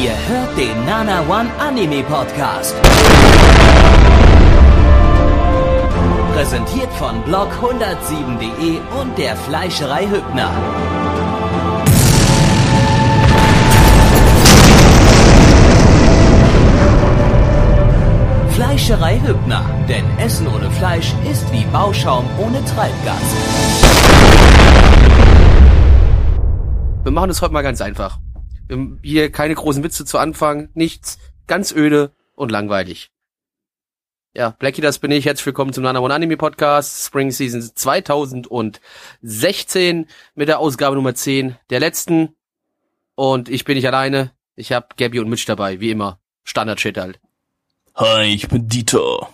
Ihr hört den Nana One Anime Podcast. Präsentiert von blog107.de und der Fleischerei Hübner. Fleischerei Hübner, denn Essen ohne Fleisch ist wie Bauschaum ohne Treibgas. Wir machen es heute mal ganz einfach. Haben hier keine großen Witze zu Anfang, nichts, ganz öde und langweilig. Ja, Blackie, das bin ich. Herzlich willkommen zum Nana One Anime Podcast, Spring Season 2016 mit der Ausgabe Nummer 10 der letzten. Und ich bin nicht alleine. Ich habe Gabby und Mitch dabei, wie immer. Standard-Shit halt. Hi, ich bin Dieter.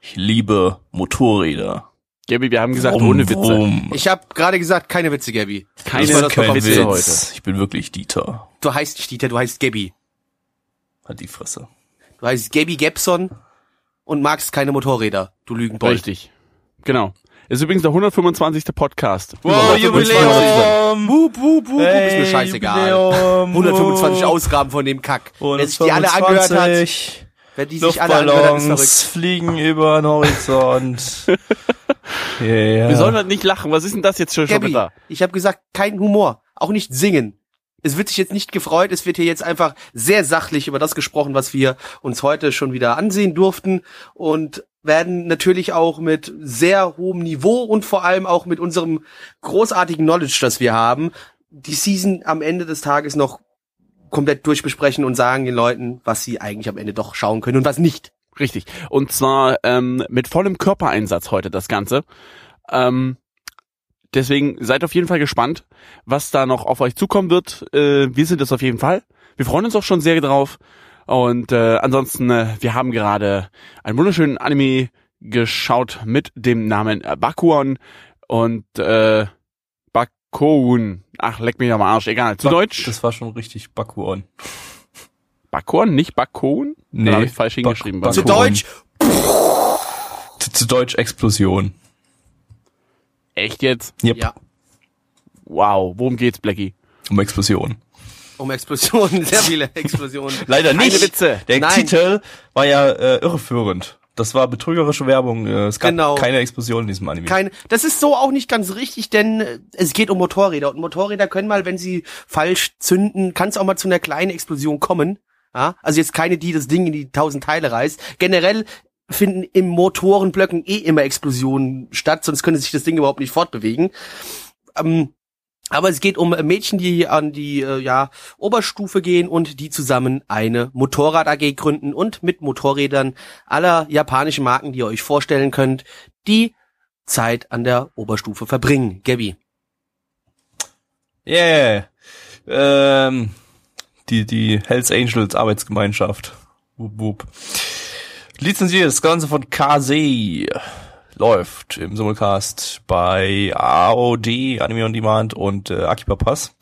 Ich liebe Motorräder. Gabi, wir haben gesagt, ohne Witze. Ich habe gerade gesagt, keine Witze, Gabby. Keine Das Kein Witze Witz. heute. Ich bin wirklich Dieter. Du heißt nicht Dieter, du heißt Gabby. Hat die Fresse. Du heißt Gabby Gabson und magst keine Motorräder, du Lügenbold. Richtig. Genau. Ist übrigens der 125. Podcast. Wow, Jubiläum. Wup, wup, wup. Hey, ist mir scheißegal. Jubiläum. 125 Ausgaben von dem Kack. Wer sich die alle angehört hat, 125 wer die sich alle angehört hat, ist Luftballons verrückt. fliegen über den Horizont. yeah. Wir sollen halt nicht lachen. Was ist denn das jetzt schon, schon Gabby, wieder? ich habe gesagt, kein Humor, auch nicht singen. Es wird sich jetzt nicht gefreut, es wird hier jetzt einfach sehr sachlich über das gesprochen, was wir uns heute schon wieder ansehen durften und werden natürlich auch mit sehr hohem Niveau und vor allem auch mit unserem großartigen Knowledge, das wir haben, die Season am Ende des Tages noch komplett durchbesprechen und sagen den Leuten, was sie eigentlich am Ende doch schauen können und was nicht. Richtig. Und zwar ähm, mit vollem Körpereinsatz heute das Ganze. Ähm, deswegen seid auf jeden Fall gespannt, was da noch auf euch zukommen wird. Äh, wir sind es auf jeden Fall. Wir freuen uns auch schon sehr drauf. Und äh, ansonsten, äh, wir haben gerade einen wunderschönen Anime geschaut mit dem Namen Bakuon und äh, Bakuon. Ach, leck mich am Arsch, egal. Zu Deutsch? Das war schon richtig Bakuon. Bakuon, nicht Bakuon? Nee, Dann hab ich falsch hingeschrieben. Bakuon. Zu Deutsch, Zu, zu Deutsch Explosion. Echt jetzt? Yep. ja, Wow, worum geht's, Blackie? Um Explosion. um Explosionen, sehr viele Explosionen. Leider Keine nicht. Witze. Der Nein. Titel war ja äh, irreführend. Das war betrügerische Werbung. Äh, Es gab Genau. keine Explosion in diesem Anime. Kein, das ist so auch nicht ganz richtig, denn äh, es geht um Motorräder und Motorräder können mal, wenn sie falsch zünden, kann es auch mal zu einer kleinen Explosion kommen. Ja? Also jetzt keine, die das Ding in die tausend Teile reißt. Generell finden im Motorenblöcken eh immer Explosionen statt, sonst könnte sich das Ding überhaupt nicht fortbewegen. Ähm, aber es geht um Mädchen, die an die äh, ja, Oberstufe gehen und die zusammen eine Motorrad AG gründen und mit Motorrädern aller japanischen Marken, die ihr euch vorstellen könnt, die Zeit an der Oberstufe verbringen. Gabby. Yeah. Ähm, die, die Hells Angels Arbeitsgemeinschaft. Wup, wup. Lizenziert das Ganze von KZ läuft im Simulcast bei AOD, Anime on Demand und äh, Akiba Pass.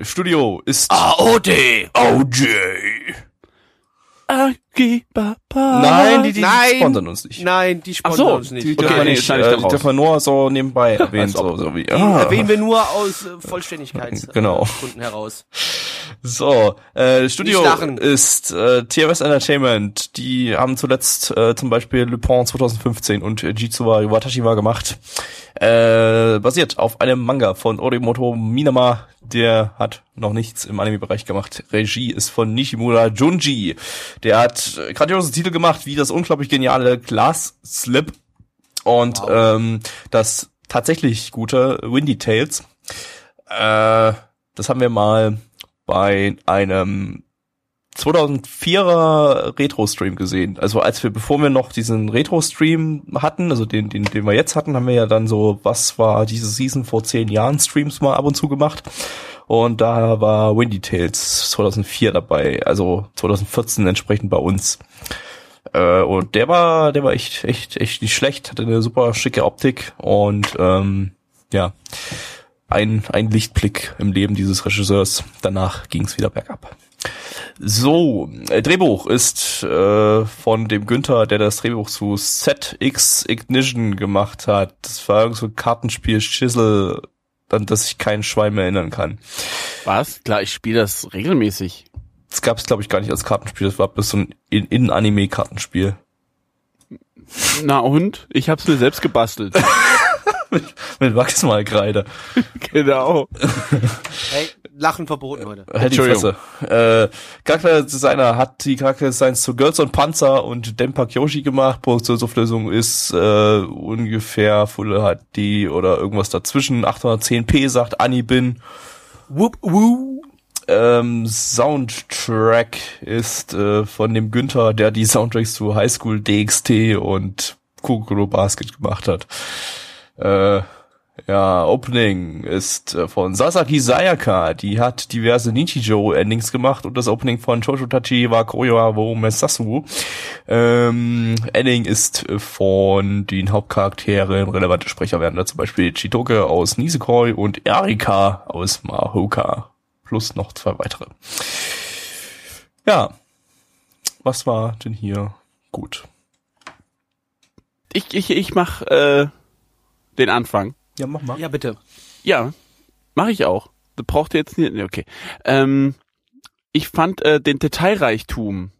Studio ist AOD! OJ. Akibaba. Nein, die, die Nein. sponsern uns nicht. Nein, die sponsern so, uns nicht. Die Okay, wir nee, schneide ich äh, die dürfen wir nur so nebenbei erwähnen. So, so wie, Die ah. erwähnen wir nur aus äh, Vollständigkeitsgründen Genau. heraus. So, äh, Studio ist äh, TMS Entertainment. Die haben zuletzt äh, zum Beispiel Le Pont 2015 und äh, Jitsuwa Iwatashiwa gemacht. Äh, basiert auf einem Manga von Orimoto Minama. Der hat noch nichts im Anime-Bereich gemacht. Regie ist von Nishimura Junji. Der hat äh, grandiose Titel gemacht, wie das unglaublich geniale Glass Slip und ähm, das tatsächlich gute Windy Tales. Äh, das haben wir mal bei einem 2004er Retro-Stream gesehen. Also als wir, bevor wir noch diesen Retro-Stream hatten, also den, den, den wir jetzt hatten, haben wir ja dann so, was war diese Season vor zehn Jahren Streams mal ab und zu gemacht. Und da war Windy Tales 2004 dabei, also 2014 entsprechend bei uns. Äh, und der war, der war echt, echt, echt nicht schlecht, hatte eine super schicke Optik und ähm, ja, ein, ein Lichtblick im Leben dieses Regisseurs. Danach ging es wieder bergab. So, äh, Drehbuch ist äh, von dem Günther, der das Drehbuch zu ZX Ignition gemacht hat. Das war irgend so ein Kartenspiel Schissel, an das sich kein Schwein mehr erinnern kann. Was? Klar, ich spiele das regelmäßig. das gab es glaube ich gar nicht als Kartenspiel, das war bis so ein In- In-Anime-Kartenspiel. Na und? Ich hab's mir selbst gebastelt. Mit Wachsmalkreide. genau. Hey, Lachen verboten heute. Halt die Entschuldigung. Fresse. Äh, Charakterdesigner hat die Charakterdesigns zu Girls on Panzer und Denpak Yoshi gemacht. Produktionsauflösung ist äh, ungefähr Full HD oder irgendwas dazwischen. 810p sagt Anibin. Whoop, woo. Ähm, Soundtrack ist äh, von dem Günther, der die Soundtracks zu High School DxT und Kukuro Basket gemacht hat. Äh, ja, Opening ist äh, von Sasaki Sayaka. Die hat diverse Nichijou-Endings gemacht und das Opening von Shoujo Tachi wa Koyoa wo Mesasu. Ähm, Ending ist von den Hauptcharakteren. Relevante Sprecher werden da zum Beispiel Chitoge aus Nisekoi und Erika aus Mahoka. Plus noch zwei weitere. Ja. Was war denn hier gut? Ich, ich, ich mach äh, den Anfang. Ja, mach mal. Ja, bitte. Ja, mache ich auch. Das braucht ihr jetzt nicht. nee, Okay. Ähm, ich fand äh, den Detailreichtum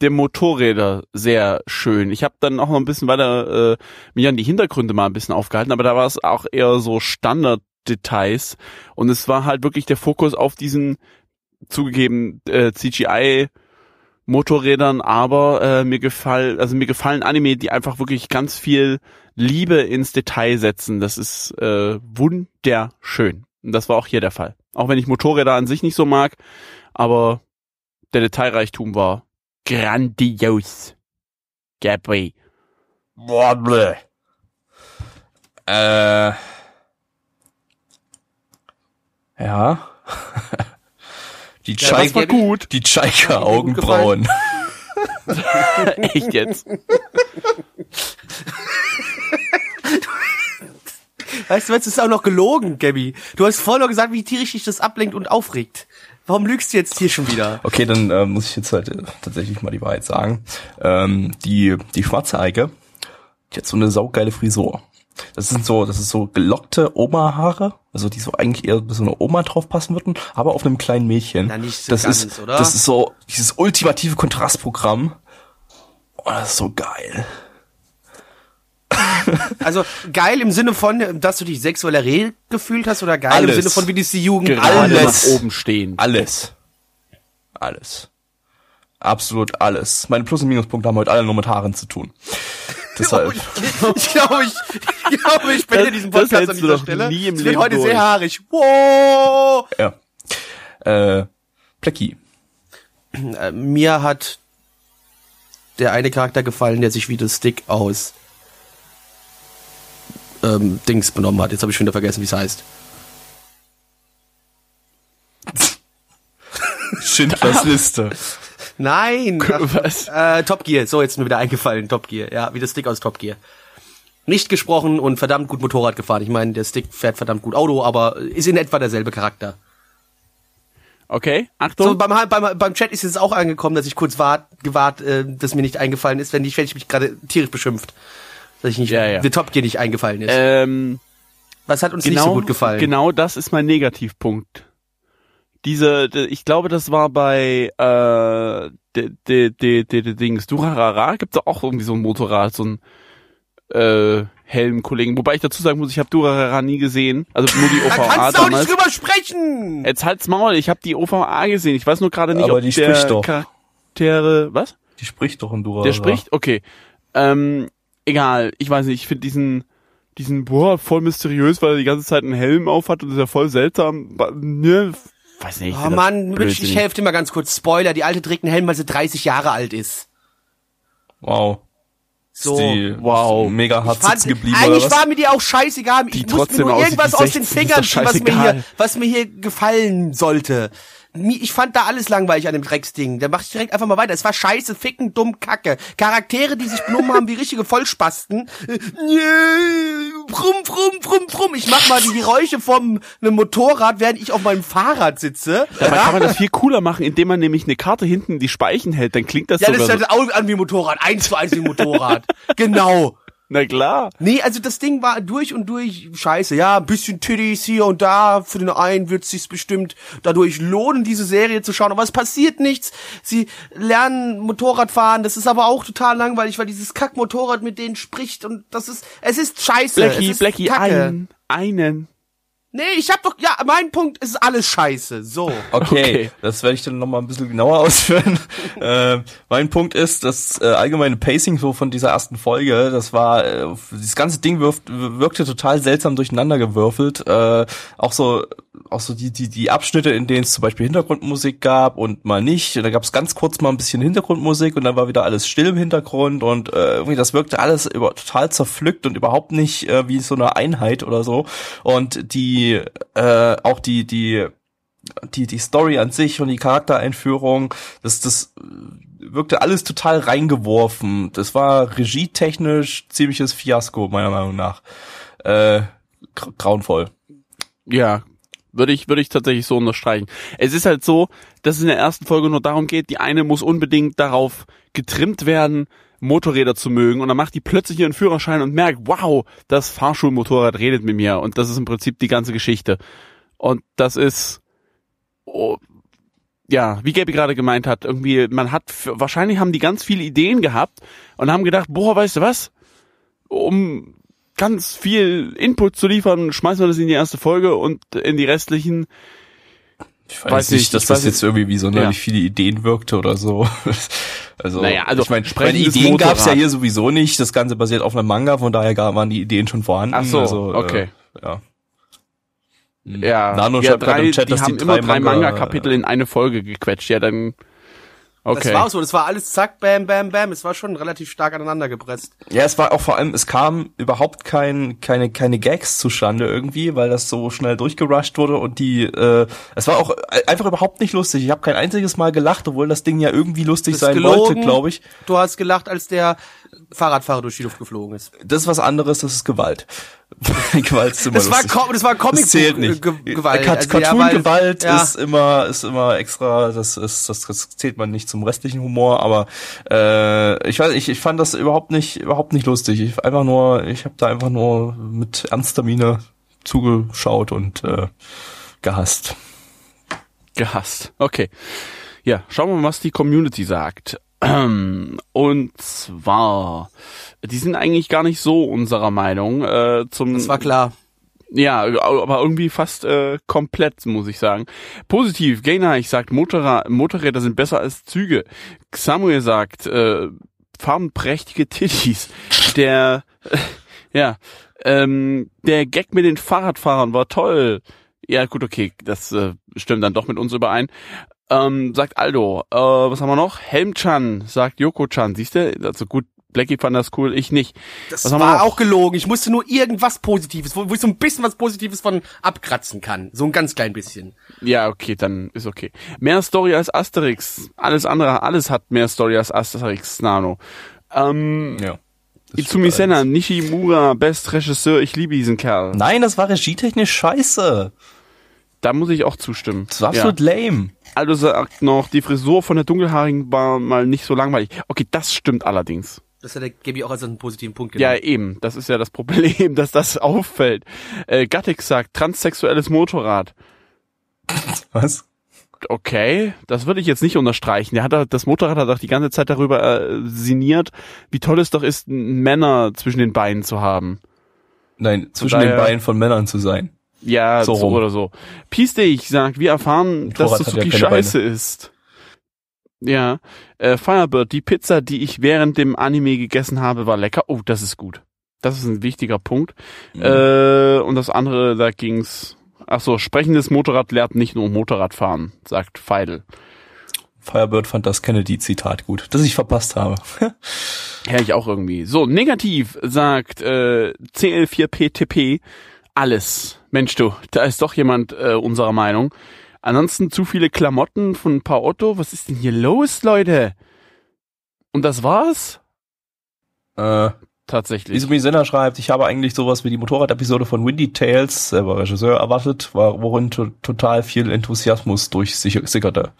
der Motorräder sehr schön. Ich habe dann auch noch ein bisschen weiter äh, mich an die Hintergründe mal ein bisschen aufgehalten, aber da war es auch eher so Standarddetails und es war halt wirklich der Fokus auf diesen zugegeben äh, CGI Motorrädern, aber äh, mir gefallen, also mir gefallen Anime, die einfach wirklich ganz viel Liebe ins Detail setzen. Das ist äh, wunderschön. Und das war auch hier der Fall. Auch wenn ich Motorräder an sich nicht so mag, aber der Detailreichtum war grandios. Gabby. Boah, bleh. Äh. Ja. Die Ja, gut. die gut Chaika-Augenbrauen. Echt jetzt? Weißt du, jetzt ist auch noch gelogen, Gabby. Du hast vorhin noch gesagt, wie tierisch dich das ablenkt und aufregt. Warum lügst du jetzt hier schon wieder? Okay, dann äh, muss ich jetzt halt äh, tatsächlich mal die Wahrheit sagen. Ähm, die, die schwarze Eike, die hat so eine saugeile Frisur. Das sind so, das ist so gelockte Oma-Haare, also die so eigentlich eher so eine Oma drauf passen würden, aber auf einem kleinen Mädchen. Na, nicht so das ganz, ist, oder? Das ist so dieses ultimative Kontrastprogramm. Oh, das ist so geil. Also geil im Sinne von, dass du dich sexuell erregt gefühlt hast oder geil Alles. im Sinne von, wie die Jugend Gerade Alles. nach oben stehen. Alles. Alles. Absolut alles. Meine Plus- und Minuspunkte haben heute alle nur mit Haaren zu tun. Deshalb. Ich glaube, ich, ich glaube, ich spende Das- diesen das Podcast an dieser Stelle. nie im wird Leben heute durch. sehr haarig. Wow. Ja. Äh, Plecki. Äh, mir hat der eine Charakter gefallen, der sich wie das Stick aus ähm, Dings benommen hat. Jetzt habe ich schon wieder vergessen, wie es heißt. Schindlers Liste. Nein. Was? Äh, Top Gear. So, jetzt mir wieder eingefallen. Top Gear. Ja, wie das Stick aus Top Gear. Nicht gesprochen und verdammt gut Motorrad gefahren. Ich meine, der Stick fährt verdammt gut Auto, aber ist in etwa derselbe Charakter. Okay, So, Achtung. beim, beim, beim Chat ist jetzt auch angekommen, dass ich kurz wart, gewahrt, äh, dass mir nicht eingefallen ist, wenn nicht, wenn ich mich gerade tierisch beschimpft. Dass ich nicht, Ja, ja. der Top Gear nicht eingefallen ist. ähm, Was hat uns genau, nicht so gut gefallen? Genau das ist mein Negativpunkt. Diese, ich glaube, das war bei äh, de, de, de, de, de Dings Durarara gibt's auch irgendwie so ein Motorrad, so ein äh, Helmkollegen. Wobei ich dazu sagen muss, ich habe Durarara nie gesehen, also nur die da OVA kannst du auch damals. nicht drüber sprechen! Jetzt halt's Maul, ich habe die OVA gesehen. Ich weiß nur gerade nicht, Aber ob die der spricht doch. Charaktere, was? Die spricht doch in Dura. Der spricht? Okay. Ähm, egal, ich weiß nicht, ich finde diesen, diesen, boah, voll mysteriös, weil er die ganze Zeit einen Helm auf hat und ist ja voll seltsam. Ne, weiß nicht. ich Oh Mann, Mitch, ich helfe dir mal ganz kurz. Spoiler, die alte trägt einen Helm, weil sie 30 Jahre alt ist. Wow. So. Die wow. mega hart Fand- sitzen geblieben Eigentlich war mir die auch scheißegal. Die Ich musste mir trotzdem nur irgendwas aus den 16, Fingern ziehen, was mir hier, was mir hier gefallen sollte. Ich fand da alles langweilig an dem Drecksding. Da mach ich direkt einfach mal weiter. Es war scheiße, ficken, dumm, kacke. Charaktere, die sich benommen haben wie richtige Vollspasten. Äh, Brumm, brumm, brumm, brumm. Ich mach mal die Geräusche vom einem Motorrad, während ich auf meinem Fahrrad sitze. Dabei kann man das viel cooler machen, indem man nämlich eine Karte hinten in die Speichen hält, dann klingt das Ja, das sogar ist halt auch an wie Motorrad. Eins zu eins wie Motorrad. genau. Na klar. Nee, also das Ding war durch und durch scheiße. Ja, ein bisschen Titties hier und da. Für den einen wird sich's bestimmt dadurch lohnen, diese Serie zu schauen. Aber es passiert nichts. Sie lernen Motorradfahren. Das ist aber auch total langweilig, weil dieses Kackmotorrad mit denen spricht und das ist, es ist scheiße. Blackie, es Blackie, einen, einen. Nee, ich hab doch, ja, mein Punkt ist alles scheiße. So. Okay, Okay. das werde ich dann nochmal ein bisschen genauer ausführen. äh, mein Punkt ist, das äh, allgemeine Pacing so von dieser ersten Folge, das war, äh, dieses ganze Ding wirft, wirkte total seltsam durcheinander gewürfelt. Äh, auch so, auch so die, die, die Abschnitte, in denen es zum Beispiel Hintergrundmusik gab und mal nicht. Da gab es ganz kurz mal ein bisschen Hintergrundmusik und dann war wieder alles still im Hintergrund und äh, irgendwie das wirkte alles über, total zerpflückt und überhaupt nicht äh, wie so eine Einheit oder so. Und die, äh, auch die, die die, die Story an sich und die Charaktereinführung, das, das wirkte alles total reingeworfen. Das war regietechnisch ziemliches Fiasko, meiner Meinung nach. Äh, gr- grauenvoll. Ja, würde ich, würde ich tatsächlich so unterstreichen. Es ist halt so, dass es in der ersten Folge nur darum geht, die eine muss unbedingt darauf getrimmt werden, Motorräder zu mögen und dann macht die plötzlich ihren Führerschein und merkt, wow, das Fahrschulmotorrad redet mit mir und das ist im Prinzip die ganze Geschichte. Und das ist, oh, ja, wie Gaby gerade gemeint hat, irgendwie, man hat, wahrscheinlich haben die ganz viele Ideen gehabt und haben gedacht, boah, weißt du was, um ganz viel Input zu liefern, schmeißen wir das in die erste Folge und in die restlichen. Ich Weiß weiß nicht, nicht, dass das jetzt irgendwie wie sonderlich Ja. viele Ideen wirkte oder so. Also, Naja, also ich meine, sprechendes Ideen gab's ja Motorrad. hier sowieso nicht. Das Ganze basiert auf einem Manga, von daher waren die Ideen schon vorhanden. Ach so, also, okay. Äh, ja. Ja, Nano ja schreibt drei, im Chat, die dass haben die immer drei drei Manga- Manga-Kapitel in eine Folge gequetscht. Ja, dann. Okay. Das war auch so. Das war alles zack, bam, bam, bam. Es war schon relativ stark aneinander gepresst. Ja, es war auch vor allem, es kam überhaupt kein, keine, keine Gags zustande irgendwie, weil das so schnell durchgerusht wurde und die, äh, es war auch einfach überhaupt nicht lustig. Ich habe kein einziges Mal gelacht, obwohl das Ding ja irgendwie lustig sein ist wollte, gelogen. glaube ich. Du hast gelacht, als der Fahrradfahrer durch die Luft geflogen ist. Das ist was anderes, das ist Gewalt. Gewalt ist immer Das war, lustig. Das war Comic das zählt nicht. Gewalt. Cat Also, ja, weil- Cartoon-Gewalt ja. ist immer, ist immer extra, das ist, das, das zählt man nicht zum restlichen Humor, aber äh, ich weiß, ich, ich fand das überhaupt nicht, überhaupt nicht lustig. Ich einfach nur, ich habe da einfach nur mit ernster Miene zugeschaut und äh, gehasst. Gehasst. Okay. Ja, schauen wir mal, was die Community sagt. Und zwar, die sind eigentlich gar nicht so unserer Meinung. Äh, zum, Das war klar. Ja, aber irgendwie fast äh, komplett, muss ich sagen. Positiv, Gainer, sagt, Motorrad, Motorräder sind besser als Züge. Samuel sagt, äh, farbenprächtige Titties. Der, äh, ja, ähm, der Gag mit den Fahrradfahrern war toll. Ja, gut, okay, das äh, stimmt dann doch mit uns überein. Ähm, sagt Aldo, äh, was haben wir noch? Helmchan, sagt Yoko-chan, siehst du? Also gut, Blackie fand das cool, ich nicht. Das Was haben wir war noch? auch gelogen. Ich musste nur irgendwas Positives, wo, wo ich so ein bisschen was Positives von abkratzen kann. So ein ganz klein bisschen. Ja, okay, dann ist okay. Mehr Story als Asterix. Alles andere, alles hat mehr Story als Asterix, Nano. Ähm, Ja. Izumi Senna, Nishimura, Best Regisseur, ich liebe diesen Kerl. Nein, das war regietechnisch scheiße. Da muss ich auch zustimmen. Das war absolut lame. Aldo sagt noch, die Frisur von der Dunkelhaarigen war mal nicht so langweilig. Okay, das stimmt allerdings. Das hat der Gabi auch als einen positiven Punkt Ja, genannt. eben. Das ist ja das Problem, dass das auffällt. Äh, Gattig sagt, transsexuelles Motorrad. Was? Okay, das würde ich jetzt nicht unterstreichen. Der hat das Motorrad hat doch die ganze Zeit darüber äh, sinniert, wie toll es doch ist, Männer zwischen den Beinen zu haben. Nein, zwischen den daher- Beinen von Männern zu sein. Ja, So so, oder so. Peace dich sagt, wir erfahren, dass Suzuki ja scheiße ist. Ja, äh, Firebird, die Pizza, die ich während dem Anime gegessen habe, war lecker. Oh, das ist gut. Das ist ein wichtiger Punkt. Mhm. Äh, und das andere, da ging's. Ach so, sprechendes Motorrad lehrt nicht nur Motorradfahren, sagt Feidel. Firebird fand das Kennedy-Zitat gut, das ich verpasst habe. Ja, ich auch irgendwie. So, negativ sagt äh, CL4PTP alles. Mensch du, da ist doch jemand äh, unserer Meinung. Ansonsten zu viele Klamotten von Paar Otto. Was ist denn hier los, Leute? Und das war's? äh, Tatsächlich. Izumi Senna schreibt, ich habe eigentlich sowas wie die Motorrad-Episode von Windy Tales, selber Regisseur, erwartet, war, worin to total viel Enthusiasmus durchsickerte.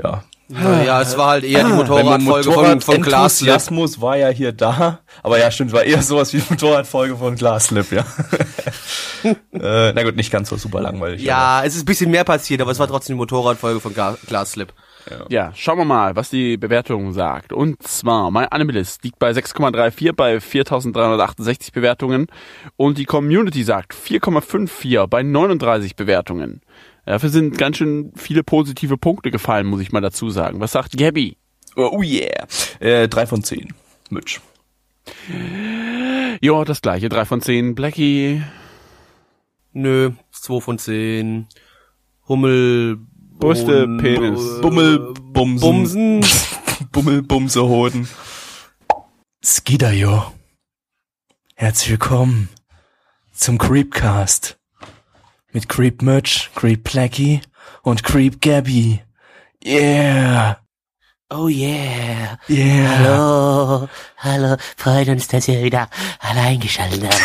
Ja, Naja, es war halt eher die man Motorradfolge von, von Glaslip. Enthusiasmus war ja hier da, aber ja, stimmt, war eher sowas wie die Motorradfolge von Glaslip, ja. äh, na gut, nicht ganz so super langweilig. Ja, es ist ein bisschen mehr passiert, aber es war trotzdem die Motorradfolge von Gla Glaslip. Ja, schauen wir mal, was die Bewertung sagt. Und zwar, mein Animalist liegt bei 6,34 bei 4368 Bewertungen und die Community sagt 4,54 bei 39 Bewertungen. Dafür sind ganz schön viele positive Punkte gefallen, muss ich mal dazu sagen. Was sagt Gabby? aber- Oh yeah. Äh, drei von zehn. Mitch. Ja, das gleiche, drei von zehn. Blackie, Nö, 2 von 10. Hummel. Brüste, Penis. äh, Bummel, Bumsen. Bumsen. Bummel, Bumse, Hoden. Skidayo. Herzlich willkommen zum Creepcast. Mit Creep Mitch, Creep Blackie und Creep Gabby. Yeah, Oh yeah. yeah. Hallo, hallo, freut uns, dass ihr wieder alle eingeschaltet habt.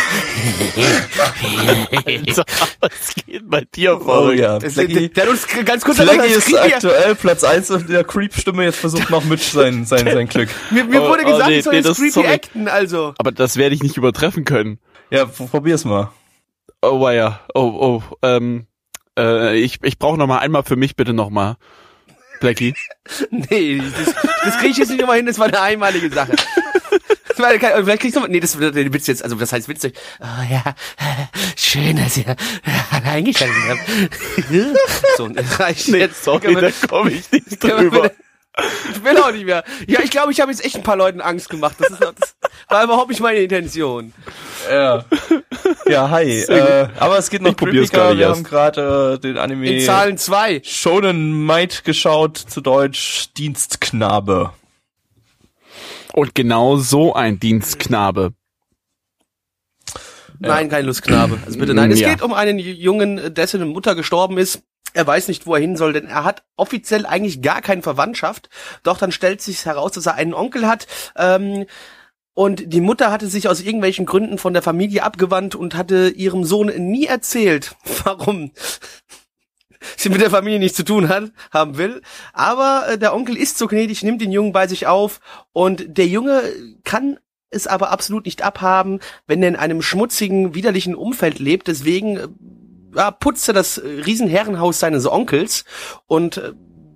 was geht bei dir Oh ja, Das, Blackie, der hat uns ganz kurz als ist aktuell Platz 1 in der Creep-Stimme. Jetzt versucht noch Mitch sein, sein, sein Glück. Mir, mir Oh, wurde oh, gesagt, nee, ich soll nee, jetzt das- creepy sorry. acten, also. Aber das werde ich nicht übertreffen können. Ja, probier's mal. Oh, weia. Oh, oh, ähm, äh, ich, ich brauche noch mal einmal für mich bitte noch mal. Blackie. Nee, das, das krieg ich jetzt nicht immer hin, das war eine einmalige Sache. Das war vielleicht kriegst du noch, nee, das wird Witz jetzt, also das heißt witzig. Oh ja, schön, dass ihr alle eingeschaltet habt. So, das reicht jetzt. sorry, da komme ich nicht drüber. Ich will auch nicht mehr. Ja, ich glaube, ich habe jetzt echt ein paar Leuten Angst gemacht. Das, ist, das war überhaupt nicht meine Intention. Ja. Ja, hi. Äh, aber es geht noch Ich gerade Wir erst. haben gerade äh, den Anime In Zahlen zwei. Shonen Might geschaut, zu Deutsch Dienstknabe. Und genau so ein Dienstknabe. Nein, kein Lustknabe. Also bitte nein. Es Ja. geht um einen Jungen, dessen Mutter gestorben ist. Er weiß nicht, wo er hin soll, denn er hat offiziell eigentlich gar keine Verwandtschaft. Doch dann stellt sich heraus, dass er einen Onkel hat. Ähm, und die Mutter hatte sich aus irgendwelchen Gründen von der Familie abgewandt und hatte ihrem Sohn nie erzählt, warum sie mit der Familie nichts zu tun hat, haben will. Aber äh, der Onkel ist so gnädig, nimmt den Jungen bei sich auf und der Junge kann es aber absolut nicht abhaben, wenn er in einem schmutzigen, widerlichen Umfeld lebt. Deswegen äh, ja, putzt er das äh, Riesenherrenhaus seines Onkels und äh,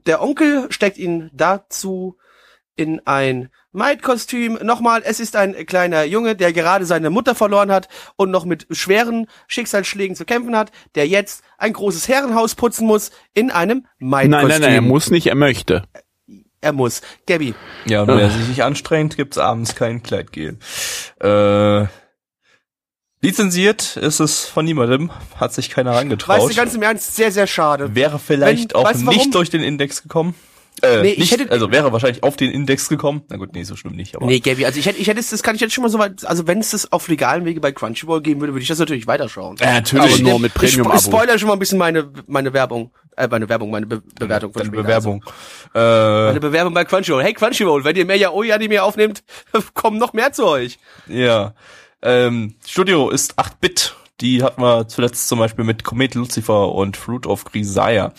der Onkel steckt ihn dazu in ein Maidkostüm. Nochmal, es ist ein kleiner Junge, der gerade seine Mutter verloren hat und noch mit schweren Schicksalsschlägen zu kämpfen hat, der jetzt ein großes Herrenhaus putzen muss in einem Maidkostüm. Nein, nein, nein, er muss nicht, er möchte. Er muss. Gabby, Ja, und wenn er sich nicht anstrengt, gibt's abends kein Kleidgel. Äh, lizenziert ist es von niemandem, hat sich keiner weißt rangetraut. du ganz im Ernst, sehr, sehr schade. wäre vielleicht Wenn- auch weißt du warum? nicht durch den Index gekommen. Äh, Nee, ich nicht, hätte- also wäre wahrscheinlich auf den Index gekommen. Na gut, nee, so schlimm nicht, aber. Nee, Gabby, also ich hätte, ich hätte es, das kann ich jetzt schon mal so weit, also wenn es das auf legalen Wege bei Crunchyroll geben würde, würde ich das natürlich weiterschauen. Ja, natürlich. Aber nur mit Ich, ich Premium-Abo. spoiler schon mal ein bisschen meine, meine Werbung, äh, meine Werbung, meine Be Bewertung von Deine später. Bewerbung. Also, Äh, meine Bewerbung bei Crunchyroll. Hey Crunchyroll, wenn ihr mehr Yaoi-Anime aufnehmt, kommen noch mehr zu euch. Ja. Ähm, Studio ist 8-Bit. Die hatten wir zuletzt zum Beispiel mit Komet Lucifer und Fruit of Grisaya.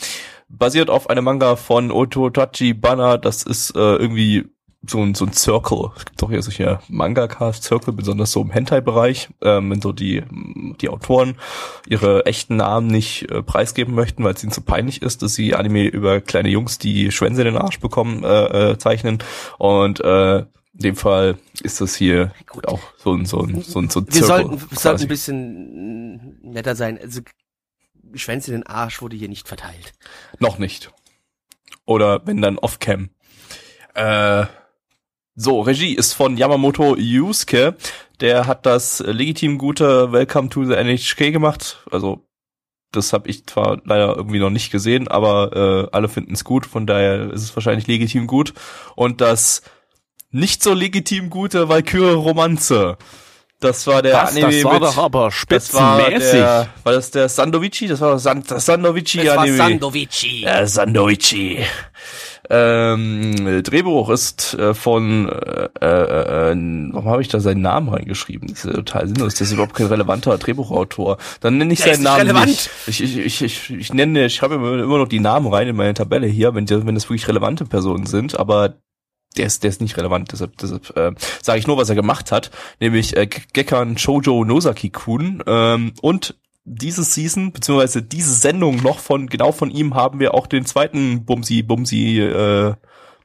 Basiert auf einem Manga von Ototachi Banner. Das ist äh, irgendwie so ein, so ein Circle. Es gibt doch hier solche Manga-Cast-Circle, besonders so im Hentai-Bereich, ähm, wenn so die, die Autoren ihre echten Namen nicht äh, preisgeben möchten, weil es ihnen zu peinlich ist, dass sie Anime über kleine Jungs, die Schwänze in den Arsch bekommen, äh, äh, zeichnen. Und äh, in dem Fall ist das hier Gut. auch so ein, so ein, so ein, so ein Wir Circle sollten, wir sollten ein bisschen netter sein. Also, Schwänze in den Arsch wurde hier nicht verteilt. Noch nicht. Oder wenn dann off-cam. Äh, so, Regie ist von Yamamoto Yusuke. Der hat das legitim gute Welcome to the NHK gemacht. Also, das habe ich zwar leider irgendwie noch nicht gesehen, aber äh, alle finden es gut. Von daher ist es wahrscheinlich legitim gut. Und das nicht so legitim gute Valkyrie Romanze. Das war der Was, Anime das war mit, doch aber das war spitzenmäßig. der, war das der Sandovici? Das war das, San, das Sandovici Es war Anime. Sandovici. Ja, Sandoichi. Ähm, Drehbuch ist äh, von, äh, äh, äh, warum habe ich da seinen Namen reingeschrieben? Das ist ja total sinnlos, das ist überhaupt kein relevanter Drehbuchautor. Dann nenne ich Der seinen Namen relevant. nicht. Ich, ich, ich, ich, ich nenne, ich schreibe immer, noch die Namen rein in meine Tabelle hier, wenn, wenn das wirklich relevante Personen sind, aber der ist, der ist nicht relevant, deshalb, deshalb äh, sage ich nur, was er gemacht hat, nämlich äh, Gekkan Shoujo Nozaki-kun ähm, und diese Season, beziehungsweise diese Sendung noch von, genau von ihm haben wir auch den zweiten Bumsi, Bumsi, äh,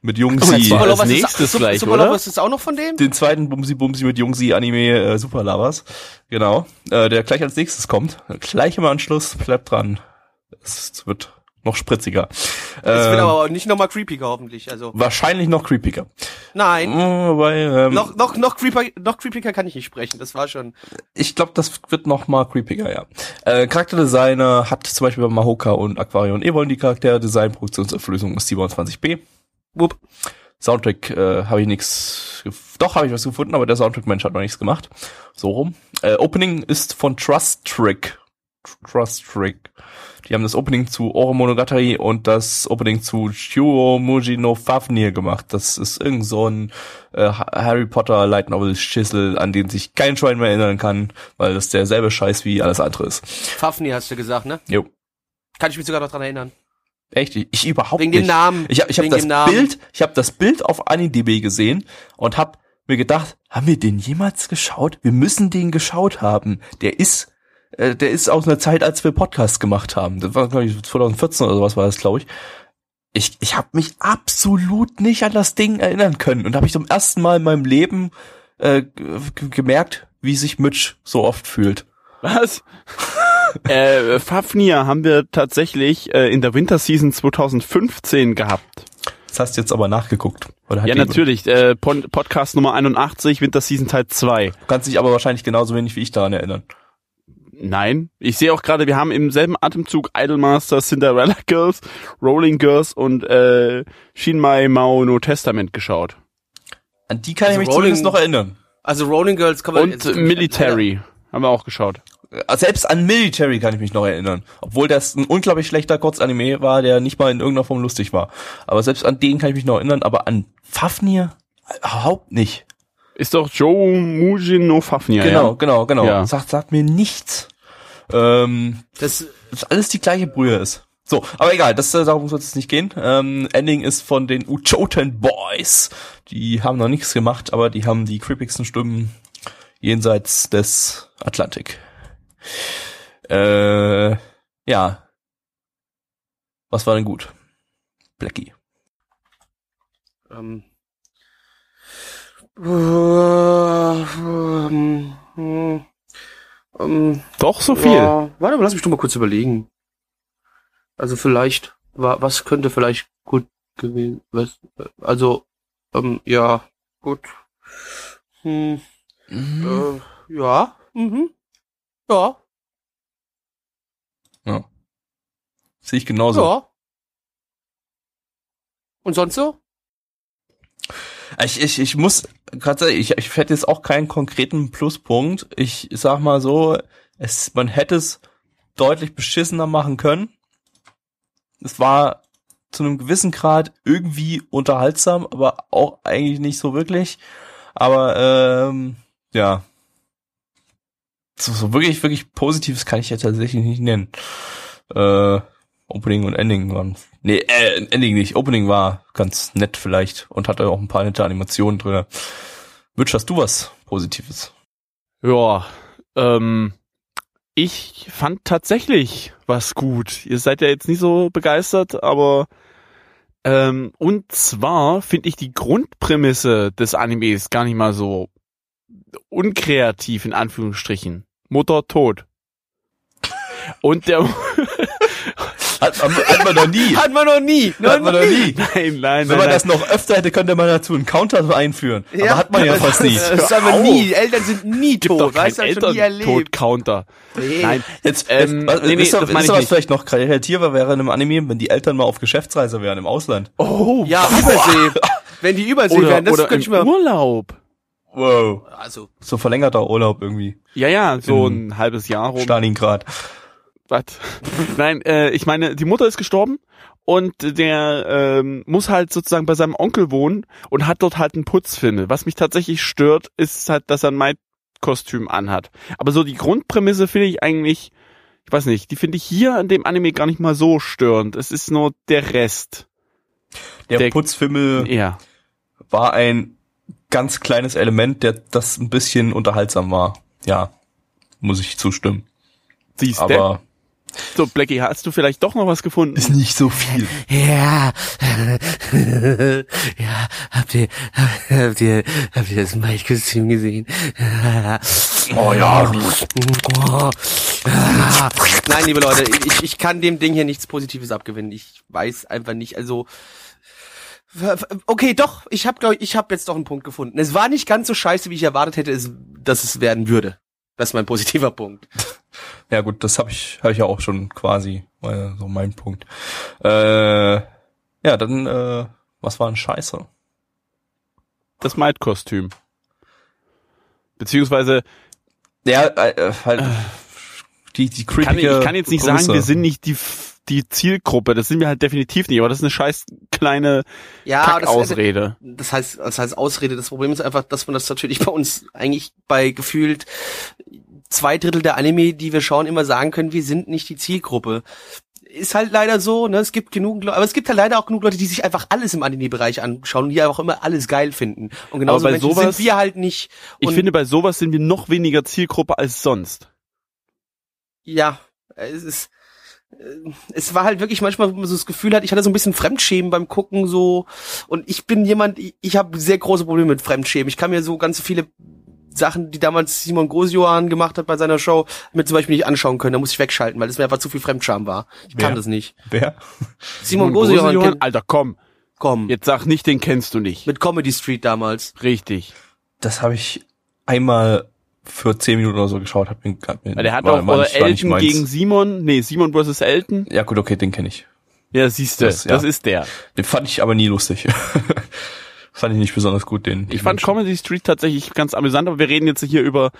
mit Jungsi, Oh, Lovers nächstes ist, gleich, Super oder? Lovers ist auch noch von dem? den zweiten Bumsi Bumsi mit Jungsi Anime äh, Super Lovers. Genau. Äh, der gleich als nächstes kommt. Gleich im Anschluss, bleibt dran. Es wird noch spritziger. Es wird Ähm, aber nicht nochmal creepiger hoffentlich. Also wahrscheinlich noch creepiger. nein, Mm, Weil, ähm, noch noch noch creepiger, noch creepiger kann ich nicht sprechen. Das war schon. ich glaube, das wird noch mal creepiger, ja. Äh, Charakterdesigner hat zum Beispiel bei Mahoka und Aquarion Evoln die Charakterdesign, Produktionsauflösung ist 27b. Wupp. Soundtrack äh, habe ich gef- Doch habe ich was gefunden, aber der Soundtrack-Mensch hat noch nichts gemacht. So rum. Äh, Opening ist von Trust Trick. Tr- Trust Trick. Die haben das Opening zu Oro Monogatari und das Opening zu Shuo Muji no Fafnir gemacht. Das ist irgend so ein äh, Ha- Harry Potter Light Novel Schissel, an den sich kein Schwein mehr erinnern kann, weil das derselbe Scheiß wie alles andere ist. Fafnir hast du gesagt, ne? Jo. Kann ich mich sogar noch dran erinnern. Echt? Ich, überhaupt Wegen nicht. dem Namen. Ich habe ich hab Wegen das. Bild, ich habe das Bild auf AniDB gesehen und habe mir gedacht, haben wir den jemals geschaut? Wir müssen den geschaut haben. Der ist äh, der ist aus einer Zeit, als wir Podcast gemacht haben. Das war glaube ich 2014 oder sowas war das, glaube ich. Ich ich habe mich absolut nicht an das Ding erinnern können und habe ich zum ersten Mal in meinem Leben äh, gemerkt, wie sich Mitch so oft fühlt. Was? äh, Fafnir haben wir tatsächlich äh, in der Winterseason 2015 gehabt. Das hast du jetzt aber nachgeguckt. Oder hat Ja, natürlich. Äh, Podcast Nummer 81, Winterseason Teil 2. Du kannst dich aber wahrscheinlich genauso wenig wie ich daran erinnern. Nein. Ich sehe auch gerade, wir haben im selben Atemzug Idolmaster, Cinderella Girls, Rolling Girls und äh, Shinmai Mao no Testament geschaut. An die kann Also ich mich Rolling- zumindest noch erinnern. Also Rolling Girls kann man Und jetzt- äh, Military haben wir auch geschaut. Äh, Selbst an Military kann ich mich noch erinnern. Obwohl das ein unglaublich schlechter Kurzanime war, der nicht mal in irgendeiner Form lustig war. Aber selbst an den kann ich mich noch erinnern, aber an Fafnir überhaupt nicht. Ist doch Joe Mujin no Fafnir. genau, Ja? genau, genau. Ja. Sagt, sagt mir nichts. Ähm, Das, dass alles die gleiche Brühe ist. So, aber egal, das, äh, darum soll es nicht gehen. Ähm, Ending ist von den Uchoten Boys. Die haben noch nichts gemacht, aber die haben die creepigsten Stimmen jenseits des Atlantik. Äh, ja. Was war denn gut? Blackie. ähm, äh, ähm, hm, ähm, Doch, so viel. Ja, warte mal, lass mich doch mal kurz überlegen. Also vielleicht, wa- was könnte vielleicht gut gewesen, was, also, ähm, ja, gut. Hm, Mhm. äh, ja, mhm, ja, Ja. Sehe ich genauso. ja. Und sonst so? Ich, ich, ich muss, ich, ich hätte jetzt auch keinen konkreten Pluspunkt. Ich sag mal so, es, man hätte es deutlich beschissener machen können. Es war zu einem gewissen Grad irgendwie unterhaltsam, aber auch eigentlich nicht so wirklich. Aber ähm, ja, so, so wirklich, wirklich Positives kann ich ja tatsächlich nicht nennen. Äh, Opening und Ending waren. Nee, äh, Ending nicht. Opening war ganz nett vielleicht und hatte auch ein paar nette Animationen drin. Wünsch, hast du was Positives? Ja, ähm, ich fand tatsächlich was gut. Ihr seid ja jetzt nicht so begeistert, aber ähm, und zwar finde ich die Grundprämisse des Animes gar nicht mal so unkreativ in Anführungsstrichen. Mutter tot. Und der Hat, hat, hat man noch nie. Hat man noch nie. Hat man noch nie. nein, nein, nein, Wenn man nein. das noch öfter hätte, könnte man dazu einen Counter einführen. Ja. Aber hat man ja fast nie. Das ist aber nie. Eltern sind nie gibt tot. Weißt du, schon nie erlebt. Eltern-Tod-Counter. Nee. Nein, Jetzt, Ähm, was, nee, nee, ihr, das ich ihr, was vielleicht noch kreativer wäre in einem Anime, wenn die Eltern mal auf Geschäftsreise wären im Ausland. Oh, Ja, Übersee. Wenn die Übersee oder, wären, das oder könnte ich mir... Urlaub. Wow. Also, So verlängerter Urlaub irgendwie. Ja, ja, so In ein halbes Jahr rum. Stalingrad. Was? Nein, äh, ich meine, die Mutter ist gestorben und der ähm, muss halt sozusagen bei seinem Onkel wohnen und hat dort halt einen Putzfilm. Was mich tatsächlich stört, ist halt, dass er ein Maid-Kostüm anhat. Aber so die Grundprämisse finde ich eigentlich, ich weiß nicht, die finde ich hier in dem Anime gar nicht mal so störend. Es ist nur der Rest. Der, Der- Putzfimmel Ja. war ein ganz kleines Element, der das ein bisschen unterhaltsam war. Ja, muss ich zustimmen. Siehst du? Aber So, Blackie, hast du vielleicht doch noch was gefunden? ist nicht so viel. Ja, ja, habt ihr, habt ihr, habt ihr das Maid-Kostüm gesehen? Oh ja, Oh. Nein, liebe Leute, ich, ich kann dem Ding hier nichts Positives abgewinnen. Ich weiß einfach nicht, also okay, doch, ich habe glaube ich, ich habe jetzt doch einen Punkt gefunden. Es war nicht ganz so scheiße, wie ich erwartet hätte, dass es werden würde. Das ist mein positiver Punkt. Ja gut, das habe ich, hab ich ja auch schon quasi, äh, so mein Punkt. Äh, ja, dann, äh, was war ein Scheiße? Das Maid-Kostüm. Beziehungsweise, Ja, äh, halt, die, die kann, ich, creepige ich kann jetzt nicht Größe. sagen, wir sind nicht die, die Zielgruppe. Das sind wir halt definitiv nicht. Aber das ist eine scheiß kleine Ja, das, Kackausrede. das heißt, das heißt Ausrede. Das Problem ist einfach, dass man das natürlich bei uns eigentlich bei gefühlt zwei Drittel der Anime, die wir schauen, immer sagen können, wir sind nicht die Zielgruppe. Ist halt leider so, ne? Es gibt genug, Le- aber es gibt halt leider auch genug Leute, die sich einfach alles im Anime-Bereich anschauen und die auch immer alles geil finden. Und genauso bei Menschen sowas- sind wir halt nicht. Ich finde, bei sowas sind wir noch weniger Zielgruppe als sonst. ja, es ist, es war halt wirklich manchmal, wo man so das Gefühl hat, ich hatte so ein bisschen Fremdschämen beim Gucken so und ich bin jemand, ich, ich habe sehr große Probleme mit Fremdschämen. Ich kann mir so ganz viele Sachen, die damals Simon Grosiohan gemacht hat bei seiner Show, mir zum Beispiel nicht anschauen können. Da muss ich wegschalten, weil es mir einfach zu viel Fremdscham war. Ich Wer? kann das nicht. Wer? Simon Grosiohan, Grosejohann, kennt- Alter, komm. komm, Jetzt sag nicht, den kennst du nicht. mit Comedy Street damals. Richtig. Das habe ich einmal für zehn Minuten oder so geschaut. Hab mir, hab mir, der hat war- auch war äh, nicht- war nicht Elton meins. gegen Simon. Nee, Simon versus Elton. Ja gut, okay, den kenne ich. Ja, siehst du, Das- das, ja. ist der. Den fand ich aber nie lustig. fand ich nicht besonders gut, den. Ich den fand Menschen. Comedy Street tatsächlich ganz amüsant, aber wir reden jetzt hier über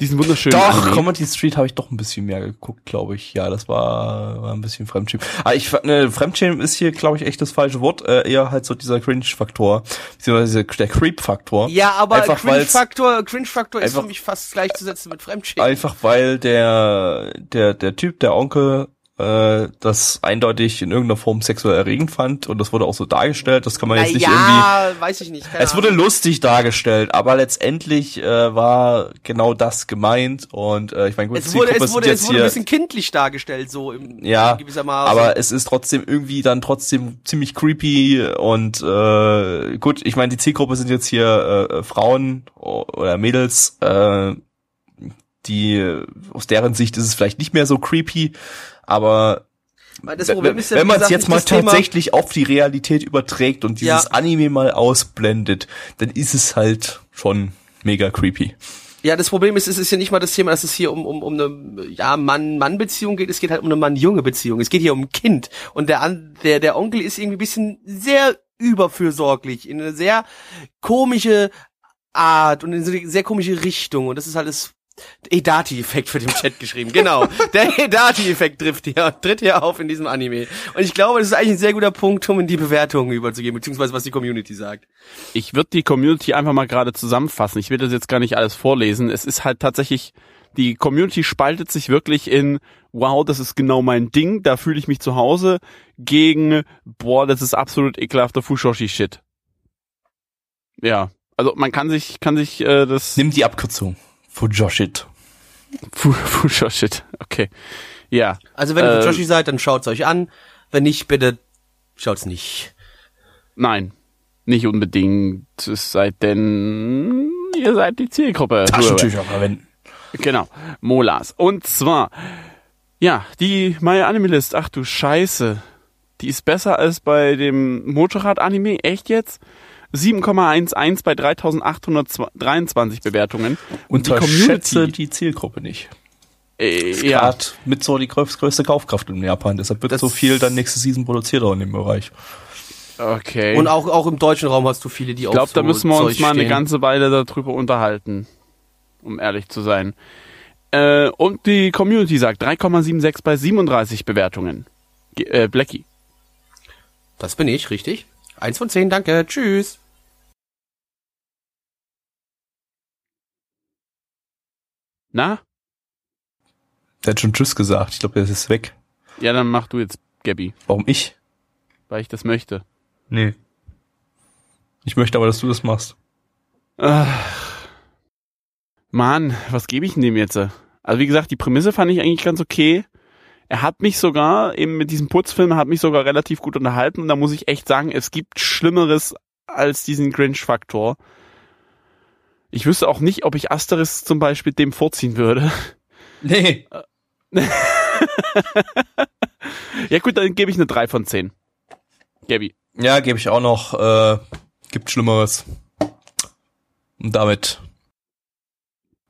diesen wunderschönen Doch, Anime. Comedy Street habe ich doch ein bisschen mehr geguckt, glaube ich. Ja, das war, war ein bisschen Fremdschämen. Aber ich fand, ne, Fremdschämen ist hier, glaube ich, echt das falsche Wort. Äh, eher halt so dieser Cringe-Faktor, beziehungsweise der Creep-Faktor. Ja, aber Cringe-Faktor Cringe -Faktor ist einfach- für mich fast gleichzusetzen mit Fremdschämen. Einfach weil der, der, der Typ, der Onkel, äh, das eindeutig in irgendeiner Form sexuell erregend fand und das wurde auch so dargestellt. Das kann man Na jetzt nicht irgendwie. ja, weiß ich nicht. Es wurde lustig dargestellt, aber letztendlich äh, war genau das gemeint und äh, ich meine gut, es wurde, Zielgruppe es wurde, es wurde ein bisschen kindlich dargestellt, so im Ja, in gewissermaßen. aber es ist trotzdem irgendwie dann trotzdem ziemlich creepy und äh, gut, ich meine, die Zielgruppe sind jetzt hier äh, Frauen o- oder Mädels, äh, die aus deren Sicht ist es vielleicht nicht mehr so creepy, aber ist wenn man es jetzt mal das Thema- tatsächlich auf die Realität überträgt und dieses Ja. Anime mal ausblendet, dann ist es halt schon mega creepy. Ja, das Problem ist, es ist ja nicht mal das Thema, dass es hier um, um, um eine ja, Mann-Mann-Beziehung geht, es geht halt um eine Mann-Junge-Beziehung. Es geht hier um ein Kind. Und der, An der, der Onkel ist irgendwie ein bisschen sehr überfürsorglich, in eine sehr komische Art und in so eine sehr komische Richtung. Und das ist halt das Edati-Effekt für den Chat geschrieben. Genau. Der Edati-Effekt trifft hier, tritt hier auf in diesem Anime. Und ich glaube, das ist eigentlich ein sehr guter Punkt, um in die Bewertungen überzugehen, beziehungsweise was die Community sagt. Ich würde die Community einfach mal gerade zusammenfassen. Ich will das jetzt gar nicht alles vorlesen. Es ist halt tatsächlich, die Community spaltet sich wirklich in, wow, das ist genau mein Ding, da fühle ich mich zu Hause, gegen, boah, das ist absolut ekelhafter Fushoshi-Shit. Ja, also man kann sich, kann sich äh, das... Nimm die Abkürzung. Fujoshit. Fu- Fushoshit, okay. Ja, Also wenn ihr Äh, für Joshi seid, dann schaut's euch an. Wenn nicht, bitte schaut's nicht. nein, nicht unbedingt, es sei denn, ihr seid die Zielgruppe. Taschentücher verwenden. Genau, Molas. Und zwar, ja, die My Anime List, ach du Scheiße. Die ist besser als bei dem Motorrad-Anime, echt jetzt? 7,11 bei 3823 Bewertungen. Und die Community, die Zielgruppe nicht. äh, Ist ja, mit so die größ- größte Kaufkraft in Japan. Deshalb wird Das- so viel dann nächste Season produziert auch in dem Bereich. okay. Und auch, auch im deutschen Raum hast du viele, die ich auch glaube, so da müssen wir uns mal eine stehen. ganze Weile darüber unterhalten, um ehrlich zu sein. Äh, und die Community sagt 3,76 bei 37 Bewertungen. Ge- Äh, Blackie. Das bin ich, richtig. Eins von zehn, danke. Tschüss. Na? Der hat schon Tschüss gesagt. Ich glaube, der ist weg. Ja, dann mach du jetzt, Gabby, Warum ich? weil ich das möchte. Nee. Ich möchte aber, dass du das machst. Ach. Mann, was gebe ich denn dem jetzt? Also wie gesagt, die Prämisse fand ich eigentlich ganz okay. Er hat mich sogar, eben mit diesem Putzfilm, hat mich sogar relativ gut unterhalten. Und da muss ich echt sagen, es gibt Schlimmeres als diesen Grinch-Faktor. Ich wüsste auch nicht, ob ich Asteris zum Beispiel dem vorziehen würde. Nee. Ja gut, dann gebe ich eine 3 von 10. Gabby. Ja, gebe ich auch noch. Äh, gibt Schlimmeres. Und damit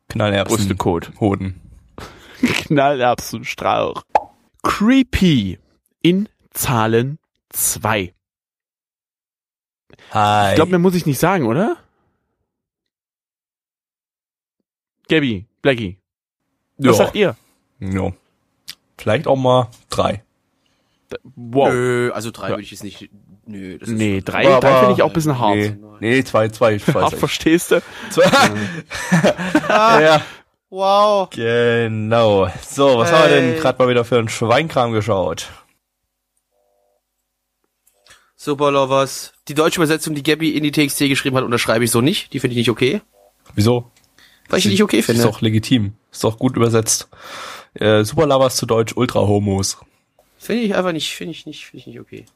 Knallerbsen. Brüstecode. Hoden. Knallerbsenstrauch. Creepy in Zahlen 2. Hi. Ich glaube, mehr muss ich nicht sagen, oder? Gabby, Blackie, was sagt ihr? Ja. Vielleicht auch mal drei. Wow. Nö, also drei Ja. würde ich jetzt nicht. Nö, das ist nee, drei, drei finde ich auch ein bisschen hart. Nee, nee zwei, zwei. Hart, nicht. verstehst du? Zwei. ja, Wow. genau. So, was haben wir denn Hey. gerade mal wieder für einen Schweinkram geschaut? Super Lovers. Die deutsche Übersetzung, die Gabby in die TXT geschrieben hat, unterschreibe ich so nicht. Die finde ich nicht okay. Wieso? Weil ich nicht okay Ist finde. doch legitim. Ist doch gut übersetzt. Äh, Superlovers zu Deutsch Ultra Homos. Finde ich einfach nicht, finde ich nicht, finde ich nicht okay.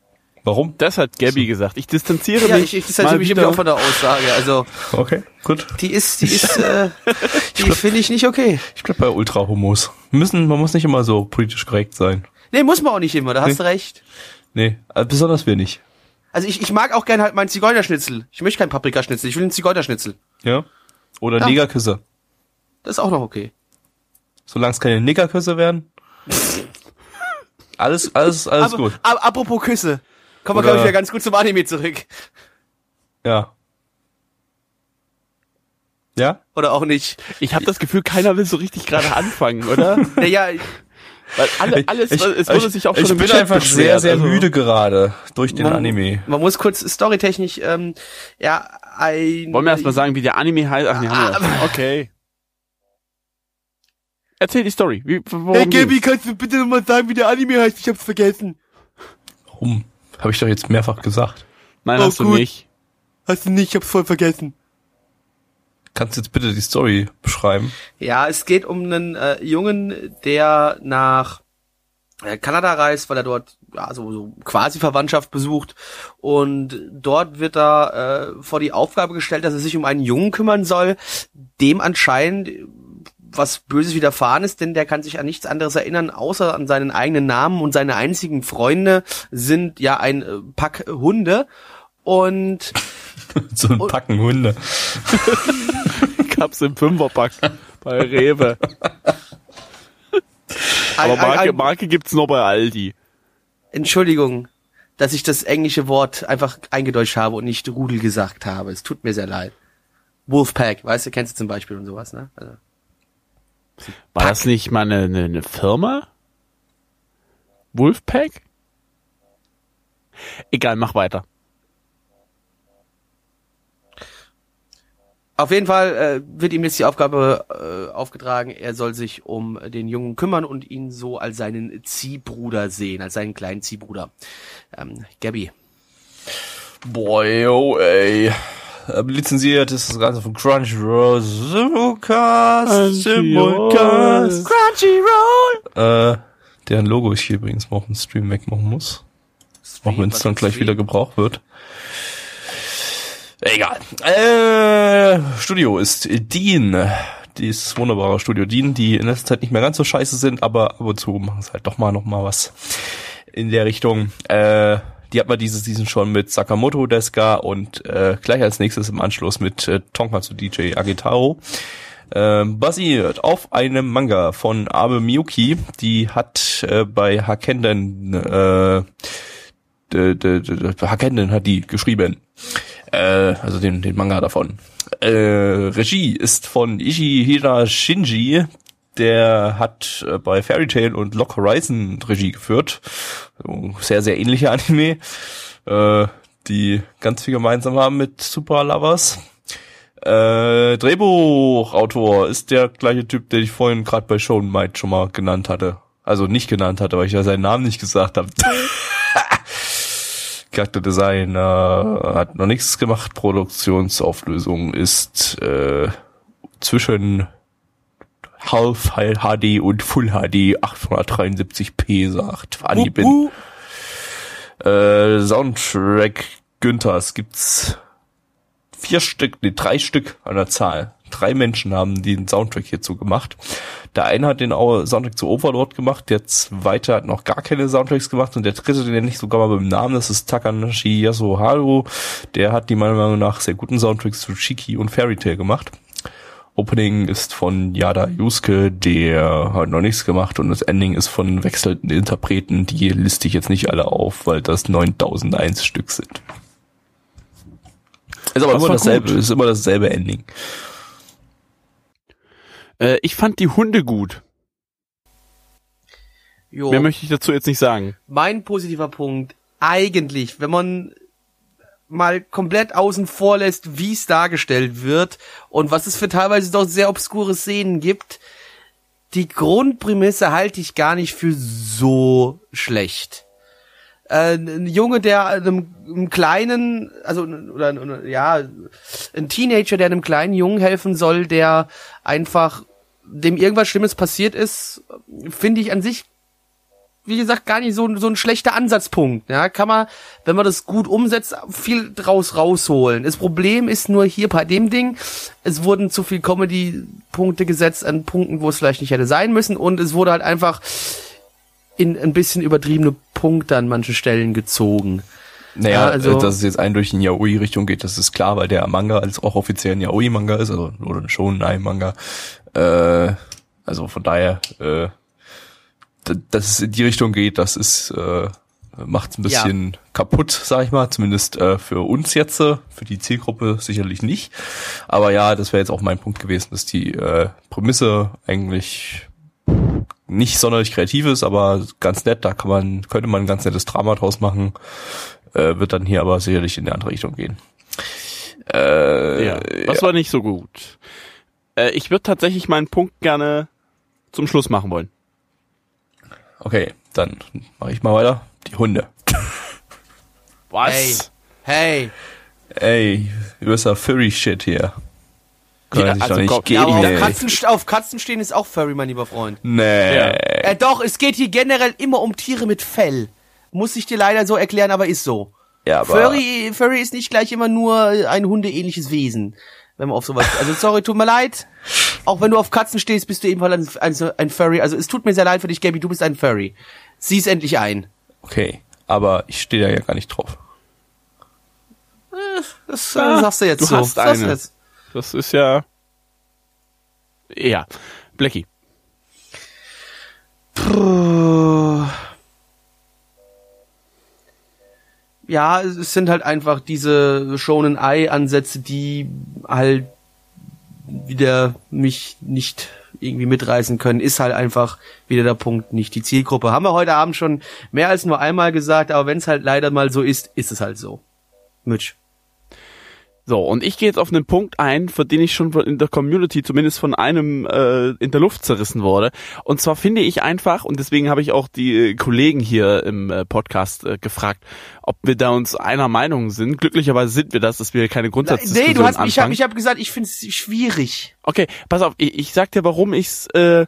Warum? Das hat Gabby gesagt. Ich distanziere Ja, mich. ich, ich distanziere mich wieder. immer auch von der Aussage. Also, Okay, gut. die ist, die ist, äh, die finde ich nicht okay. Ich bleib bei Ultra Homos. Müssen, man muss nicht immer so politisch korrekt sein. Nee, muss man auch nicht immer, da hast Nee. du recht. Nee, äh, besonders wir nicht. Also ich, ich mag auch gern halt meinen Zigeunerschnitzel. Ich möchte keinen Paprikaschnitzel, ich will einen Zigeunerschnitzel. Ja? Oder Ja. Negerküsse. Das ist auch noch okay. Solange es keine Niggerküsse werden. alles, alles, alles Aber, gut. aber apropos Küsse. Kommen wir, glaube ich, wieder ganz gut zum Anime zurück. Ja. Ja? Oder auch nicht. Ich habe das Gefühl, keiner will so richtig gerade anfangen, oder? Naja, Weil alle, alles, ich, es wurde sich auch schon ich bin einfach sehr, beschwert, sehr also. müde gerade durch den Man- Anime. man muss kurz storytechnisch, ähm, ja, ein... Wollen wir erstmal sagen, wie der Anime heißt? Ach nee, haben wir. Okay. Erzähl die Story. Wie, Hey Gaby, kannst du bitte nochmal sagen, wie der Anime heißt? Ich hab's vergessen. Warum? Habe ich doch jetzt mehrfach gesagt. Nein, Oh, hast du gut. nicht. Hast du nicht, ich hab's voll vergessen. Kannst du jetzt bitte die Story beschreiben? Ja, es geht um einen äh, Jungen, der nach äh, Kanada reist, weil er dort ja, so, so quasi Verwandtschaft besucht. Und dort wird er äh, vor die Aufgabe gestellt, dass er sich um einen Jungen kümmern soll, dem anscheinend was Böses widerfahren ist, denn der kann sich an nichts anderes erinnern, außer an seinen eigenen Namen und seine einzigen Freunde sind ja ein äh, Pack Hunde. Und so ein Packen Hunde. Gab's im Fünferpack bei Rewe. Aber Marke, Marke gibt's nur bei Aldi. Entschuldigung, dass ich das englische Wort einfach eingedeutscht habe und nicht Rudel gesagt habe. Es tut mir sehr leid. Wolfpack, weißt du, kennst du zum Beispiel und sowas, ne? Also, War das nicht mal eine, eine, eine Firma? Wolfpack? Egal, mach weiter. Auf jeden Fall äh, wird ihm jetzt die Aufgabe äh, aufgetragen, er soll sich um den Jungen kümmern und ihn so als seinen Ziehbruder sehen, als seinen kleinen Ziehbruder. Ähm, Gabby. Boy, oh ey. Ähm, Lizenziert ist das Ganze von Crunchyroll. Simulcast, Simulcast. Crunchyroll! Äh, deren Logo ich hier übrigens mal auf dem Stream wegmachen muss. Auch wenn es dann gleich wie? wieder gebraucht wird. Egal. Äh, Studio ist Dean. Dieses wunderbare Studio Dean, die in letzter Zeit nicht mehr ganz so scheiße sind, aber ab und zu machen sie halt doch mal noch mal was in der Richtung. Äh, die hat man diese Season schon mit Sakamoto Deska und äh, gleich als nächstes im Anschluss mit äh, Tonkatsu DJ Agitaro. Ähm, basiert auf einem Manga von Abe Miyuki. Die hat äh, bei Hakenden äh, Hakenden hat die geschrieben. Äh, also den, den Manga davon. Äh, Regie ist von Ishihira Shinji, der hat äh, bei Fairy Tail und Lock Horizon Regie geführt. Sehr, sehr ähnliche Anime, äh, die ganz viel gemeinsam haben mit Super Lovers. Äh, Drehbuchautor ist der gleiche Typ, den ich vorhin gerade bei Show Might schon mal genannt hatte. Also nicht genannt hatte, weil ich ja seinen Namen nicht gesagt habe. Charakterdesigner hat noch nichts gemacht. Produktionsauflösung ist äh, zwischen Half HD und Full HD 873p sagt Fanny bin. Äh, Soundtrack Günthers gibt's vier Stück, nee, drei Stück an der Zahl. Drei Menschen haben den Soundtrack hierzu gemacht. Der eine hat den Soundtrack zu Overlord gemacht, der zweite hat noch gar keine Soundtracks gemacht und der dritte, den nenne ich sogar mal beim Namen, das ist Takanashi Yasuharu. Der hat die meiner Meinung nach sehr guten Soundtracks zu Shiki und Fairy Tail gemacht. Opening ist von Yada Yusuke, der hat noch nichts gemacht und das Ending ist von wechselnden Interpreten, die liste ich jetzt nicht alle auf, weil das 9001 Stück sind. Ist aber Das immer dasselbe, gut. ist immer dasselbe Ending. Äh, ich fand die Hunde gut. Jo. Mehr möchte ich dazu jetzt nicht sagen. mein positiver Punkt, eigentlich, wenn man mal komplett außen vor lässt, wie es dargestellt wird und was es für teilweise doch sehr obskure Szenen gibt, die Grundprämisse halte ich gar nicht für so schlecht. Äh, ein Junge, der einem, einem kleinen, also oder, oder ja, ein Teenager, der einem kleinen Jungen helfen soll, der einfach dem irgendwas Schlimmes passiert ist, finde ich an sich wie gesagt, gar nicht so, so ein schlechter Ansatzpunkt. Ja, kann man, wenn man das gut umsetzt, viel draus rausholen. Das Problem ist nur hier bei dem Ding, es wurden zu viel Comedy-Punkte gesetzt an Punkten, wo es vielleicht nicht hätte sein müssen und es wurde halt einfach in ein bisschen übertriebene Punkte an manchen Stellen gezogen. Naja, Ja, also- äh, dass es jetzt ein durch in Yaoi-Richtung geht, das ist klar, weil der Manga als auch offiziell ein Yaoi-Manga ist, also oder schon ein Manga. Äh, also von daher, äh, dass es in die Richtung geht, das ist äh, macht ein bisschen kaputt, sag ich mal, zumindest äh, für uns jetzt, äh, für die Zielgruppe sicherlich nicht. Aber ja, das wäre jetzt auch mein Punkt gewesen, dass die äh, Prämisse eigentlich nicht sonderlich kreativ ist, aber ganz nett, da kann man, könnte man ein ganz nettes Drama draus machen, äh, wird dann hier aber sicherlich in die andere Richtung gehen. Äh, Ja, das war nicht so gut. Äh, ich würde tatsächlich meinen Punkt gerne zum Schluss machen wollen. Okay, dann mache ich mal weiter. Die Hunde. Was? Hey, Ey, du bist ja Furry Shit hier. Kann Ja, also doch nicht ja, aber auf. Katzen, auf Katzen stehen ist auch Furry, mein lieber Freund. Nee. Ja. Äh, doch, es geht hier generell immer um Tiere mit Fell. Muss ich dir leider so erklären, aber ist so. Ja, aber Furry, Furry ist nicht gleich immer nur ein hundeähnliches Wesen, wenn man auf sowas. Also sorry, tut mir leid. Auch wenn du auf Katzen stehst, bist du ebenfalls ein, ein, ein Furry. Also es tut mir sehr leid für dich, Gabby, du bist ein Furry. Sieh's endlich ein. okay, aber ich stehe da ja gar nicht drauf. Das äh, Ah, sagst du jetzt du so. hast eine. Das ist ja. Ja. Blackie. Ja, es sind halt einfach diese Shonen Eye Ansätze, die halt wieder mich nicht irgendwie mitreißen können, ist halt einfach wieder der Punkt, nicht die Zielgruppe. Haben wir heute Abend schon mehr als nur einmal gesagt, aber wenn es halt leider mal so ist, ist es halt so. Mitch. So, und ich gehe jetzt auf einen Punkt ein, für den ich schon in der Community zumindest von einem äh, in der Luft zerrissen wurde. Und zwar finde ich einfach, und deswegen habe ich auch die äh, Kollegen hier im äh, Podcast äh, gefragt, ob wir da uns einer Meinung sind. Glücklicherweise sind wir das, dass wir keine Grundsatzdiskussion Nee, du hast, ich anfangen. habe ich hab gesagt, ich finde es schwierig. Okay, pass auf, ich, ich sag dir, warum ich's äh,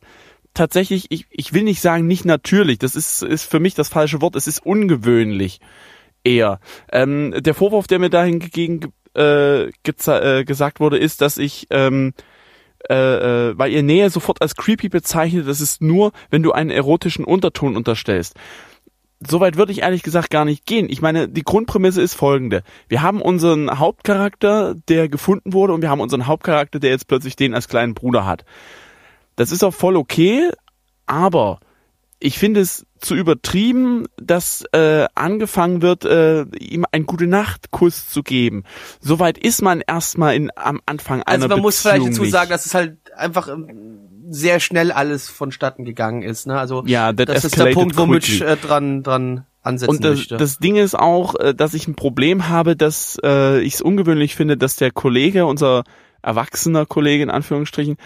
tatsächlich, ich, ich will nicht sagen nicht natürlich, das ist, ist für mich das falsche Wort, es ist ungewöhnlich eher. Ähm, der Vorwurf, der mir dahingegen äh, äh, gesagt wurde, ist, dass ich ähm, äh, äh, weil ihr Nähe sofort als creepy bezeichnet, das ist nur, wenn du einen erotischen Unterton unterstellst. Soweit würde ich ehrlich gesagt gar nicht gehen. Ich meine, die Grundprämisse ist folgende. Wir haben unseren Hauptcharakter, der gefunden wurde, und wir haben unseren Hauptcharakter, der jetzt plötzlich den als kleinen Bruder hat. Das ist auch voll okay, aber ich finde es zu übertrieben, dass äh, angefangen wird, äh, ihm einen gute Nacht Kuss zu geben. Soweit ist man erstmal in am Anfang einer Also man muss Beziehung vielleicht dazu nicht. sagen, dass es halt einfach ähm, sehr schnell alles vonstatten gegangen ist. Ne? Also Ja, das ist der Punkt, wo Mitch äh, dran dran ansetzen Und das, möchte. das Ding ist auch, äh, dass ich ein Problem habe, dass äh, ich es ungewöhnlich finde, dass der Kollege, unser erwachsener Kollege in Anführungsstrichen,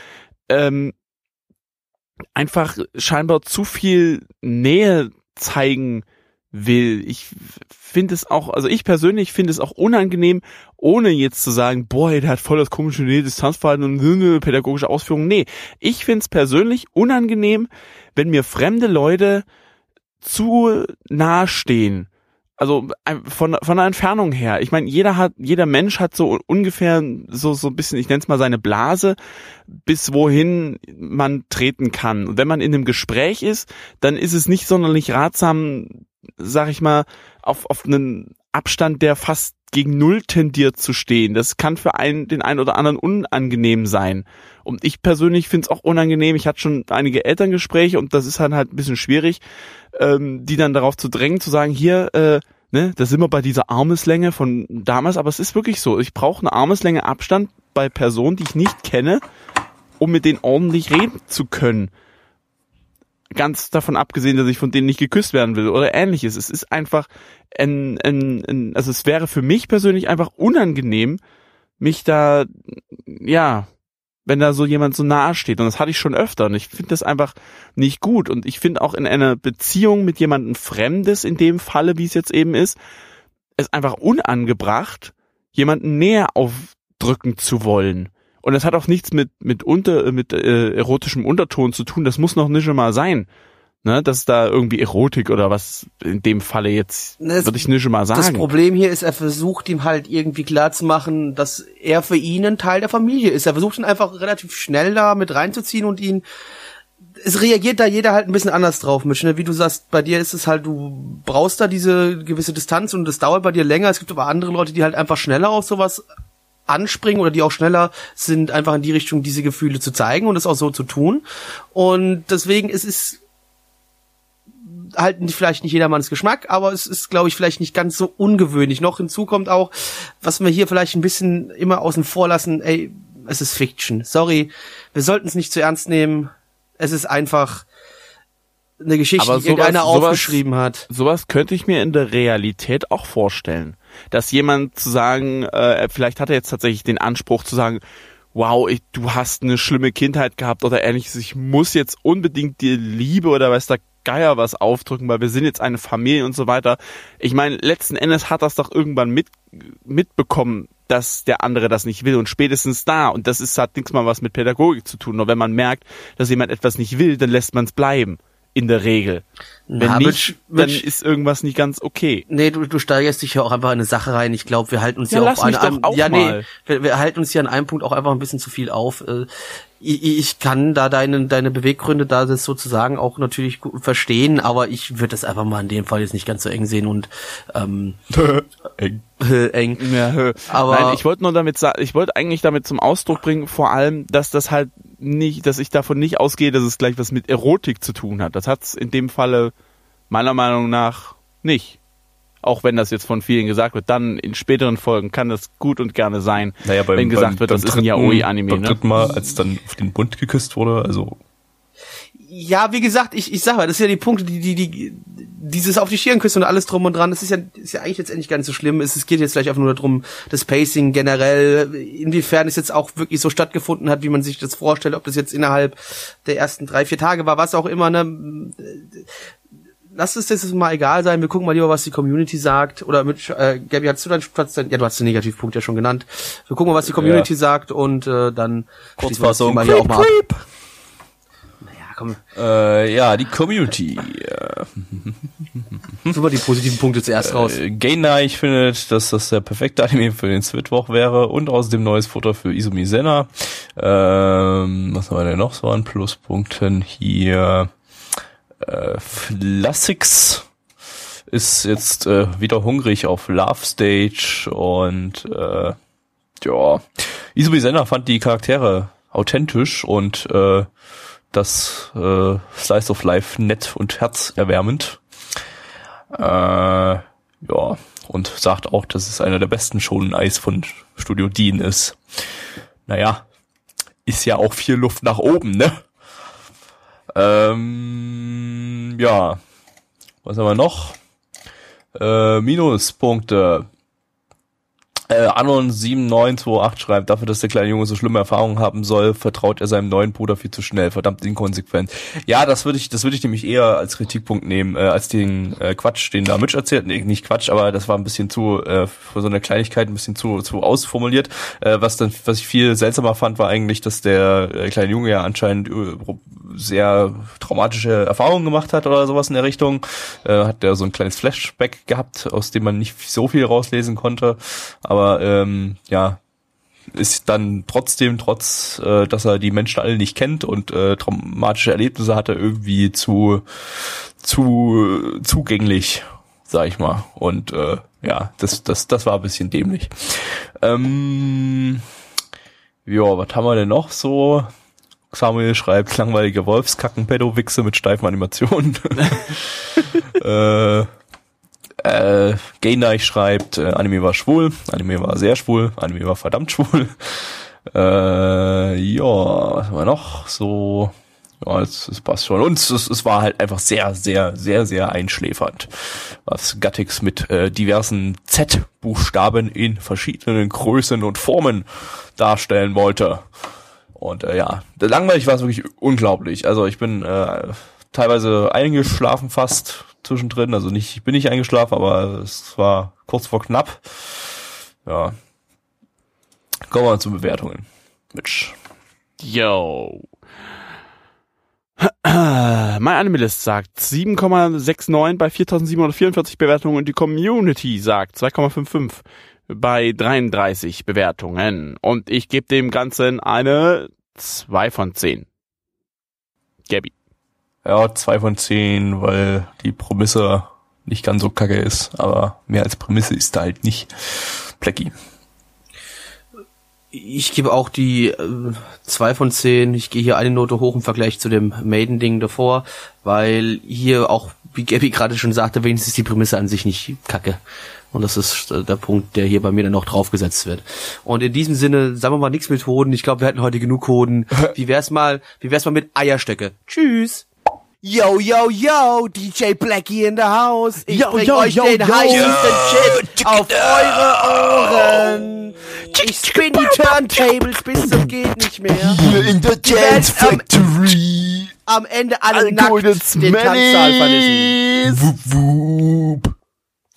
ähm, einfach scheinbar zu viel Nähe zeigen will. Ich finde es auch, also ich persönlich finde es auch unangenehm, ohne jetzt zu sagen, boah, der hat voll das komische Nähe-Distanzverhalten und äh, pädagogische Ausführungen. Nee, ich finde es persönlich unangenehm, wenn mir fremde Leute zu nahe stehen. Also von, von der Entfernung her. Ich meine, jeder hat, jeder Mensch hat so ungefähr so, so ein bisschen, ich nenne es mal seine Blase, bis wohin man treten kann. Und wenn man in einem Gespräch ist, dann ist es nicht sonderlich ratsam, sag ich mal, auf, auf einen Abstand, der fast gegen Null tendiert zu stehen. Das kann für einen, den einen oder anderen unangenehm sein. Und ich persönlich finde es auch unangenehm. Ich hatte schon einige Elterngespräche und das ist halt halt ein bisschen schwierig, ähm, die dann darauf zu drängen, zu sagen, hier, äh, ne, da sind wir bei dieser Armeslänge von damals, aber es ist wirklich so. Ich brauche eine Armeslänge Abstand bei Personen, die ich nicht kenne, um mit denen ordentlich reden zu können. Ganz davon abgesehen, dass ich von denen nicht geküsst werden will oder ähnliches. Es ist einfach ein, ein, ein also es wäre für mich persönlich einfach unangenehm, mich da, ja, wenn da so jemand so nahe steht. Und das hatte ich schon öfter. Und ich finde das einfach nicht gut. Und ich finde auch in einer Beziehung mit jemandem Fremdes, in dem Falle, wie es jetzt eben ist, es einfach unangebracht, jemanden näher aufdrücken zu wollen. Und das hat auch nichts mit mit unter mit äh, erotischem Unterton zu tun. Das muss noch nicht mal sein, ne, dass da irgendwie Erotik oder was in dem Falle jetzt Das- würde ich nicht mal das sagen. Problem hier ist, er versucht ihm halt irgendwie klar zu machen, dass er für ihn ein Teil der Familie ist. Er versucht ihn einfach relativ schnell da mit reinzuziehen und ihn es reagiert da jeder halt ein bisschen anders drauf, Mitch, ne? Wie du sagst, bei dir ist es halt, du brauchst da diese gewisse Distanz und das dauert bei dir länger. Es gibt aber andere Leute, die halt einfach schneller auf sowas anspringen oder die auch schneller sind, einfach in die Richtung diese Gefühle zu zeigen und es auch so zu tun. Und deswegen ist es halt nicht- vielleicht nicht jedermanns Geschmack, aber es ist, glaube ich, vielleicht nicht ganz so ungewöhnlich. Noch hinzu kommt auch, was wir hier vielleicht ein bisschen immer außen vor lassen, ey, es ist Fiction. Sorry, wir sollten es nicht zu ernst nehmen. Es ist einfach eine Geschichte, Aber die irgendeiner sowas- sowas- aufgeschrieben hat. sowas könnte ich mir in der Realität auch vorstellen. Dass jemand zu sagen, äh, vielleicht hat er jetzt tatsächlich den Anspruch zu sagen, wow, ich, du hast eine schlimme Kindheit gehabt oder ähnliches, ich muss jetzt unbedingt dir Liebe oder weiß der Geier was aufdrücken, weil wir sind jetzt eine Familie und so weiter. Ich meine, letzten Endes hat das doch irgendwann mit, mitbekommen, dass der andere das nicht will und spätestens da, und das ist, hat nichts mal was mit Pädagogik zu tun, nur wenn man merkt, dass jemand etwas nicht will, dann lässt man es bleiben. In der Regel. Wenn Na, nicht, dann ist irgendwas nicht ganz okay. Nee, du, du steigerst dich ja auch einfach in eine Sache rein. Ich glaube, wir halten uns Ja, ja, lass auf mich einem, doch auch ja, nee, mal. wir, wir halten uns hier an einem Punkt auch einfach ein bisschen zu viel auf. Äh, Ich, ich kann da deine, deine Beweggründe da das sozusagen auch natürlich gut verstehen, aber ich würde das einfach mal in dem Fall jetzt nicht ganz so eng sehen und ähm, Eng. eng. Ja. Aber- Nein, ich wollte nur damit sagen, ich wollte eigentlich damit zum Ausdruck bringen, vor allem, dass das halt nicht, dass ich davon nicht ausgehe, dass es gleich was mit Erotik zu tun hat. Das hat's in dem Falle meiner Meinung nach nicht. Auch wenn das jetzt von vielen gesagt wird, dann in späteren Folgen kann das gut und gerne sein, Naja, beim, wenn gesagt beim, wird, beim das ist ein dritten- Yaoi-Anime. Beim Ne? dritten Mal, als dann auf den Bund geküsst wurde, also Ja, wie gesagt, ich, ich sag mal, das sind ja die Punkte, die, die, die, dieses auf die Stirn küssen und alles drum und dran, das ist ja, ist ja eigentlich jetzt endlich gar nicht so schlimm. Es, es geht jetzt vielleicht einfach nur darum, das Pacing generell, inwiefern es jetzt auch wirklich so stattgefunden hat, wie man sich das vorstellt, ob das jetzt innerhalb der ersten drei, vier Tage war, was auch immer, ne. Lass es jetzt mal egal sein, wir gucken mal lieber, was die Community sagt. Oder mit, äh, Gabi, hast du deinen Platz, ja, du hast den Negativpunkt ja schon genannt. Wir gucken mal, was die Community sagt und äh, dann Kurzfassung. Thema hier auch mal ab. Naja, komm, äh, ja, die Community. Äh, Super die positiven Punkte zuerst raus. Äh, Gainai findet, dass das der perfekte Anime für den Switwoch wäre und außerdem neues Futter für Izumi Senna. Ähm, was haben wir denn noch so an Pluspunkten hier? Äh, Flassix ist jetzt äh, wieder hungrig auf Love Stage und äh, ja, Izumi Senna fand die Charaktere authentisch und äh, das äh, Slice of Life nett und herzerwärmend. Äh, ja, und sagt auch, dass es einer der besten Shonen Eis von Studio Dean ist. Naja, ist ja auch viel Luft nach oben, ne? Ähm, ja. Was haben wir noch? Äh, Minuspunkte. Äh, Anon7928 schreibt, dafür, dass der kleine Junge so schlimme Erfahrungen haben soll, vertraut er seinem neuen Bruder viel zu schnell. Verdammt inkonsequent. Ja, das würde ich, das würde ich nämlich eher als Kritikpunkt nehmen, äh, als den äh, Quatsch, den da Mitch erzählt. Nee, nicht Quatsch, aber das war ein bisschen zu, äh, für so eine Kleinigkeit ein bisschen zu, zu ausformuliert. Äh, was dann, was ich viel seltsamer fand, war eigentlich, dass der äh, kleine Junge ja anscheinend äh, sehr traumatische Erfahrungen gemacht hat oder sowas in der Richtung. Äh, hat der so ein kleines Flashback gehabt, aus dem man nicht so viel rauslesen konnte. Aber ähm, ja, ist dann trotzdem, trotz, äh, dass er die Menschen alle nicht kennt und äh, traumatische Erlebnisse hatte, irgendwie zu, zu zugänglich, sag ich mal. Und äh, ja, das, das, das war ein bisschen dämlich. Ähm, ja, was haben wir denn noch so? Samuel schreibt langweilige Wolfskacken Pedo-Wichse mit steifen Animationen. äh, äh, Knight schreibt, äh, Anime war schwul, Anime war sehr schwul, Anime war verdammt schwul. Äh, ja, was haben wir noch? So, ja, es, es passt schon. Und es, es war halt einfach sehr, sehr, sehr, sehr einschläfernd, was Gattix mit äh, diversen Z-Buchstaben in verschiedenen Größen und Formen darstellen wollte. Und äh, ja, langweilig war es wirklich unglaublich. Also ich bin äh, teilweise eingeschlafen fast zwischendrin. Also nicht, ich bin nicht eingeschlafen, aber es war kurz vor knapp. Ja. Kommen wir zu Bewertungen. Mitch. Yo. My Animalist sagt 7,69 bei 4744 Bewertungen und die Community sagt 2,55 bei 33 Bewertungen. Und ich gebe dem Ganzen eine 2 von 10. Gabby. Ja, zwei von zehn, weil die Prämisse nicht ganz so kacke ist, aber mehr als Prämisse ist da halt nicht. Plecky. Ich gebe auch die äh, zwei von zehn. Ich gehe hier eine Note hoch im Vergleich zu dem Maiden-Ding davor, weil hier auch, wie Gabby gerade schon sagte, wenigstens die Prämisse an sich nicht kacke. Und das ist äh, der Punkt, der hier bei mir dann noch draufgesetzt wird. Und in diesem Sinne, sagen wir mal nichts mit Hoden. Ich glaube, wir hatten heute genug Hoden. Wie wär's mal, wie wär's mal mit Eierstöcke? Tschüss. Yo, yo, yo, DJ Blackie in the house. Ich Yo, bring yo, euch yo, den yo. heißesten Shit auf eure Ohren. Ich spin die Turntables bis zum geht nicht mehr. in der Dance Factory. Am Ende alle nackt den Tanzsaal verlassen. Wup, wup.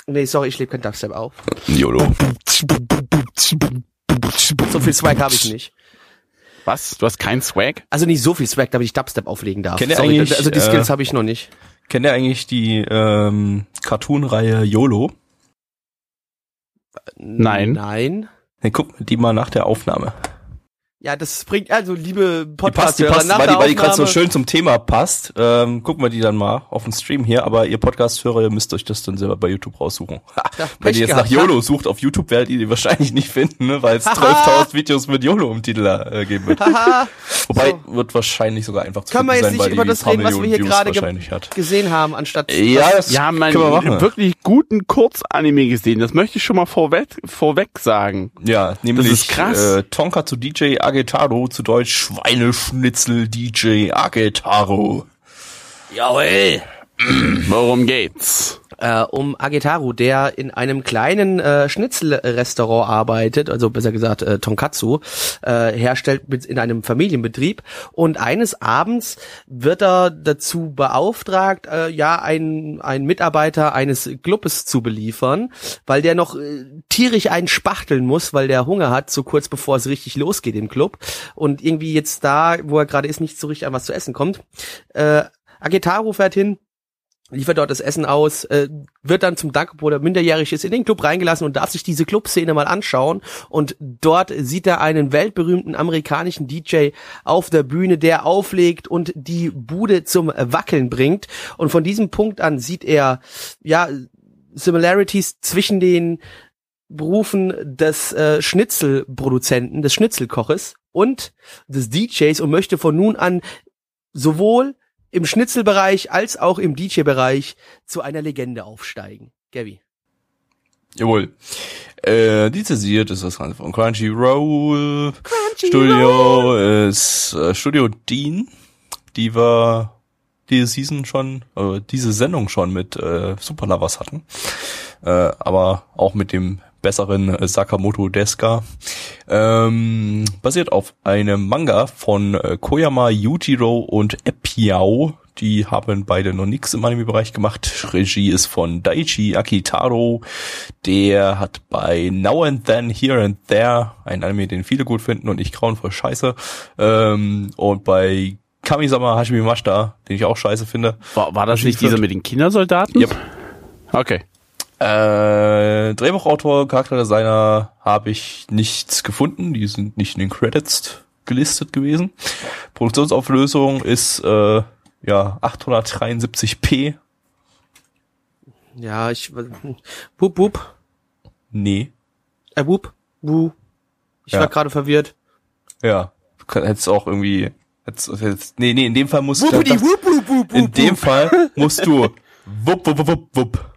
Nee, sorry, ich lebe kein Dubstep auf. YOLO. So viel Swag habe ich nicht. Was? Du hast keinen Swag? Also nicht so viel Swag, damit ich Dubstep auflegen darf. Kennt Sorry, eigentlich, also die äh, Skills habe ich noch nicht. Kennt ihr eigentlich die ähm, Cartoon-Reihe YOLO? Nein. Nein. Dann guckt die mal nach der Aufnahme. Ja, das bringt, also liebe Die passt, die Podcast-Hörer, passt, weil die, der weil die gerade so schön zum Thema passt. Ähm, gucken wir die dann mal auf dem Stream hier, aber ihr Podcast-Hörer, ihr müsst euch das dann selber bei YouTube raussuchen. Ha, Ja, Wenn ihr jetzt gehabt, nach YOLO sucht auf YouTube, werdet ihr die wahrscheinlich nicht finden, ne, weil es 12.000 Videos mit YOLO im Titel äh, geben wird. Wobei, wird wahrscheinlich sogar einfach zu können wir finden jetzt sein, nicht weil über das reden, was wir hier gerade ge gesehen haben, anstatt Ja, das Wir haben einen können wir machen. wirklich guten Kurzanime gesehen. Das möchte ich schon mal vorweg, vorweg sagen. Ja, nämlich ist krass. Äh, Tonka zu DJ Agetaro, zu Deutsch Schweineschnitzel DJ Agetaro. Jawohl. Worum geht's? Äh, um Agetaru, der in einem kleinen äh, Schnitzelrestaurant arbeitet, also besser gesagt äh, Tonkatsu, äh, herstellt mit, in einem Familienbetrieb. Und eines Abends wird er dazu beauftragt, äh, ja, ein, ein Mitarbeiter eines Clubes zu beliefern, weil der noch äh, tierisch einen spachteln muss, weil der Hunger hat, so kurz bevor es richtig losgeht im Club. Und irgendwie jetzt da, wo er gerade ist, nicht so richtig an was zu essen kommt. Äh, Agetaru fährt hin, liefert dort das Essen aus, äh, wird dann zum Dank, obwohl er minderjährig ist, in den Club reingelassen und darf sich diese Clubszene mal anschauen. Und dort sieht er einen weltberühmten amerikanischen DJ auf der Bühne, der auflegt und die Bude zum Wackeln bringt. Und von diesem Punkt an sieht er, ja, Similarities zwischen den Berufen des äh, Schnitzelproduzenten, des Schnitzelkoches und des DJs und möchte von nun an sowohl im Schnitzelbereich als auch im DJ-Bereich zu einer Legende aufsteigen. Gabby. Jawohl. Äh, lizenziert ist das Ganze von Crunchyroll. Studio ist äh, Studio Dean. Die war diese Season schon, äh, diese Sendung schon mit äh, Superlovers hatten. Äh, aber auch mit dem besseren äh, Sakamoto Deska. Ähm, basiert auf einem Manga von äh, Koyama Yujiro und Epiao. Die haben beide noch nichts im Anime-Bereich gemacht. Regie ist von Daichi Akitaro. Der hat bei Now and Then, Here and There, ein Anime, den viele gut finden und ich grauenvoll scheiße. Ähm, und bei Kamisama Hashimi Mashita, den ich auch scheiße finde. War, war das nicht dieser mit den Kindersoldaten? Yep. Okay. Äh, Drehbuchautor, Charakterdesigner habe ich nichts gefunden. Die sind nicht in den Credits gelistet gewesen. Produktionsauflösung ist äh, ja 873p. Ja, ich. Wup, wup. Nee. Äh, wup. Wu. Ich Ja. war gerade verwirrt. Ja. Du hättest auch irgendwie. Hättest, hättest, nee, nee, in dem Fall musst du. Wuppidi, wup, wup, wup, in wup, dem wup. Fall musst du wupp, wupp, wupp, wupp, wupp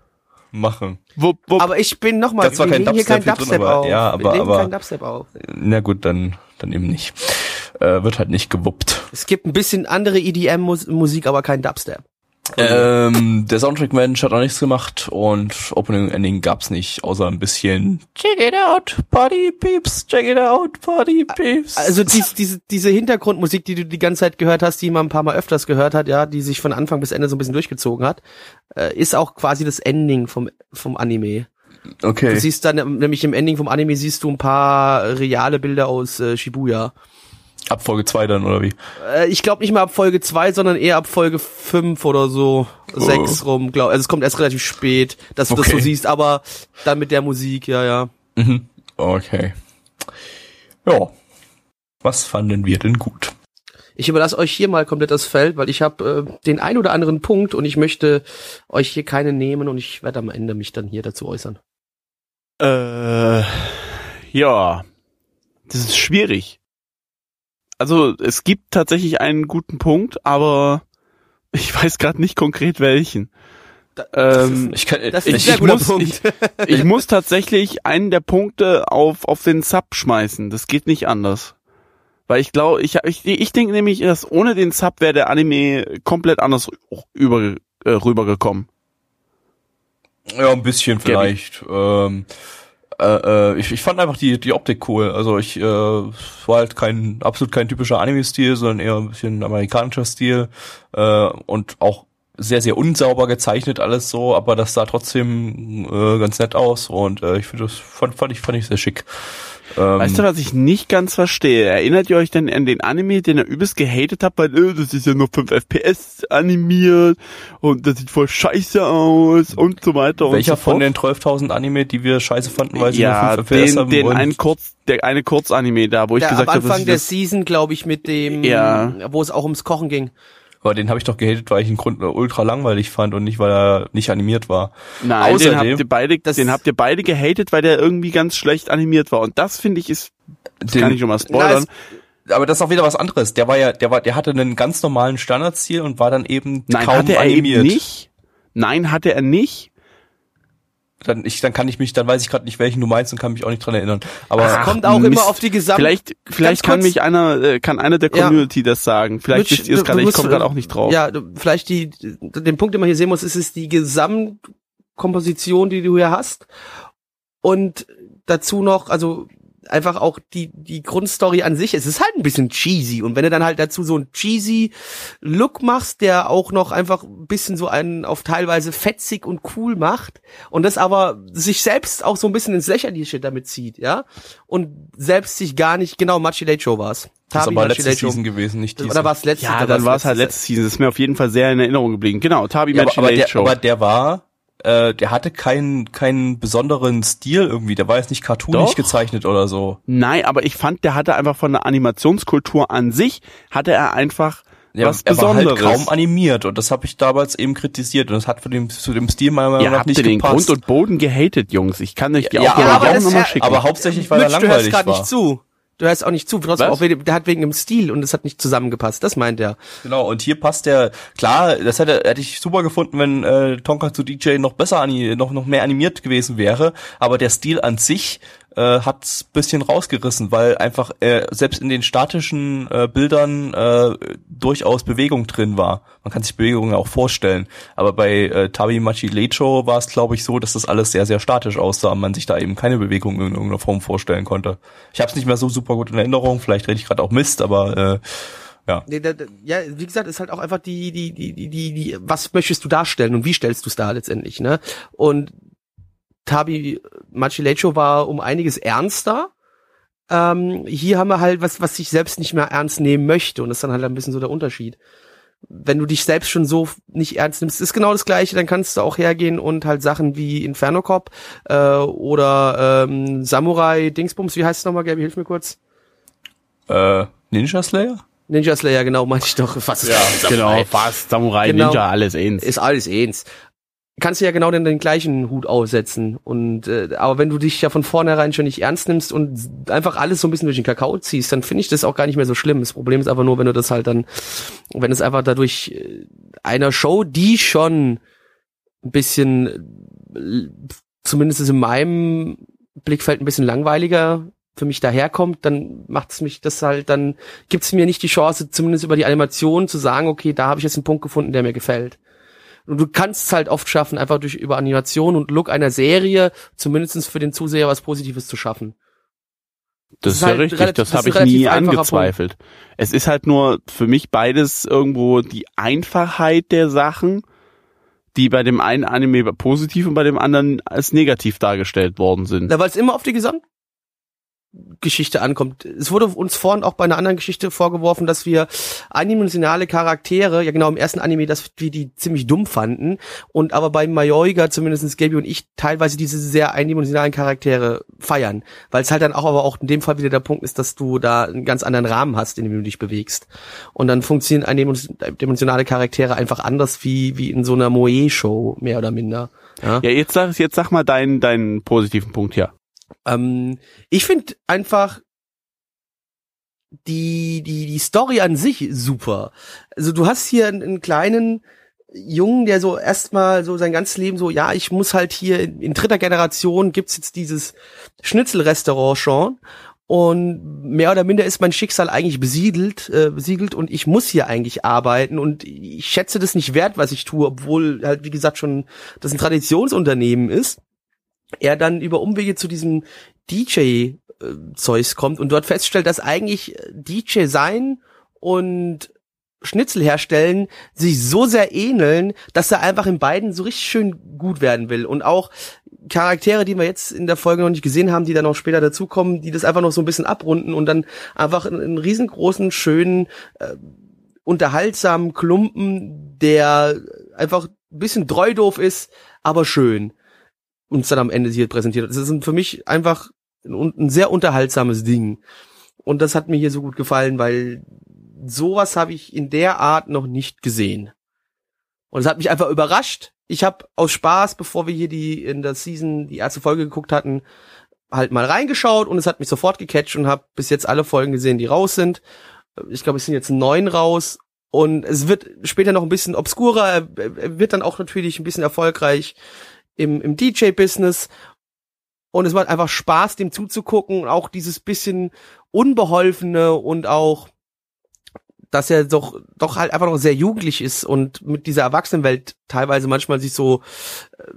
machen. Wupp, wupp. Aber ich bin nochmal, Das war wir kein legen hier kein Dubstep hier Dubstep drin, aber- auf. ja, aber- wir legen aber- kein Dubstep auf. Na gut, dann, dann eben nicht. Äh, wird halt nicht gewuppt. Es gibt ein bisschen andere EDM-Musik, aber kein Dubstep. Ähm, der Soundtrack-Mensch hat auch nichts gemacht und Opening und Ending gab's nicht, außer ein bisschen Check it out, Party Peeps, check it out, Party Peeps. Also dies, diese, diese Hintergrundmusik, die du die ganze Zeit gehört hast, die man ein paar Mal öfters gehört hat, ja, die sich von Anfang bis Ende so ein bisschen durchgezogen hat, äh, ist auch quasi das Ending vom, vom Anime. Du okay. siehst dann, ähm, nämlich im Ending vom Anime siehst du ein paar reale Bilder aus äh, Shibuya. Ab Folge 2 dann, oder wie? Äh, ich glaube nicht mal ab Folge 2, sondern eher ab Folge 5 oder so, 6 rum, glaub. Also es kommt erst relativ spät, dass du das so Okay. siehst, aber dann mit der Musik, ja, ja. Mhm. Okay. Ja. Was fanden wir denn gut? Ich überlasse euch hier mal komplett das Feld, weil ich habe äh, den ein oder anderen Punkt und ich möchte euch hier keine nehmen und ich werde am Ende mich dann hier dazu äußern. Äh, ja, das ist schwierig. Also es gibt tatsächlich einen guten Punkt, aber ich weiß gerade nicht konkret welchen. Ähm, Ich kann, Das ist ich, ein sehr ich guter muss, Punkt. ich muss tatsächlich einen der Punkte auf auf den Sub schmeißen. Das geht nicht anders. Weil ich glaube, ich, ich, ich denke nämlich, dass ohne den Sub wäre der Anime komplett anders über, äh, rübergekommen. Ja, ein bisschen vielleicht. Ähm, äh, äh, ich, ich fand einfach die, die Optik cool. Also ich äh, war halt kein absolut kein typischer Anime-Stil, sondern eher ein bisschen amerikanischer Stil äh, und auch sehr, sehr unsauber gezeichnet alles so, aber das sah trotzdem äh, ganz nett aus und äh, ich finde das fand, fand ich fand ich sehr schick. Ähm, Weißt du, was ich nicht ganz verstehe? Erinnert ihr euch denn an den Anime, den ihr übelst gehatet habt, weil äh, das ist ja nur 5 FPS animiert und das sieht voll scheiße aus und so weiter welcher und so von fort? den 12.000 Anime, die wir scheiße fanden, weil sie ja, nur 5 FPS den, haben den einen Kurz, der eine Kurzanime da, wo ich Der, gesagt am habe, dass Anfang ich der das, Season, glaube ich, mit dem, Ja. wo es auch ums Kochen ging. Aber den habe ich doch gehatet, weil ich ihn Grund, ultra langweilig fand und nicht, weil er nicht animiert war. nein, den außerdem- habt ihr beide, Das- den habt ihr beide gehatet, weil der irgendwie ganz schlecht animiert war und das finde ich ist, das Den- kann ich schon mal spoilern. aber das ist auch wieder was anderes. Der war ja, der war, der hatte einen ganz normalen Standardstil und war dann eben Nein, kaum hatte er animiert. eben nicht. Nein, hatte er nicht. Dann, ich, dann kann ich mich, dann weiß ich gerade nicht, welchen du meinst und kann mich auch nicht dran erinnern. Aber Es Ach, kommt auch Mist. immer auf die Gesamt... Vielleicht, vielleicht kann kurz- mich einer, äh, kann einer der Ja. Community das sagen. Vielleicht Mitch, wisst ihr es du- gerade, ich komme gerade auch nicht drauf. Ja, du- vielleicht die, den Punkt, den man hier sehen muss, ist es die Gesamtkomposition, die du hier hast. Und dazu noch, also einfach auch die, die Grundstory an sich. Es ist halt ein bisschen cheesy. Und wenn du dann halt dazu so einen cheesy Look machst, der auch noch einfach ein bisschen so einen auf teilweise fetzig und cool macht und das aber sich selbst auch so ein bisschen ins Lächerliche damit zieht, ja? Und selbst sich gar nicht, genau, Machi Late Show war's. das ist Tabi aber Machi letzte Late Show. Season gewesen, nicht diese. Oder war es letzte? Ja, da dann war es halt letztes- letzte Season. Das ist mir auf jeden Fall sehr in Erinnerung geblieben. Genau, Tabi ja, aber, aber, Late der, Show. aber der war, äh, der hatte keinen, keinen besonderen Stil irgendwie. Der war jetzt nicht cartoonig Doch. gezeichnet oder so. Nein, aber ich fand, der hatte einfach von der Animationskultur an sich, hatte er einfach Ja, was er war halt Besonderes. kaum animiert und das habe ich damals eben kritisiert und das hat für den, zu dem Stil meiner Meinung nach nicht den gepasst. Grund und Boden gehatet, Jungs. Ich kann euch die Ja, aber auch das- nochmal ja, schicken. aber hauptsächlich, weil er Mitch, du hörst langweilig gerade war. nicht zu. Du hörst auch nicht zu, trotzdem Was? auch der hat wegen dem Stil und es hat nicht zusammengepasst. Das meint er. Genau, und hier passt der, klar, das hätte, hätte ich super gefunden, wenn äh, Tonkatsu DJ noch besser, noch, noch mehr animiert gewesen wäre, aber der Stil an sich äh, hat's bisschen rausgerissen, weil einfach äh, selbst in den statischen äh, Bildern äh, durchaus Bewegung drin war. Man kann sich Bewegungen auch vorstellen. Aber bei äh, Tabi Machi Lecho war es, glaube ich, so, dass das alles sehr, sehr statisch aussah und man sich da eben keine Bewegung in irgendeiner Form vorstellen konnte. Ich habe es nicht mehr so super gut in Erinnerung, vielleicht rede ich gerade auch Mist, aber äh, ja. Nee, da, ja, wie gesagt, ist halt auch einfach die, die, die, die, die, was möchtest du darstellen und wie stellst du es da letztendlich, ne? Und Tabi Machilecho war um einiges ernster. Ähm, hier haben wir halt was, was sich selbst nicht mehr ernst nehmen möchte und das ist dann halt ein bisschen so der Unterschied. Wenn du dich selbst schon so nicht ernst nimmst, ist genau das gleiche, dann kannst du auch hergehen und halt Sachen wie Inferno Cop äh, oder ähm, Samurai Dingsbums, wie heißt es nochmal, Gabi, hilf mir kurz. Äh, Ninja Slayer? Ninja Slayer, genau, meinte ich doch. Fast Ja, genau, fast Samurai, Genau. Ninja, alles eins. ist alles eins. Kannst du ja genau den, den gleichen Hut aufsetzen. Und äh, aber wenn du dich ja von vornherein schon nicht ernst nimmst und einfach alles so ein bisschen durch den Kakao ziehst, dann finde ich das auch gar nicht mehr so schlimm. Das Problem ist einfach nur, wenn du das halt dann, wenn es einfach dadurch äh, einer Show, die schon ein bisschen, äh, zumindest in meinem Blickfeld ein bisschen langweiliger für mich daherkommt, dann macht es mich das halt, dann gibt es mir nicht die Chance, zumindest über die Animation zu sagen, okay, da habe ich jetzt einen Punkt gefunden, der mir gefällt. Und du kannst es halt oft schaffen, einfach durch über Animation und Look einer Serie zumindestens für den Zuseher was Positives zu schaffen. Das ist ist ja halt richtig, relativ- das das habe ich nie angezweifelt. Es ist halt nur für mich beides irgendwo die Einfachheit der Sachen, die bei dem einen Anime positiv und bei dem anderen als negativ dargestellt worden sind. Na, weil es immer auf die Gesamtgeschichte ankommt. Es wurde uns vorhin auch bei einer anderen Geschichte vorgeworfen, dass wir eindimensionale Charaktere, ja genau im ersten Anime, dass wir die ziemlich dumm fanden und aber bei Mayoiga, zumindest Gaby und ich, teilweise diese sehr eindimensionalen Charaktere feiern. Weil es halt dann auch aber auch in dem Fall wieder der Punkt ist, dass du da einen ganz anderen Rahmen hast, in dem du dich bewegst. Und dann funktionieren eindimensionale Charaktere einfach anders wie, wie in so einer Moe-Show, mehr oder minder. Ja? Ja, jetzt sag, jetzt sag mal deinen, deinen positiven Punkt hier. Ähm, ich finde einfach die, die, die Story an sich super. Also du hast hier einen, einen kleinen Jungen, der so erstmal so sein ganzes Leben so, ja, ich muss halt hier in, in dritter Generation gibt's jetzt dieses Schnitzelrestaurant schon und mehr oder minder ist mein Schicksal eigentlich besiedelt, äh, besiegelt und ich muss hier eigentlich arbeiten und ich schätze das nicht wert, was ich tue, obwohl halt wie gesagt schon das ein Traditionsunternehmen ist. Er dann über Umwege zu diesem DJ äh, Zeugs kommt und dort feststellt, dass eigentlich äh, DJ sein und Schnitzel herstellen sich so sehr ähneln, dass er einfach in beiden so richtig schön gut werden will. Und auch Charaktere, die wir jetzt in der Folge noch nicht gesehen haben, die dann noch später dazukommen, die das einfach noch so ein bisschen abrunden und dann einfach einen, riesengroßen, schönen, äh, unterhaltsamen Klumpen, der einfach ein bisschen treu doof ist, aber schön uns dann am Ende hier präsentiert hat. Das ist für mich einfach ein, ein sehr unterhaltsames Ding. Und das hat mir hier so gut gefallen, weil sowas habe ich in der Art noch nicht gesehen. Und es hat mich einfach überrascht. Ich habe aus Spaß, bevor wir hier die in der Season die erste Folge geguckt hatten, halt mal reingeschaut und es hat mich sofort gecatcht und habe bis jetzt alle Folgen gesehen, die raus sind. Ich glaube, es sind jetzt neun raus und es wird später noch ein bisschen obskurer. Er, er wird dann auch natürlich ein bisschen erfolgreich im, im DJ-Business. Und es macht einfach Spaß, dem zuzugucken. Auch dieses bisschen Unbeholfene und auch, dass er doch, doch halt einfach noch sehr jugendlich ist und mit dieser Erwachsenenwelt teilweise manchmal sich so äh,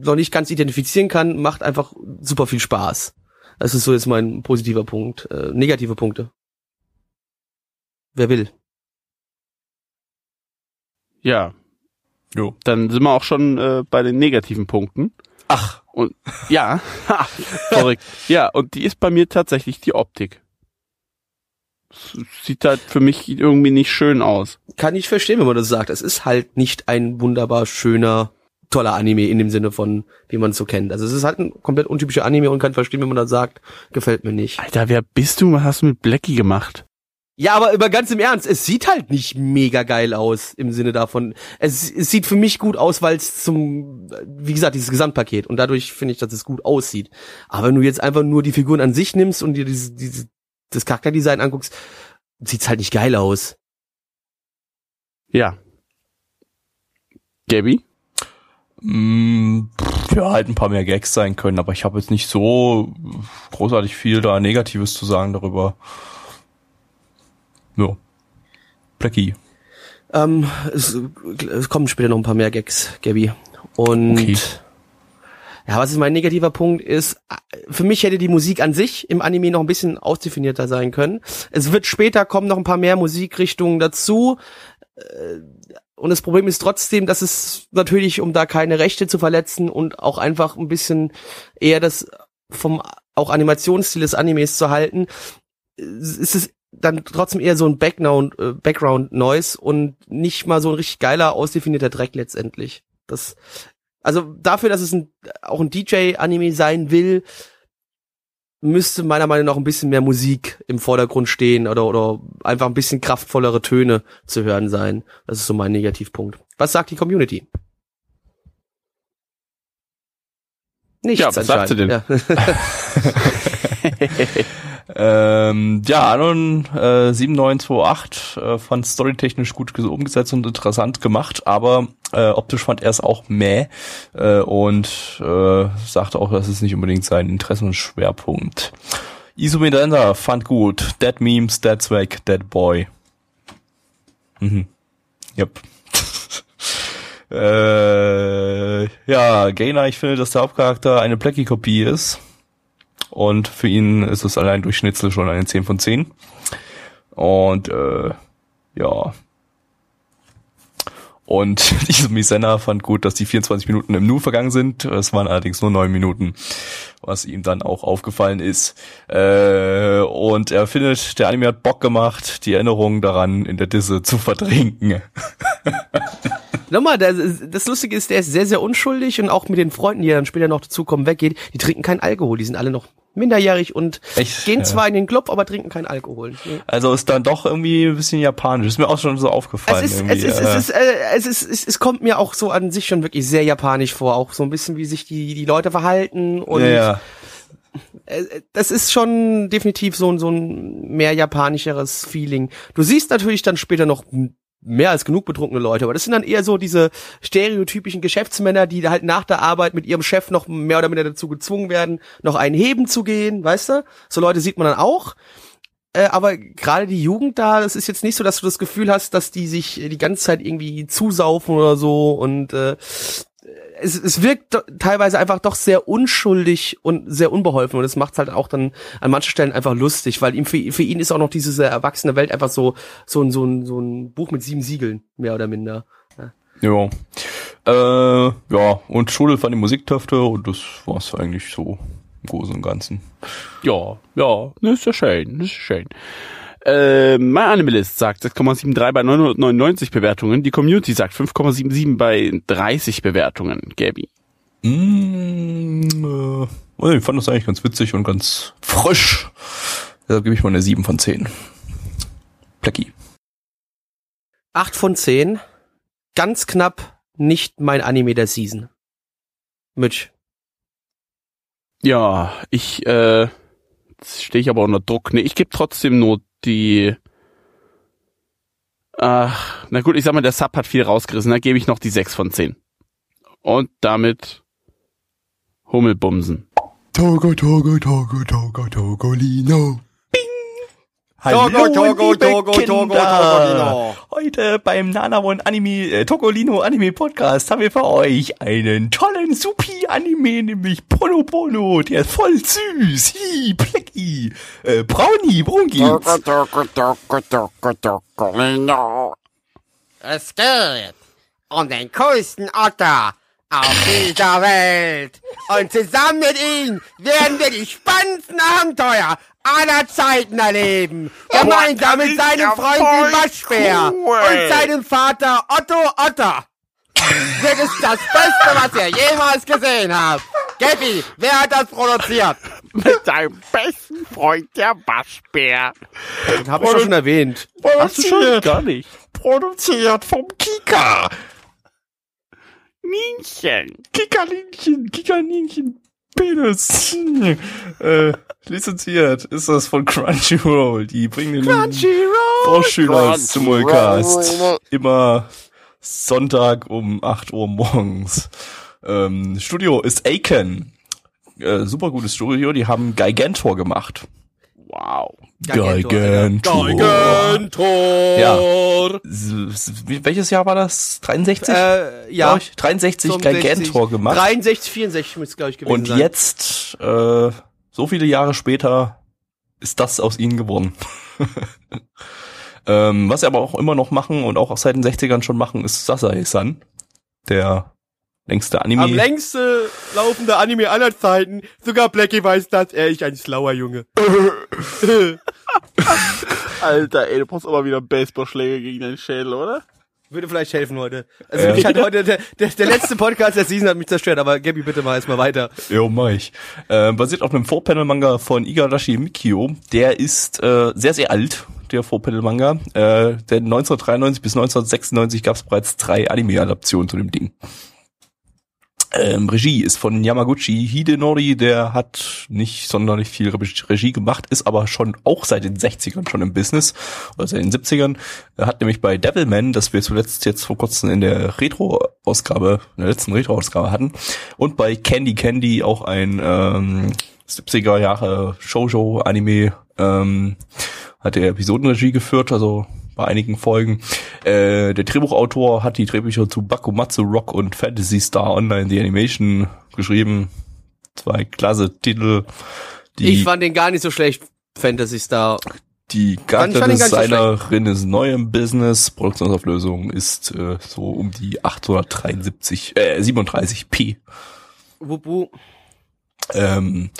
noch nicht ganz identifizieren kann, macht einfach super viel Spaß. Das ist so jetzt mein positiver Punkt. Äh, negative Punkte. Wer will? Ja, Jo. dann sind wir auch schon äh, bei den negativen Punkten. Ach, Und ja, ha, verrückt. Ja, und die ist bei mir tatsächlich die Optik. Sieht halt für mich irgendwie nicht schön aus. kann ich verstehen, wenn man das sagt. Es ist halt nicht ein wunderbar schöner, toller Anime in dem Sinne von, wie man es so kennt. Also es ist halt ein komplett untypischer Anime und kann verstehen, wenn man das sagt, gefällt mir nicht. Alter, wer bist du? Was hast du mit Blackie gemacht? Ja, aber über ganz im Ernst, es sieht halt nicht mega geil aus im Sinne davon. Es, es sieht für mich gut aus, weil es zum, wie gesagt, dieses Gesamtpaket und dadurch finde ich, dass es gut aussieht. Aber wenn du jetzt einfach nur die Figuren an sich nimmst und dir diese, diese, das Charakterdesign anguckst, sieht's halt nicht geil aus. Ja. Gabby? pff, ja, halt ein paar mehr Gags sein können, aber ich habe jetzt nicht so großartig viel da Negatives zu sagen darüber. Ja. Blackie. Ähm, es, es kommen später noch ein paar mehr Gags, Gabby. Und Okay. ja, was ist mein negativer Punkt ist, für mich hätte die Musik an sich im Anime noch ein bisschen ausdefinierter sein können. Es wird später kommen noch ein paar mehr Musikrichtungen dazu. Äh, Und das Problem ist trotzdem, dass es natürlich, um da keine Rechte zu verletzen und auch einfach ein bisschen eher das vom auch Animationsstil des Animes zu halten, ist es dann trotzdem eher so ein Background, äh, Background Noise und nicht mal so ein richtig geiler, ausdefinierter Dreck letztendlich. Das, also dafür, dass es ein, auch ein DJ-Anime sein will, müsste meiner Meinung nach ein bisschen mehr Musik im Vordergrund stehen oder, oder einfach ein bisschen kraftvollere Töne zu hören sein. Das ist so mein Negativpunkt. Was sagt die Community? Nichts Ja, was sagt sie denn? Ja. Ähm, ja, Anon äh, 7928 äh, fand storytechnisch gut ges- umgesetzt und interessant gemacht, aber äh, optisch fand er es auch meh äh, und äh, sagte auch, das ist nicht unbedingt sein Interessenschwerpunkt. Iso Miranda fand gut. Dead Memes, Dead Swag, Dead Boy. Mhm. Yep. Äh, ja, Gainer, ich finde, dass der Hauptcharakter eine Blackie-Kopie ist. Und für ihn ist es allein durch Schnitzel schon eine 10 von 10. Und äh, ja. Und diese Misena fand gut, dass die 24 Minuten im Nu vergangen sind. Es waren allerdings nur 9 Minuten, was ihm dann auch aufgefallen ist. Äh, und er findet, der Anime hat Bock gemacht, die Erinnerungen daran in der Disse zu verdrängen. Nochmal, das, das Lustige ist, der ist sehr, sehr unschuldig und auch mit den Freunden, die dann später noch dazukommen, weggeht, die trinken keinen Alkohol, die sind alle noch minderjährig und Echt? gehen Ja. zwar in den Club, aber trinken keinen Alkohol. Also ist dann doch irgendwie ein bisschen japanisch. Ist mir auch schon so aufgefallen. Es ist, es ist, äh. es ist, äh, es ist, es, es kommt mir auch so an sich schon wirklich sehr japanisch vor, auch so ein bisschen wie sich die, die Leute verhalten und ja, ja. äh, das ist schon definitiv so ein, so ein mehr japanischeres Feeling. Du siehst natürlich dann später noch mehr als genug betrunkene Leute, aber das sind dann eher so diese stereotypischen Geschäftsmänner, die halt nach der Arbeit mit ihrem Chef noch mehr oder minder dazu gezwungen werden, noch einen heben zu gehen, weißt du? So Leute sieht man dann auch. Äh, aber gerade die Jugend da, das ist jetzt nicht so, dass du das Gefühl hast, dass die sich die ganze Zeit irgendwie zusaufen oder so und äh, es, es wirkt teilweise einfach doch sehr unschuldig und sehr unbeholfen und das macht halt auch dann an manchen Stellen einfach lustig, weil ihm für, für ihn ist auch noch diese sehr erwachsene Welt einfach so so ein so ein so ein Buch mit sieben Siegeln mehr oder minder. Ja. Äh, ja, und Schule fand die Musiktöfte und das war's eigentlich so im Großen und Ganzen. Ja, ja, das ist ja schön, das ist schön. Äh, mein Animalist sagt 6,73 bei 999 Bewertungen. Die Community sagt 5,77 bei 30 Bewertungen. Gabi. Mm, äh, also ich fand das eigentlich ganz witzig und ganz frisch. Deshalb gebe ich mal eine 7 von 10. Blackie. Acht von zehn, ganz knapp nicht mein Anime der Season. Mitch. Ja, ich, äh, stehe ich aber unter Druck. Nee, ich gebe trotzdem nur die, ach, na gut, ich sag mal, der Sub hat viel rausgerissen, da gebe ich noch die 6 von 10. Und damit Hummelbumsen. Togo, Togo, Togo, Togo, Togolino. Hallo, Togo, Togo, liebe Togo, Togo, Kinder. Togolino. Heute beim Nanamon Anime, äh, Togolino Anime Podcast haben wir für euch einen tollen Supi Anime, nämlich Pono Pono. Der ist voll süß. Hi, Plecki. Äh, Brownie, worum geht's? Es geht um den coolsten Otter auf dieser Welt. Und zusammen mit ihm werden wir die spannendsten Abenteuer aller Zeiten erleben. Gemeinsam mit seinem Freund Waschbär und seinem Vater Otto Otter. Wird es das Beste, was ihr jemals gesehen habt. Gabby, wer hat das produziert? Mit seinem besten Freund, der Waschbär. Den habe ich doch schon erwähnt. Hast du schon? Gar nicht. Produziert vom Kika. Nienchen. Kikalinchen, Kikaninchen, Penis. Hm. äh, lizenziert ist das von Crunchyroll. Die bringen den Vorschüler zum Mulcast. Immer Sonntag um 8 Uhr morgens. Ähm, Studio ist Aiken. Äh, super gutes Studio, die haben Gigantor gemacht. Wow. Gigantor. Gigantor. Ja. Welches Jahr war das? 63? Äh, ja. Ich? 63 Gigantor gemacht. 63, 64 müsste es, glaube ich, gewesen Und sein. jetzt, äh, so viele Jahre später, ist das aus ihnen geworden. ähm, was sie aber auch immer noch machen und auch seit den 60ern schon machen, ist Sasai-san. Der längste Anime. Am längste laufende Anime aller Zeiten. Sogar Blackie weiß das. Er ist ein schlauer Junge. Alter, ey, du brauchst aber wieder Baseballschläge gegen deinen Schädel, oder? Würde vielleicht helfen heute. Also Ja. mich hat heute der, der, der letzte Podcast der Season hat mich zerstört, aber Gabby, bitte mal erstmal weiter. Jo, mach ich. Äh, basiert auf einem Four-Panel-Manga von Igarashi Mikio. Der ist äh, sehr, sehr alt, der Four-Panel-Manga. Äh, denn 1993 bis 1996 gab es bereits drei Anime-Adaptionen zu dem Ding. Ähm, Regie ist von Yamaguchi Hidenori, der hat nicht sonderlich viel Re- Regie gemacht, ist aber schon auch seit den 60ern schon im Business, oder seit den 70ern. Er hat nämlich bei Devilman, das wir zuletzt jetzt vor kurzem in der Retro-Ausgabe, in der letzten Retro-Ausgabe hatten, und bei Candy Candy auch ein ähm, 70er Jahre Shoujo-Anime, ähm, hat er Episodenregie geführt, also bei einigen Folgen. Äh, der Drehbuchautor hat die Drehbücher zu Bakumatsu Rock und Fantasy Star Online The Animation geschrieben. Zwei klasse Titel. Die, ich fand den gar nicht so schlecht, Fantasy Star. die fand ihn gar nicht so Charakterdesignerin ist neu im Business. Produktionsauflösung ist äh, so um die 873, äh, 37p. Wubu. Ähm,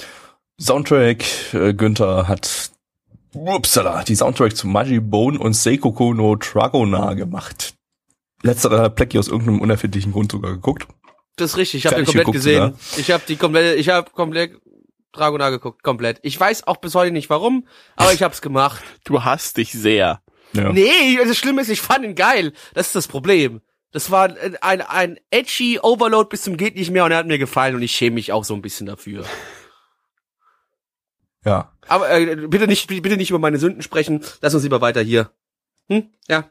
Soundtrack, äh, Günther hat upsala, die Soundtrack zu Majibone und Seikoko no Dragona gemacht. Letzterer hat Plecky aus irgendeinem unerfindlichen Grund sogar geguckt. Das ist richtig, ich habe den komplett geguckt, gesehen. oder? Ich habe die komplett, ich habe komplett Dragonar geguckt, komplett. Ich weiß auch bis heute nicht warum, aber ich hab's gemacht. Du hasst dich sehr. Ja. Nee, das Schlimme ist, ich fand ihn geil. Das ist das Problem. Das war ein, ein edgy Overload bis zum geht nicht mehr und er hat mir gefallen und ich schäme mich auch so ein bisschen dafür. Ja. Aber äh, bitte nicht, bitte nicht über meine Sünden sprechen. Lass uns lieber weiter hier. Hm? Ja.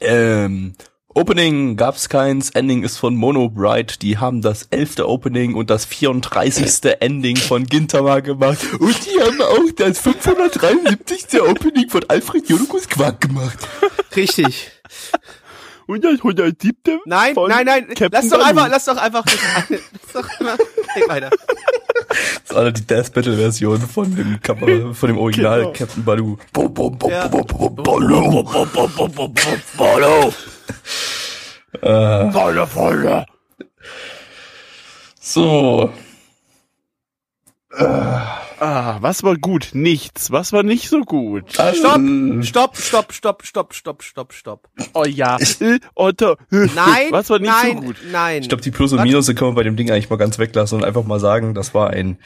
Ähm, Opening gab's keins, Ending ist von Mono Bright, die haben das elfte Opening und das 34. Ending von Gintama gemacht und die haben auch das 573. Opening von Alfred Jonukus Quark gemacht. Richtig. Und das 107. Nein, von nein, nein. Captain lass doch einfach, lass doch einfach. lass doch einfach. Red weiter. Das war die Death Battle Version von dem Cover, von dem Original Genau. Captain Baloo. Ja. Baloo, Baloo. Äh, Volle, volle. so. Ah, was war gut? Nichts. Was war nicht so gut? Stopp, stopp, stopp, stopp, stopp, stopp, stopp, stopp. Oh ja. Äh, Otto. Nein, Was war nicht nein, so gut? nein. Ich glaube, die Plus und? Minus können wir bei dem Ding eigentlich mal ganz weglassen und einfach mal sagen, das war ein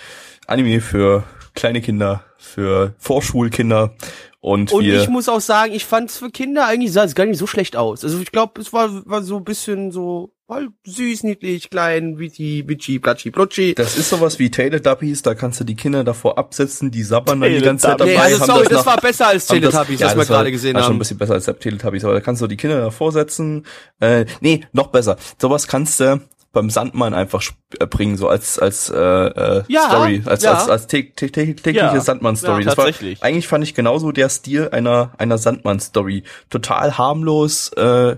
Anime für kleine Kinder, für Vorschulkinder und, Und wir ich muss auch sagen, ich fand es für Kinder eigentlich sah es gar nicht so schlecht aus. Also ich glaube, es war, war so ein bisschen so halt süß, niedlich, klein, witty, witchy, platschi, plutschi. das ist sowas wie Teletubbies, da kannst du die Kinder davor absetzen, die sabbern dann die ganze Zeit dabei. Nee, also haben sorry, das, nach- war besser als haben Teletubbies, ja, was wir das war- gerade gesehen war schon ein haben. bisschen besser als Teletubbies, aber da kannst du die Kinder davor setzen. Äh, nee, noch besser. Sowas kannst du beim Sandmann einfach äh, bringen, so als als äh, äh, Ja, Story, als ja. als als tä- tä- tä- tägliche Ja, Sandmann-Story. ja, das war eigentlich fand ich genauso der Stil einer einer Sandmann-Story. Total harmlos, äh,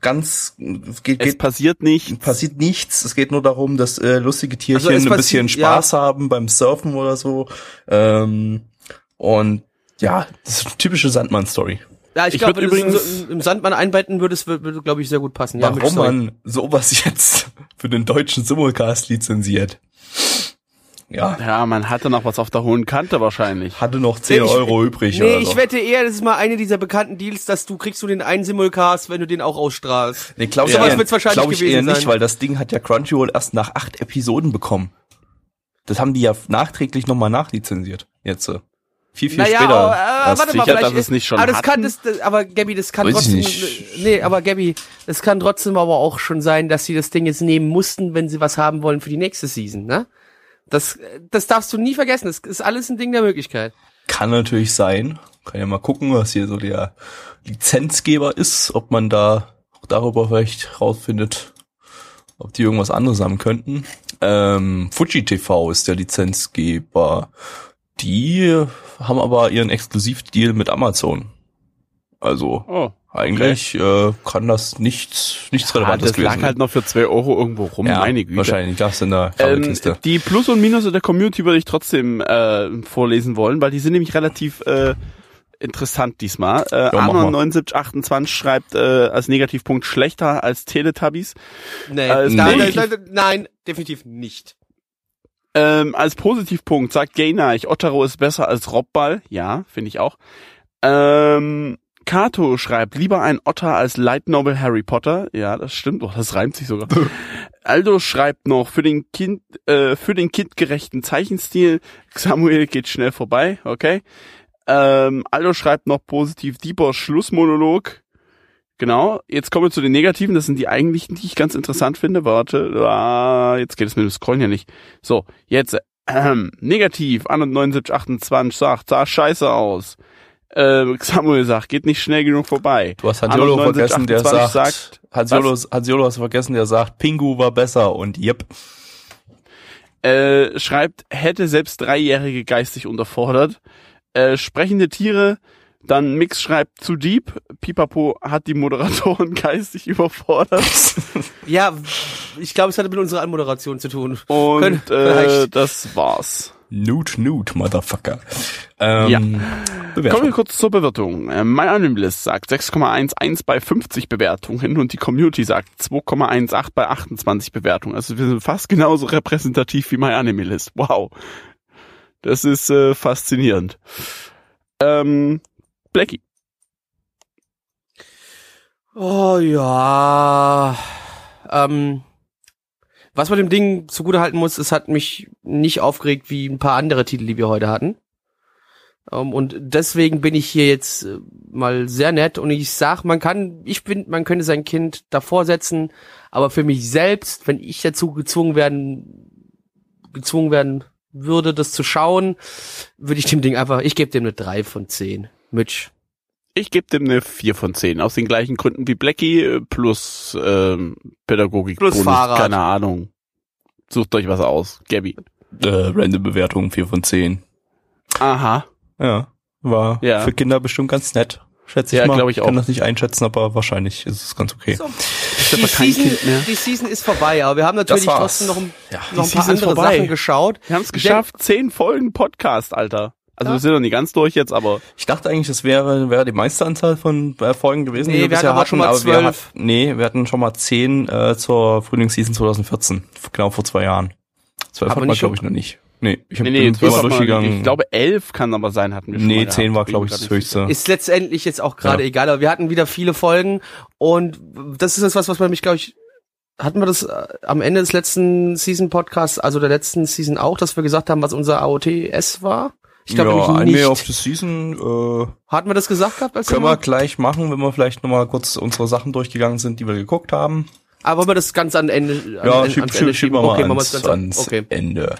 ganz es geht, Es geht passiert nicht. passiert nichts. Es geht nur darum, dass äh, lustige Tierchen Also ein bisschen Spaß haben beim Surfen oder so. Ähm, und ja, das ist eine typische Sandmann-Story. Ja, ich, Ich glaube, würd wenn du es übrigens- so im Sandmann einbetten würdest, würde, würde glaube ich, sehr gut passen. Ja, mit Warum Story. man sowas jetzt für den deutschen Simulcast lizenziert? Ja, Ja, man hatte noch was auf der hohen Kante wahrscheinlich. hatte noch 10 Ich- Euro übrig. Nee, oder ich so. wette eher, das ist mal eine dieser bekannten Deals, dass du kriegst du den einen Simulcast, wenn du den auch ausstrahlst. Nee, glaub ich, wird's wahrscheinlich glaub ich gewesen eher nicht, sein. weil das Ding hat ja Crunchyroll erst nach acht Episoden bekommen. Das haben die ja nachträglich nochmal nachlizenziert. Jetzt. äh, Viel, viel naja, später. aber, äh, warte mal, sicher, vielleicht dass es ist, nicht schon aber das kann das, das, aber Gabby, das kann Weiß ich trotzdem, nicht. nee, aber Gabby, das kann trotzdem aber auch schon sein, dass sie das Ding jetzt nehmen mussten, wenn sie was haben wollen für die nächste Season, ne? Das, das darfst du nie vergessen. Das ist alles ein Ding der Möglichkeit. Kann natürlich sein. Kann ja mal gucken, was hier so der Lizenzgeber ist, ob man da auch darüber vielleicht rausfindet, ob die irgendwas anderes haben könnten. Ähm, Fuji TV ist der Lizenzgeber. Die haben aber ihren Exklusivdeal mit Amazon. Also Oh. eigentlich äh, kann das nichts, nichts Relevantes das lag gewesen halt noch für zwei Euro irgendwo rum, ja, meine Güte. wahrscheinlich das in der Ähm, Kabelkiste. die Plus und Minus der Community würde ich trotzdem äh, vorlesen wollen, weil die sind nämlich relativ äh, interessant diesmal. Äh, mal. Anon7928 schreibt äh, als Negativpunkt schlechter als Teletubbies. Nee, Äh, nein, nee. nein, nein, nein, definitiv nicht. Ähm, als Positivpunkt sagt Gainarch, Ottero ist besser als Robball. Ja, finde ich auch. Ähm, Kato schreibt, lieber ein Otter als Light Novel Harry Potter. Ja, das stimmt. Oh, das reimt sich sogar. Aldo schreibt noch, für den Kind, äh, für den kindgerechten Zeichenstil, Samuel geht schnell vorbei, okay. Ähm, Aldo schreibt noch positiv, Dieber Schlussmonolog. Genau, jetzt kommen wir zu den Negativen, das sind die eigentlichen, die ich ganz interessant finde. Warte, ah, jetzt geht es mit dem Scrollen ja nicht. So, jetzt, ähm, negativ, an und 7928 sagt, sah scheiße aus. Äh, Samuel sagt, geht nicht schnell genug vorbei. Du hast Hansiolo Arnold vergessen, der 1928 sagt, sagt- Hansiolo, Hansiolo hast du vergessen, der sagt, Pingu war besser und yep. Äh, schreibt, hätte selbst Dreijährige geistig unterfordert. Äh, sprechende Tiere, dann Mix schreibt zu deep. Pipapo hat die Moderatoren geistig überfordert. Ja, ich glaube, es hatte mit unserer Anmoderation zu tun. Und Können- äh, das war's. Newt, Newt, Motherfucker. Ähm, Ja. Bewertung. Kommen wir kurz zur Bewertung. Äh, My Animalist sagt 6,11 bei 50 Bewertungen und die Community sagt 2,18 bei 28 Bewertungen. Also wir sind fast genauso repräsentativ wie My Animalist. Wow. Das ist äh, faszinierend. Ähm, Blackie. Oh ja. Ähm, was man dem Ding zugute halten muss, es hat mich nicht aufgeregt wie ein paar andere Titel, die wir heute hatten. Ähm, und deswegen bin ich hier jetzt äh, mal sehr nett und ich sag, man kann, ich bin, man könnte sein Kind davor setzen, aber für mich selbst, wenn ich dazu gezwungen werden, gezwungen werden würde, das zu schauen, würde ich dem Ding einfach, ich gebe dem eine 3 von 10. Mitch. Ich gebe dem eine 4 von 10. Aus den gleichen Gründen wie Blackie äh, plus ähm, Pädagogik. Plus Bonus, Fahrrad. Keine Ahnung. Sucht euch was aus. Gabby. äh, random Bewertung 4 von 10. Aha. Ja, war Ja. für Kinder bestimmt ganz nett. Schätze ich Ja, mal. glaub ich kann auch. das nicht einschätzen, aber wahrscheinlich ist es ganz okay. So. Die Season, Kind mehr. die Season ist vorbei, aber wir haben natürlich trotzdem noch ein, Ja. noch ein paar Season andere. Sachen geschaut. Wir haben es geschafft. Zehn Folgen Podcast, Alter. Also Ja. wir sind noch nicht ganz durch jetzt, aber Ich dachte eigentlich, das wäre, wäre die meiste Anzahl von äh, Folgen gewesen, Nee, die wir wir bisher hatten hatten, schon mal aber wir zwölf. hatten, nee, wir hatten schon mal 10 äh, zur Frühlingsseason 2014. Genau vor zwei Jahren. Zwölf hat man, nicht glaube ich, noch nicht. Nee, ich habe nee, nee, das mal- durchgegangen. ich glaube elf kann aber sein, hatten wir schon nee, mal 10 war, glaube ich, das höchste. Ist letztendlich jetzt auch gerade Ja. egal, aber wir hatten wieder viele Folgen und das ist jetzt was, was man mich, glaube ich, hatten wir das äh, am Ende des letzten Season Podcasts, also der letzten Season auch, dass wir gesagt haben, was unser AOTS war? Ich glaube ja, nämlich Anime of nicht. the Season äh, Hatten wir das gesagt gehabt? Als können wir wir gleich machen, wenn wir vielleicht nochmal kurz unsere Sachen durchgegangen sind, die wir geguckt haben. Aber wollen wir das ganz an Ende, an, Ja, an, schieb, ans schieb, Ende schieben wir Okay, mal wir ans, es ganz an. ans Okay. Ende.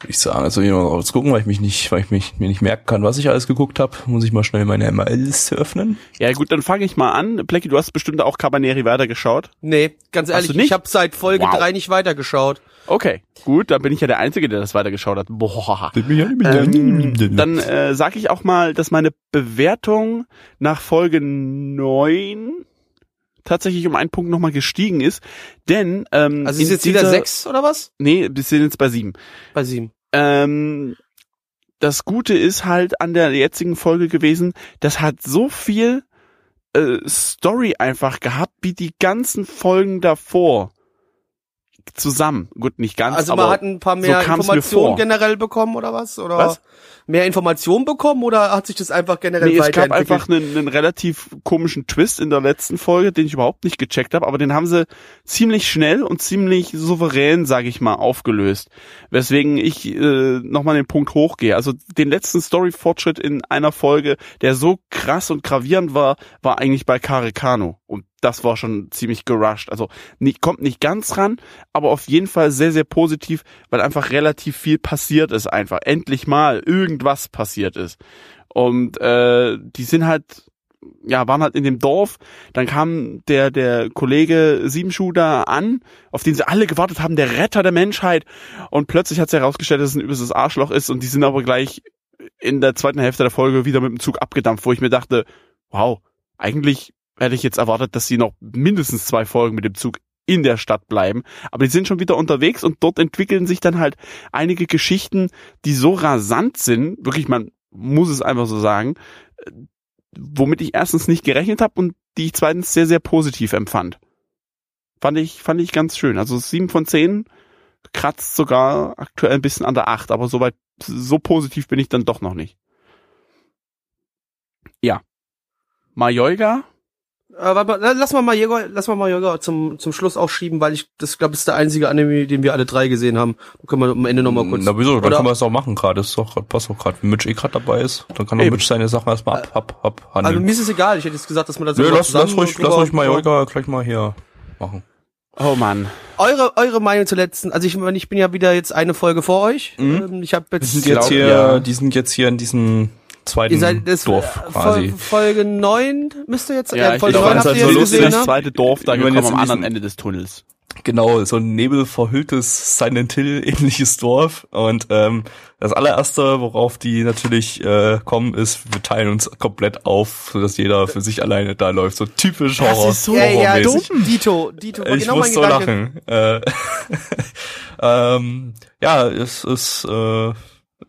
Würde ich sagen. Also hier mal kurz gucken, weil ich mich nicht, weil ich mich mir nicht merken kann, was ich alles geguckt habe, muss ich mal schnell meine ML-Liste öffnen. Ja gut, dann fange ich mal an. Blackie, du hast bestimmt auch Cabaneri weitergeschaut. Nee, ganz ehrlich, ich habe seit Folge Wow. 3 nicht weitergeschaut. Okay, gut, dann bin ich ja der Einzige, der das weitergeschaut hat. Boah. Ähm, Ähm, dann äh, sage ich auch mal, dass meine Bewertung nach Folge 9 tatsächlich um einen Punkt nochmal gestiegen ist. Denn ähm, Also ist jetzt wieder dieser- 6 oder was? Nee, wir sind jetzt bei 7. Bei 7. Ähm, das Gute ist halt an der jetzigen Folge gewesen, das hat so viel äh, Story einfach gehabt, wie die ganzen Folgen davor zusammen. Gut, nicht ganz, Also man hat ein paar mehr so Informationen generell bekommen oder was? Oder Was? mehr Informationen bekommen oder hat sich das einfach generell Nee, es gab einfach einen, einen relativ komischen Twist in der letzten Folge, den ich überhaupt nicht gecheckt habe, aber den haben sie ziemlich schnell und ziemlich souverän, sage ich mal, aufgelöst. Weswegen ich äh, nochmal den Punkt hochgehe. Also den letzten Story-Fortschritt in einer Folge, der so krass und gravierend war, war eigentlich bei Karekano. Und das war schon ziemlich gerusht. Also nicht, kommt nicht ganz ran, aber auf jeden Fall sehr, sehr positiv, weil einfach relativ viel passiert ist einfach. Endlich mal irgendwas passiert ist. Und äh, die sind halt ja, waren halt in dem Dorf, dann kam der, der Kollege Siebenschuh da an, auf den sie alle gewartet haben, der Retter der Menschheit und plötzlich hat sich herausgestellt, dass es ein übelstes Arschloch ist und die sind aber gleich in der zweiten Hälfte der Folge wieder mit dem Zug abgedampft, wo ich mir dachte, wow, eigentlich hätte ich jetzt erwartet, dass sie noch mindestens zwei Folgen mit dem Zug in der Stadt bleiben. Aber die sind schon wieder unterwegs und dort entwickeln sich dann halt einige Geschichten, die so rasant sind, wirklich, man muss es einfach so sagen, womit ich erstens nicht gerechnet habe und die ich zweitens sehr, sehr positiv empfand. Fand ich, fand ich ganz schön. Also sieben von zehn kratzt sogar aktuell ein bisschen an der acht, aber soweit, so positiv bin ich dann doch noch nicht. Ja. Majolga Äh, warte mal, lass mal mal Jäger, lass mal mal Jäger zum zum Schluss aufschieben, weil ich das glaube ist der einzige Anime, den wir alle drei gesehen haben. Da können wir am Ende noch mal kurz. Na wieso, dann Oder- können wir es auch machen gerade. Ist doch, passt doch gerade. Wenn Mitch eh gerade dabei ist, dann kann doch. Mitch seine Sachen erstmal ab, ab, ab also handeln. mir ist es egal. Ich hätte jetzt gesagt, dass man das Nö, lass, lass ruhig, lass ruhig Majorga gleich mal hier machen. Oh Mann. Eure eure Meinung zur letzten. Also ich meine, ich bin ja wieder jetzt eine Folge vor euch. Ähm, Ich habe Die jetzt sind jetzt hier, ja. die sind jetzt hier in diesem zweiten Ihr seid das Dorf äh, quasi. Fol- Folge 9 müsst ihr jetzt Ja, ja, ich, Folge ich 9 fand habt halt ihr so jetzt lustig, gesehen, das ne? zweite Dorf da gekommen jetzt am anderen Ende des Tunnels. Genau, so ein nebelverhülltes Silent Hill ähnliches Dorf. Und ähm, das allererste, worauf die natürlich äh, kommen, ist, wir teilen uns komplett auf, sodass jeder für sich alleine da läuft. So typisch Horror. ist so Ja, ja, horrormäßig. Dito, Dito, Ich genau muss mein so Gedanke. lachen. Äh, ähm, ja, es ist, äh,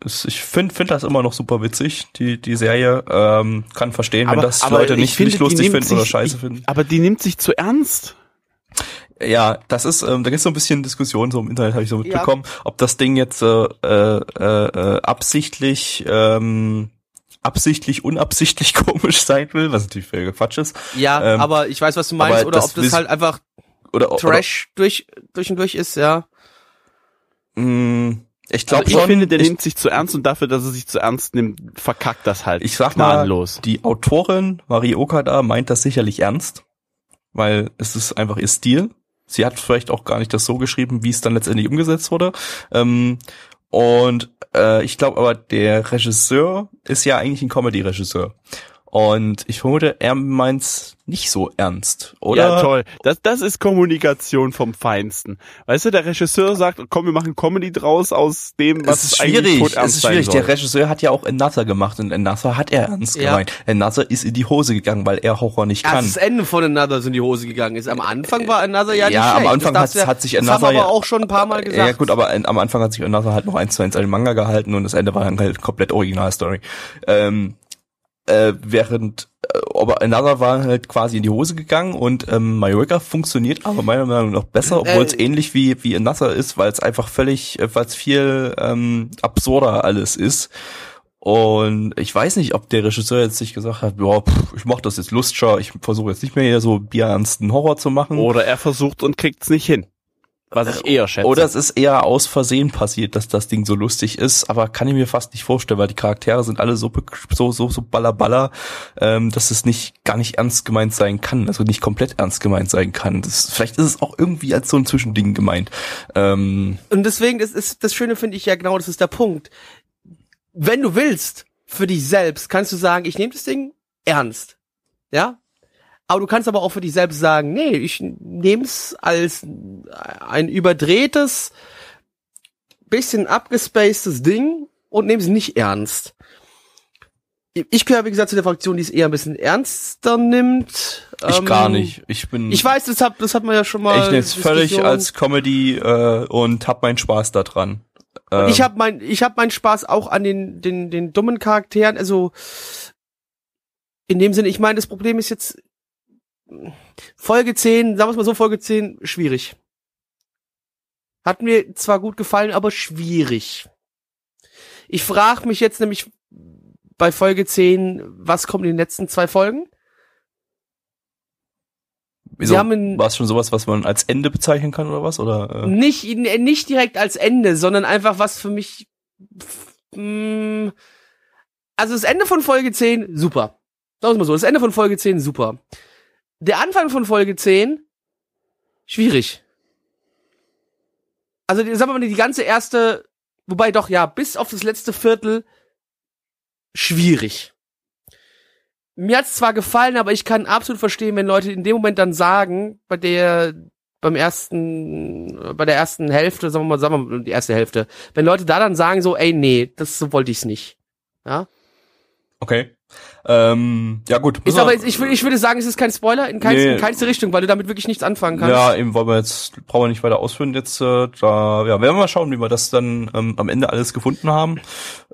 ich finde find das immer noch super witzig, die, die Serie. Ähm, kann verstehen, wenn das Leute ich nicht, finde, nicht lustig finden oder sich- scheiße ich, finden. Aber die nimmt sich zu ernst. Ja, das ist, ähm, da gibt's so ein bisschen Diskussion so im Internet, habe ich so mitbekommen, ob das Ding jetzt äh, äh, äh, absichtlich ähm, absichtlich unabsichtlich komisch sein will, was natürlich völliger Quatsch ist. Ja, Ähm, aber ich weiß, was du meinst, aber oder das ob das halt einfach Oder Trash durch, durch und durch ist, ja. Oder, mh, ich glaube Also ich schon. finde, der ich, nimmt sich zu ernst und dafür, dass er sich zu ernst nimmt, verkackt das halt. ich sag mal, die Autorin Marie Okada meint das sicherlich ernst, weil es ist einfach ihr Stil. Sie hat vielleicht auch gar nicht das so geschrieben, wie es dann letztendlich umgesetzt wurde. Ähm, und äh, ich glaube aber, der Regisseur ist ja eigentlich ein Comedy-Regisseur. Und ich vermute, er meint's nicht so ernst, oder? Ja, toll. Das, das ist Kommunikation vom Feinsten. Weißt du, der Regisseur sagt, komm, wir machen Comedy draus aus dem, was Es ist eigentlich schwierig, tot es ist sein schwierig. soll. Der Regisseur hat ja auch Another gemacht und Another hat er ernst Ja. gemeint. Another ist in die Hose gegangen, weil er Horror nicht kann. das Ende von Another ist in die Hose gegangen ist. Am Anfang war Another ja nicht Ja, am. Anfang hat- du hat sich Das haben ja- aber auch schon ein paar Mal gesagt. Ja gut, aber am Anfang hat sich Another halt noch eins zu eins an den Manga gehalten und das Ende war dann halt komplett Originalstory. Ähm, äh, während äh, aber Another war halt quasi in die Hose gegangen und ähm, Majorca funktioniert aber meiner Meinung nach besser, obwohl es Äh, ähnlich wie wie Another ist, weil es einfach völlig, äh, weil es viel ähm, absurder alles ist. Und ich weiß nicht, ob der Regisseur jetzt sich gesagt hat, pff, ich mach das jetzt lustscher, ich versuche jetzt nicht mehr hier so bierernsten Horror zu machen. Oder er versucht und kriegt's nicht hin. Was ich eher schätze. Oder es ist eher aus Versehen passiert, dass das Ding so lustig ist, aber kann ich mir fast nicht vorstellen, weil die Charaktere sind alle so so so so ballerballer, ähm, dass es nicht gar nicht ernst gemeint sein kann, also nicht komplett ernst gemeint sein kann. Das, vielleicht ist es auch irgendwie als so ein Zwischending gemeint. Ähm, Und deswegen ist, ist das Schöne finde ich ja genau, das ist der Punkt. Wenn du willst, für dich selbst, kannst du sagen, ich nehme das Ding ernst. Ja? Aber du kannst aber auch für dich selbst sagen, nee, ich nehme es als ein überdrehtes, bisschen abgespacedes Ding und nehme es nicht ernst. Ich gehöre, wie gesagt, zu der Fraktion, die es eher ein bisschen ernster nimmt. ich Ähm, gar nicht. Ich bin Ich weiß, das hat, das hat man ja schon mal. ich nehme es völlig als Comedy äh, und hab meinen Spaß daran. Und ich Ähm, habe mein, ich habe meinen Spaß auch an den, den, den dummen Charakteren. Also in dem Sinne, ich meine, das Problem ist jetzt Folge 10, sagen wir es mal so, Folge 10, schwierig. Hat mir zwar gut gefallen, aber schwierig. Ich frage mich jetzt nämlich bei Folge 10, was kommt in den letzten zwei Folgen? wieso, war es schon sowas, was man als Ende bezeichnen kann oder was? Oder äh? Nicht, nicht direkt als Ende, sondern einfach was für mich. mm, Also das Ende von Folge 10, super. Sagen wir mal so, das Ende von Folge 10, super. Der Anfang von Folge 10, schwierig. Also sagen wir mal, die ganze erste, wobei doch, ja, bis auf das letzte Viertel, schwierig. mir hat's zwar gefallen, aber ich kann absolut verstehen, wenn Leute in dem Moment dann sagen, bei der beim ersten, bei der ersten Hälfte, sagen wir mal, sagen wir mal die erste Hälfte, wenn Leute da dann sagen so, ey, nee, das so wollte ich's nicht. Ja. Okay. Ähm, ja gut. Ist aber, ich, würde- ich würde sagen, es ist kein Spoiler in, kein, Nee. in keinste Richtung, weil du damit wirklich nichts anfangen kannst. Ja, eben wollen wir jetzt, brauchen wir nicht weiter ausführen jetzt, äh, da, ja, werden wir mal schauen, wie wir das dann ähm, am Ende alles gefunden haben.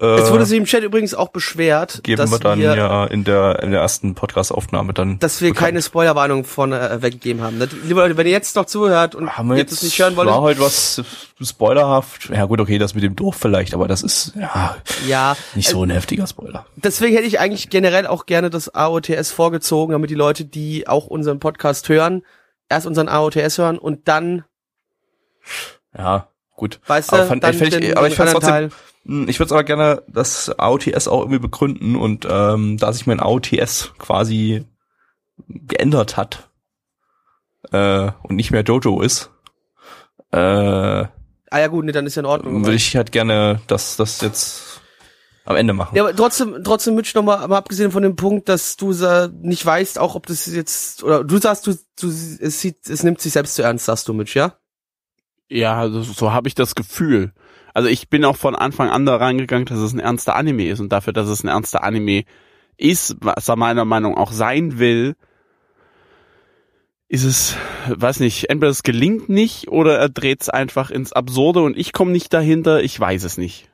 Äh, Es wurde sich im Chat übrigens auch beschwert, geben dass wir dann wir, ja in der, in der ersten Podcast-Aufnahme dann. dass wir bekannt. keine Spoilerwarnung von äh, weggegeben haben. Das, liebe Leute, wenn ihr jetzt noch zuhört und haben wir jetzt es nicht hören wollt, war heute was spoilerhaft. Ja gut, okay, das mit dem Dorf vielleicht, aber das ist ja ja, nicht so ein heftiger Spoiler. deswegen hätte ich eigentlich generell auch gerne das AOTS vorgezogen, damit die Leute, die auch unseren Podcast hören, erst unseren AOTS hören und dann, Ja, gut. weißt du, Aber fand- dann ich- den, aber ich anderen trotzdem- Hm, Ich würde aber gerne das AOTS auch irgendwie begründen und ähm, da sich mein AOTS quasi geändert hat äh, und nicht mehr Jojo ist, äh, Ah ja gut, nee, dann ist ja in Ordnung. würde ich halt gerne das, das jetzt am Ende machen. Ja, aber trotzdem, trotzdem Mitch nochmal, mal abgesehen von dem Punkt, dass du sa- nicht weißt, auch ob das jetzt, oder du sagst, du, du, es sieht, es nimmt sich selbst zu ernst, sagst du, Mitch, ja? Ja, so, so habe ich das Gefühl. Also ich bin auch von Anfang an da reingegangen, dass es ein ernster Anime ist und dafür, dass es ein ernster Anime ist, was er meiner Meinung nach auch sein will, ist es, weiß nicht, entweder es gelingt nicht oder er dreht es einfach ins Absurde und ich komme nicht dahinter, ich weiß es nicht.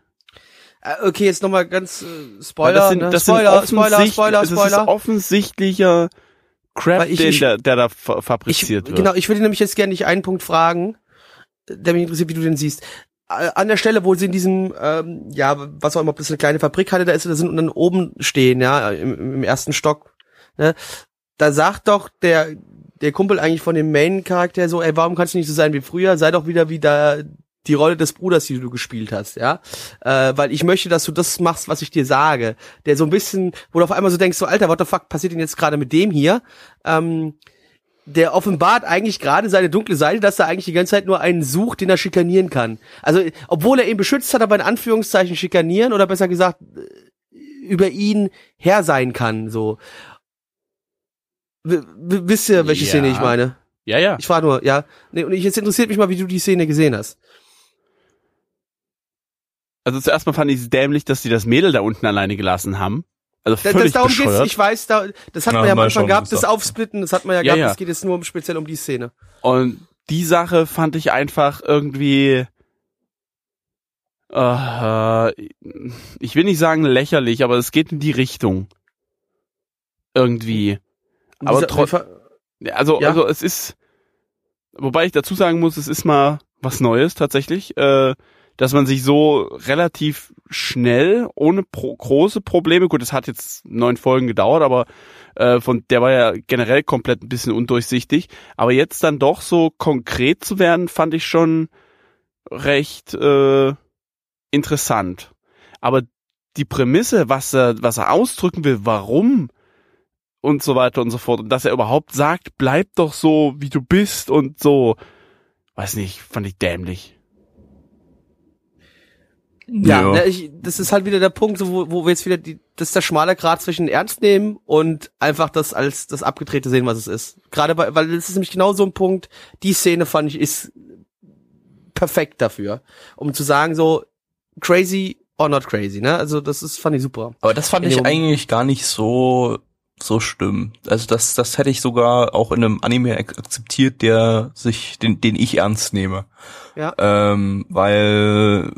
Äh, Okay, jetzt nochmal ganz äh, Spoiler, das sind, ne? das Spoiler, sind Spoiler, offensichtlich- Spoiler, es ist Spoiler. offensichtlicher Crap, ich- den, ich- der, der da fa- Ich, fabriziert wird. genau, ich würde nämlich jetzt gerne dich einen Punkt fragen, der mich interessiert, wie du den siehst. Äh, An der Stelle, wo sie in diesem, ähm, ja, was auch immer, ob das eine kleine Fabrikhalle da ist oder sind und dann oben stehen, ja, im, im ersten Stock, ne, da sagt doch der, der Kumpel eigentlich von dem Main-Charakter so, ey, warum kannst du nicht so sein wie früher? Sei doch wieder wie da die Rolle des Bruders, die du gespielt hast, ja, äh, weil ich möchte, dass du das machst, was ich dir sage. Der so ein bisschen, wo du auf einmal so denkst, so Alter, what the fuck passiert denn jetzt gerade mit dem hier? Ähm, der offenbart eigentlich gerade seine dunkle Seite, dass er eigentlich die ganze Zeit nur einen sucht, den er schikanieren kann. Also, obwohl er ihn beschützt hat, aber in Anführungszeichen schikanieren oder besser gesagt äh, über ihn her sein kann, so. W wisst ihr, welche Ja. Szene ich meine? ja, ja. Ich frage nur, ja. Nee, und ich, jetzt interessiert mich mal, wie du die Szene gesehen hast. Also zuerst mal fand ich es dämlich, dass sie das Mädel da unten alleine gelassen haben. Also Da, völlig das, darum bescheuert. geht's, ich weiß, da, das hat Ja, man ja am Anfang schon gehabt, das. Aufsplitten, das hat man ja, Ja, gehabt, ja. es geht jetzt nur um, speziell um die Szene. Und die Sache fand ich einfach irgendwie, äh, ich will nicht sagen lächerlich, aber es geht in die Richtung. Irgendwie. Aber Dieser- trotz, also, Ja. also es ist, wobei ich dazu sagen muss, es ist mal was Neues tatsächlich, äh, dass man sich so relativ schnell, ohne pro große Probleme, gut, es hat jetzt neun Folgen gedauert, aber äh, von der war ja generell komplett ein bisschen undurchsichtig, aber jetzt dann doch so konkret zu werden, fand ich schon recht äh, interessant. Aber die Prämisse, was er, was er ausdrücken will, warum und so weiter und so fort. Und dass er überhaupt sagt, bleib doch so, wie du bist und so. Weiß nicht, fand ich dämlich. Ja, Ja. Ne, ich, das ist halt wieder der Punkt, so, wo, wo wir jetzt wieder die, das ist der schmale Grad zwischen ernst nehmen und einfach das als das abgedrehte sehen, was es ist. Gerade bei, weil das ist nämlich genau so ein Punkt, die Szene fand ich ist perfekt dafür, um zu sagen so crazy or not crazy, ne? Also das ist fand ich super. Aber das fand In ich eigentlich gar nicht so so schlimm. Also das das hätte ich sogar auch in einem Anime ak- akzeptiert, der sich den den ich ernst nehme. Ja. Ähm, weil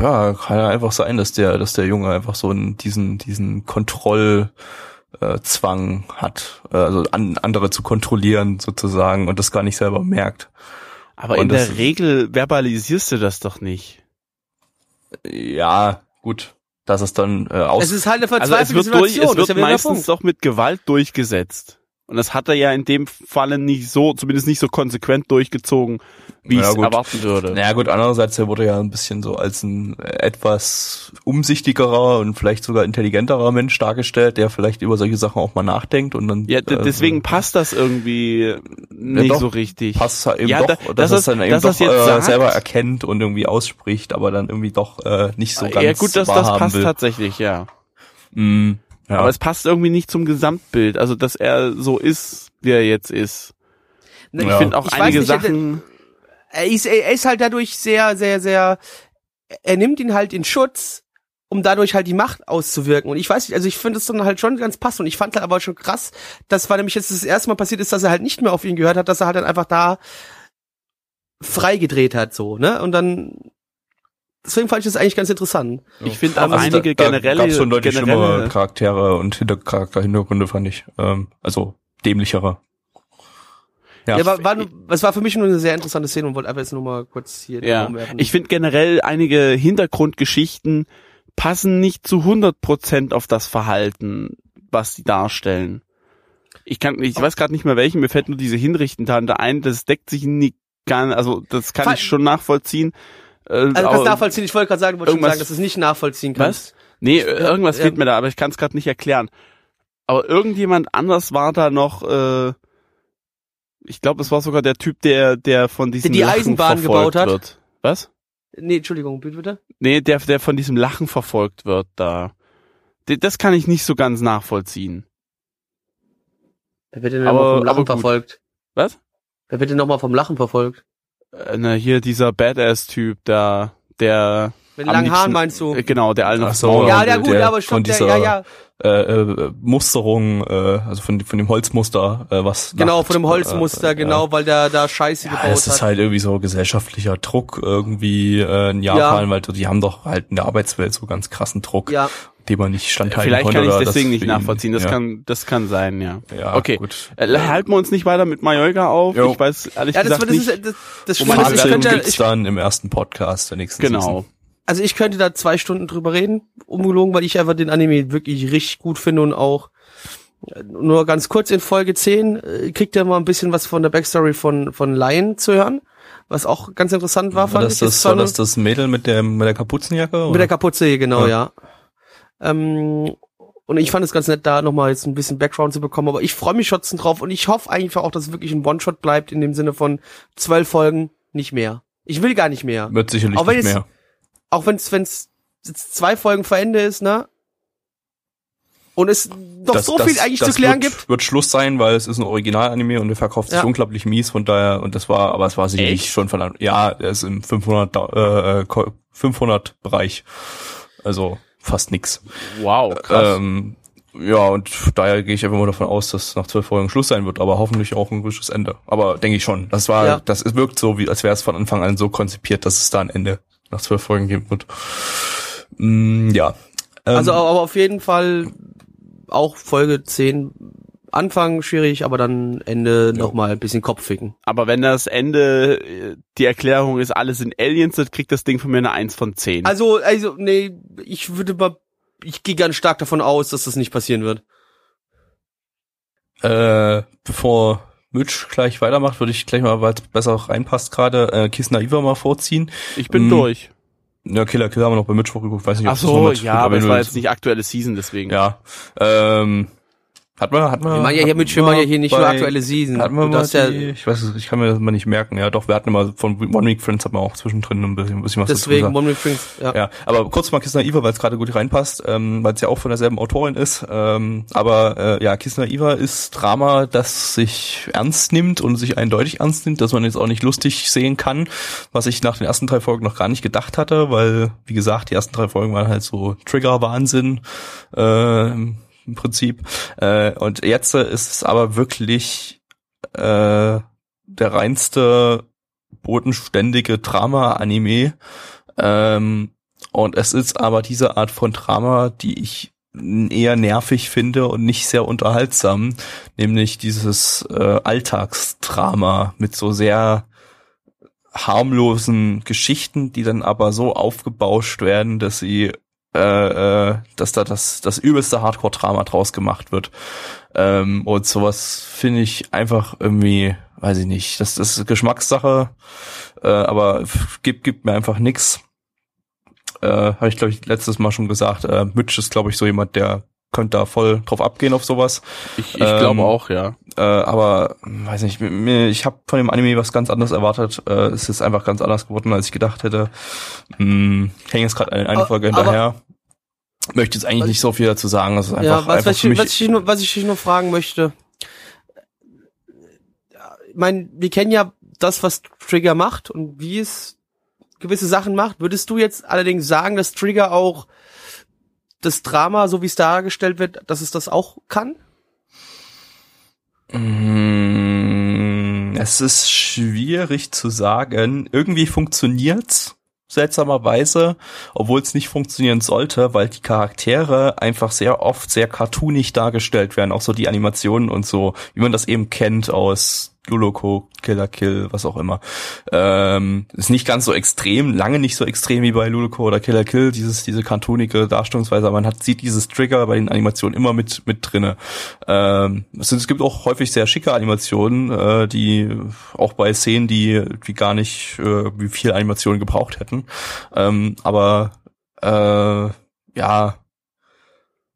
ja, kann ja einfach sein, dass der dass der Junge einfach so einen, diesen diesen Kontroll äh, Zwang hat, äh, also an, andere zu kontrollieren sozusagen und das gar nicht selber merkt. Aber Und in das- der Regel verbalisierst du das doch nicht. Ja, gut, dass es dann äh, aus Es ist halt eine Also es verzweifelte wird, durch, Situation, es das ist ja wird halt meistens doch mit Gewalt durchgesetzt. Und das hat er ja in dem Falle nicht so, zumindest nicht so konsequent durchgezogen, wie Ja, ich es erwarten würde. Naja gut, andererseits er wurde ja ein bisschen so als ein äh, etwas umsichtigerer und vielleicht sogar intelligenterer Mensch dargestellt, der vielleicht über solche Sachen auch mal nachdenkt und dann Ja, äh, deswegen passt das irgendwie nicht doch, so richtig. passt eben Ja, doch, da- dass dass es es- dann eben dass doch äh, selber erkennt und irgendwie ausspricht, aber dann irgendwie doch äh, nicht so ganz ja gut, das, das passt will. tatsächlich, ja. Mm, Ja. Aber es passt irgendwie nicht zum Gesamtbild. Also, dass er so ist, wie er jetzt ist. Ich Ja. finde auch Ich einige nicht, Sachen. er ist, er ist halt dadurch sehr, sehr, sehr, er nimmt ihn halt in Schutz, um dadurch halt die Macht auszuwirken. Und ich weiß nicht, also ich finde es dann halt schon ganz passend. Und ich fand halt aber schon krass, das war nämlich jetzt das erste Mal passiert ist, dass er halt nicht mehr auf ihn gehört hat, dass er halt dann einfach da freigedreht hat, so, ne? Und dann, deswegen fand ich das eigentlich ganz interessant. Ich finde auch Also einige da, da generelle, gab's schon deutlich schlimmere generelle Charaktere und Hinter Charakterhintergründe fand ich. Ähm, also dämlichere. Ja, Ja, war, es war für mich nur eine sehr interessante Szene und wollte einfach jetzt nur mal kurz hier Ja, Raum werfen. ich finde generell einige Hintergrundgeschichten passen nicht zu 100% auf das Verhalten, was sie darstellen. Ich kann, ich weiß gerade nicht mehr welchen, mir fällt nur diese Hinrichtentante ein, das deckt sich nicht gar, also das kann Fall- ich schon nachvollziehen. Äh, also kannst nachvollziehen, ich wollte gerade sagen, wollte schon irgendwas- sagen, dass du es nicht nachvollziehen kannst. Nee, irgendwas ja. fehlt mir da, aber ich kann es gerade nicht erklären. Aber irgendjemand anders war da noch, äh, ich glaube, es war sogar der Typ, der, der von diesem die Lachen Eisenbahn verfolgt gebaut hat? wird. Was? Nee, Entschuldigung, bitte. Nee, der, der von diesem Lachen verfolgt wird da. Das kann ich nicht so ganz nachvollziehen. Wer wird denn nochmal vom Lachen verfolgt? Was? Wer wird denn nochmal vom Lachen verfolgt? Äh, na, hier dieser Badass-Typ da, der Mit langen liebsten- Haaren meinst du? äh, genau, der allen so, ja, der gut, der aber von stimmt, der, ja, ja. äh, äh, Musterung, äh, also von, von dem Holzmuster, äh, was Genau, Nacht, von dem Holzmuster, äh, genau, weil der da Scheiße Ja, gebaut es ist hat. halt irgendwie so gesellschaftlicher Druck irgendwie äh, in Japan, weil die haben doch halt in der Arbeitswelt so ganz krassen Druck, ja, dem man nicht standhalten Vielleicht konnte. kann ich deswegen das nicht nachvollziehen. Das ja. kann, das kann sein, ja. ja, okay. gut. Äh, halten wir uns nicht weiter mit Mallorca auf. Jo. Ich weiß ehrlich ja, das, gesagt das nicht. ist das, das ist, ich Fazit könnte, gibt's ich, dann im ersten Podcast der nächsten genau. Season. also ich könnte da zwei Stunden drüber reden, ungelogen, weil ich einfach den Anime wirklich richtig gut finde und auch äh, nur ganz kurz in Folge 10 äh, kriegt ihr mal ein bisschen was von der Backstory von von Lion zu hören, was auch ganz interessant war, War fand das, ich. das, war das das Mädel mit der, mit der Kapuzenjacke? Mit oder? der Kapuze, genau, Ja. ja. Ähm, und ich fand es ganz nett, da nochmal jetzt ein bisschen Background zu bekommen, aber ich freue mich trotzdem drauf und ich hoffe einfach auch, dass es wirklich ein One-Shot bleibt, in dem Sinne von zwölf Folgen, nicht mehr. Ich will gar nicht mehr. Wird sicherlich Auch wenn nicht mehr. Auch wenn es jetzt zwei Folgen vor Ende ist, ne? Und es doch Das- so das- viel eigentlich zu klären wird, gibt. Wird Schluss sein, weil es ist ein Original-Anime und der verkauft sich Ja. unglaublich mies, von daher, und das war, aber es war sicherlich Echt? schon von, ja, er ist im 500, äh, 500 Bereich. Also, fast nix. Wow, krass. Ähm, ja, und daher gehe ich einfach mal davon aus, dass nach zwölf Folgen Schluss sein wird, aber hoffentlich auch ein gutes Ende. Aber denke ich schon. Das war, Ja. das wirkt so, wie als wäre es von Anfang an so konzipiert, dass es da ein Ende nach zwölf Folgen geben wird. Mm, ja. Ähm, Also aber auf jeden Fall auch Folge 10 Anfang schwierig, aber dann Ende Ja. nochmal ein bisschen Kopfficken. Aber wenn das Ende äh, die Erklärung ist, alles sind Aliens, dann kriegt das Ding von mir eine 1 von 10. Also, also, nee, ich würde mal, ich gehe ganz stark davon aus, dass das nicht passieren wird. Äh, bevor Mitch gleich weitermacht, würde ich gleich mal, weil es besser reinpasst gerade, äh, Kiss Naiva mal vorziehen. ich bin mm, durch. Ja, Killer Kill haben wir noch bei Mitch vorgeguckt, weiß nicht, ob Ach das noch so, mit ja, aber es war jetzt nicht aktuelle Season, deswegen. Ja, ähm, hat man, hat man. Wir machen ja hat hier mit man ja hier nicht bei- nur aktuelle Season. Hatten wir Du darfst ja, ich weiß es, ich kann mir das mal nicht merken. Ja, doch, wir hatten immer von One Week Friends hat man auch zwischendrin ein bisschen, ein bisschen was deswegen. One Week Frings, ja. Ja, aber kurz mal Kiss Naiva, weil es gerade gut reinpasst, ähm, weil es ja auch von derselben Autorin ist. Ähm, aber äh, ja, Kiss Naiva ist Drama, das sich ernst nimmt und sich eindeutig ernst nimmt, dass man jetzt auch nicht lustig sehen kann, was ich nach den ersten drei Folgen noch gar nicht gedacht hatte, weil, wie gesagt, die ersten drei Folgen waren halt so Trigger-Wahnsinn. Äh, im Prinzip. Äh, und jetzt äh, ist es aber wirklich äh, der reinste bodenständige Drama-Anime. Ähm, und es ist aber diese Art von Drama, die ich eher nervig finde und nicht sehr unterhaltsam, nämlich dieses äh, Alltagsdrama mit so sehr harmlosen Geschichten, die dann aber so aufgebauscht werden, dass sie äh, äh, dass da das das übelste Hardcore-Drama draus gemacht wird. Ähm, und sowas finde ich einfach irgendwie, weiß ich nicht, das, das ist Geschmackssache, äh, aber gibt, gibt mir einfach nix. Äh, Habe ich, glaube ich, letztes Mal schon gesagt, äh, Mitch ist, glaube ich, so jemand, der könnte da voll drauf abgehen auf sowas. Ich, ich Ähm, glaube auch, ja. Äh, aber weiß nicht, mir, ich habe von dem Anime was ganz anderes erwartet. Äh, es ist einfach ganz anders geworden, als ich gedacht hätte. Hm, hänge jetzt gerade eine, eine Folge aber- hinterher. möchte jetzt eigentlich nicht so viel dazu sagen. Das ist einfach, ja, was, einfach was, ich, was, ich dich nur, was ich dich nur fragen möchte. Ich meine, wir kennen ja das, was Trigger macht und wie es gewisse Sachen macht. Würdest du jetzt allerdings sagen, dass Trigger auch das Drama, so wie es dargestellt wird, dass es das auch kann? Mm, Es ist schwierig zu sagen. Irgendwie funktioniert's seltsamerweise, obwohl es nicht funktionieren sollte, weil die Charaktere einfach sehr oft sehr cartoonig dargestellt werden, auch so die Animationen und so, wie man das eben kennt aus Luloko, Killer Kill, was auch immer. Ähm, ist nicht ganz so extrem, lange nicht so extrem wie bei Luloko oder Killer Kill, dieses, diese cartoonige Darstellungsweise, aber man hat, sieht dieses Trigger bei den Animationen immer mit, mit drinne. Ähm, es, sind, es gibt auch häufig sehr schicke Animationen, äh, die auch bei Szenen, die, die gar nicht, äh, wie viel Animationen gebraucht hätten. Ähm, aber, äh, ja,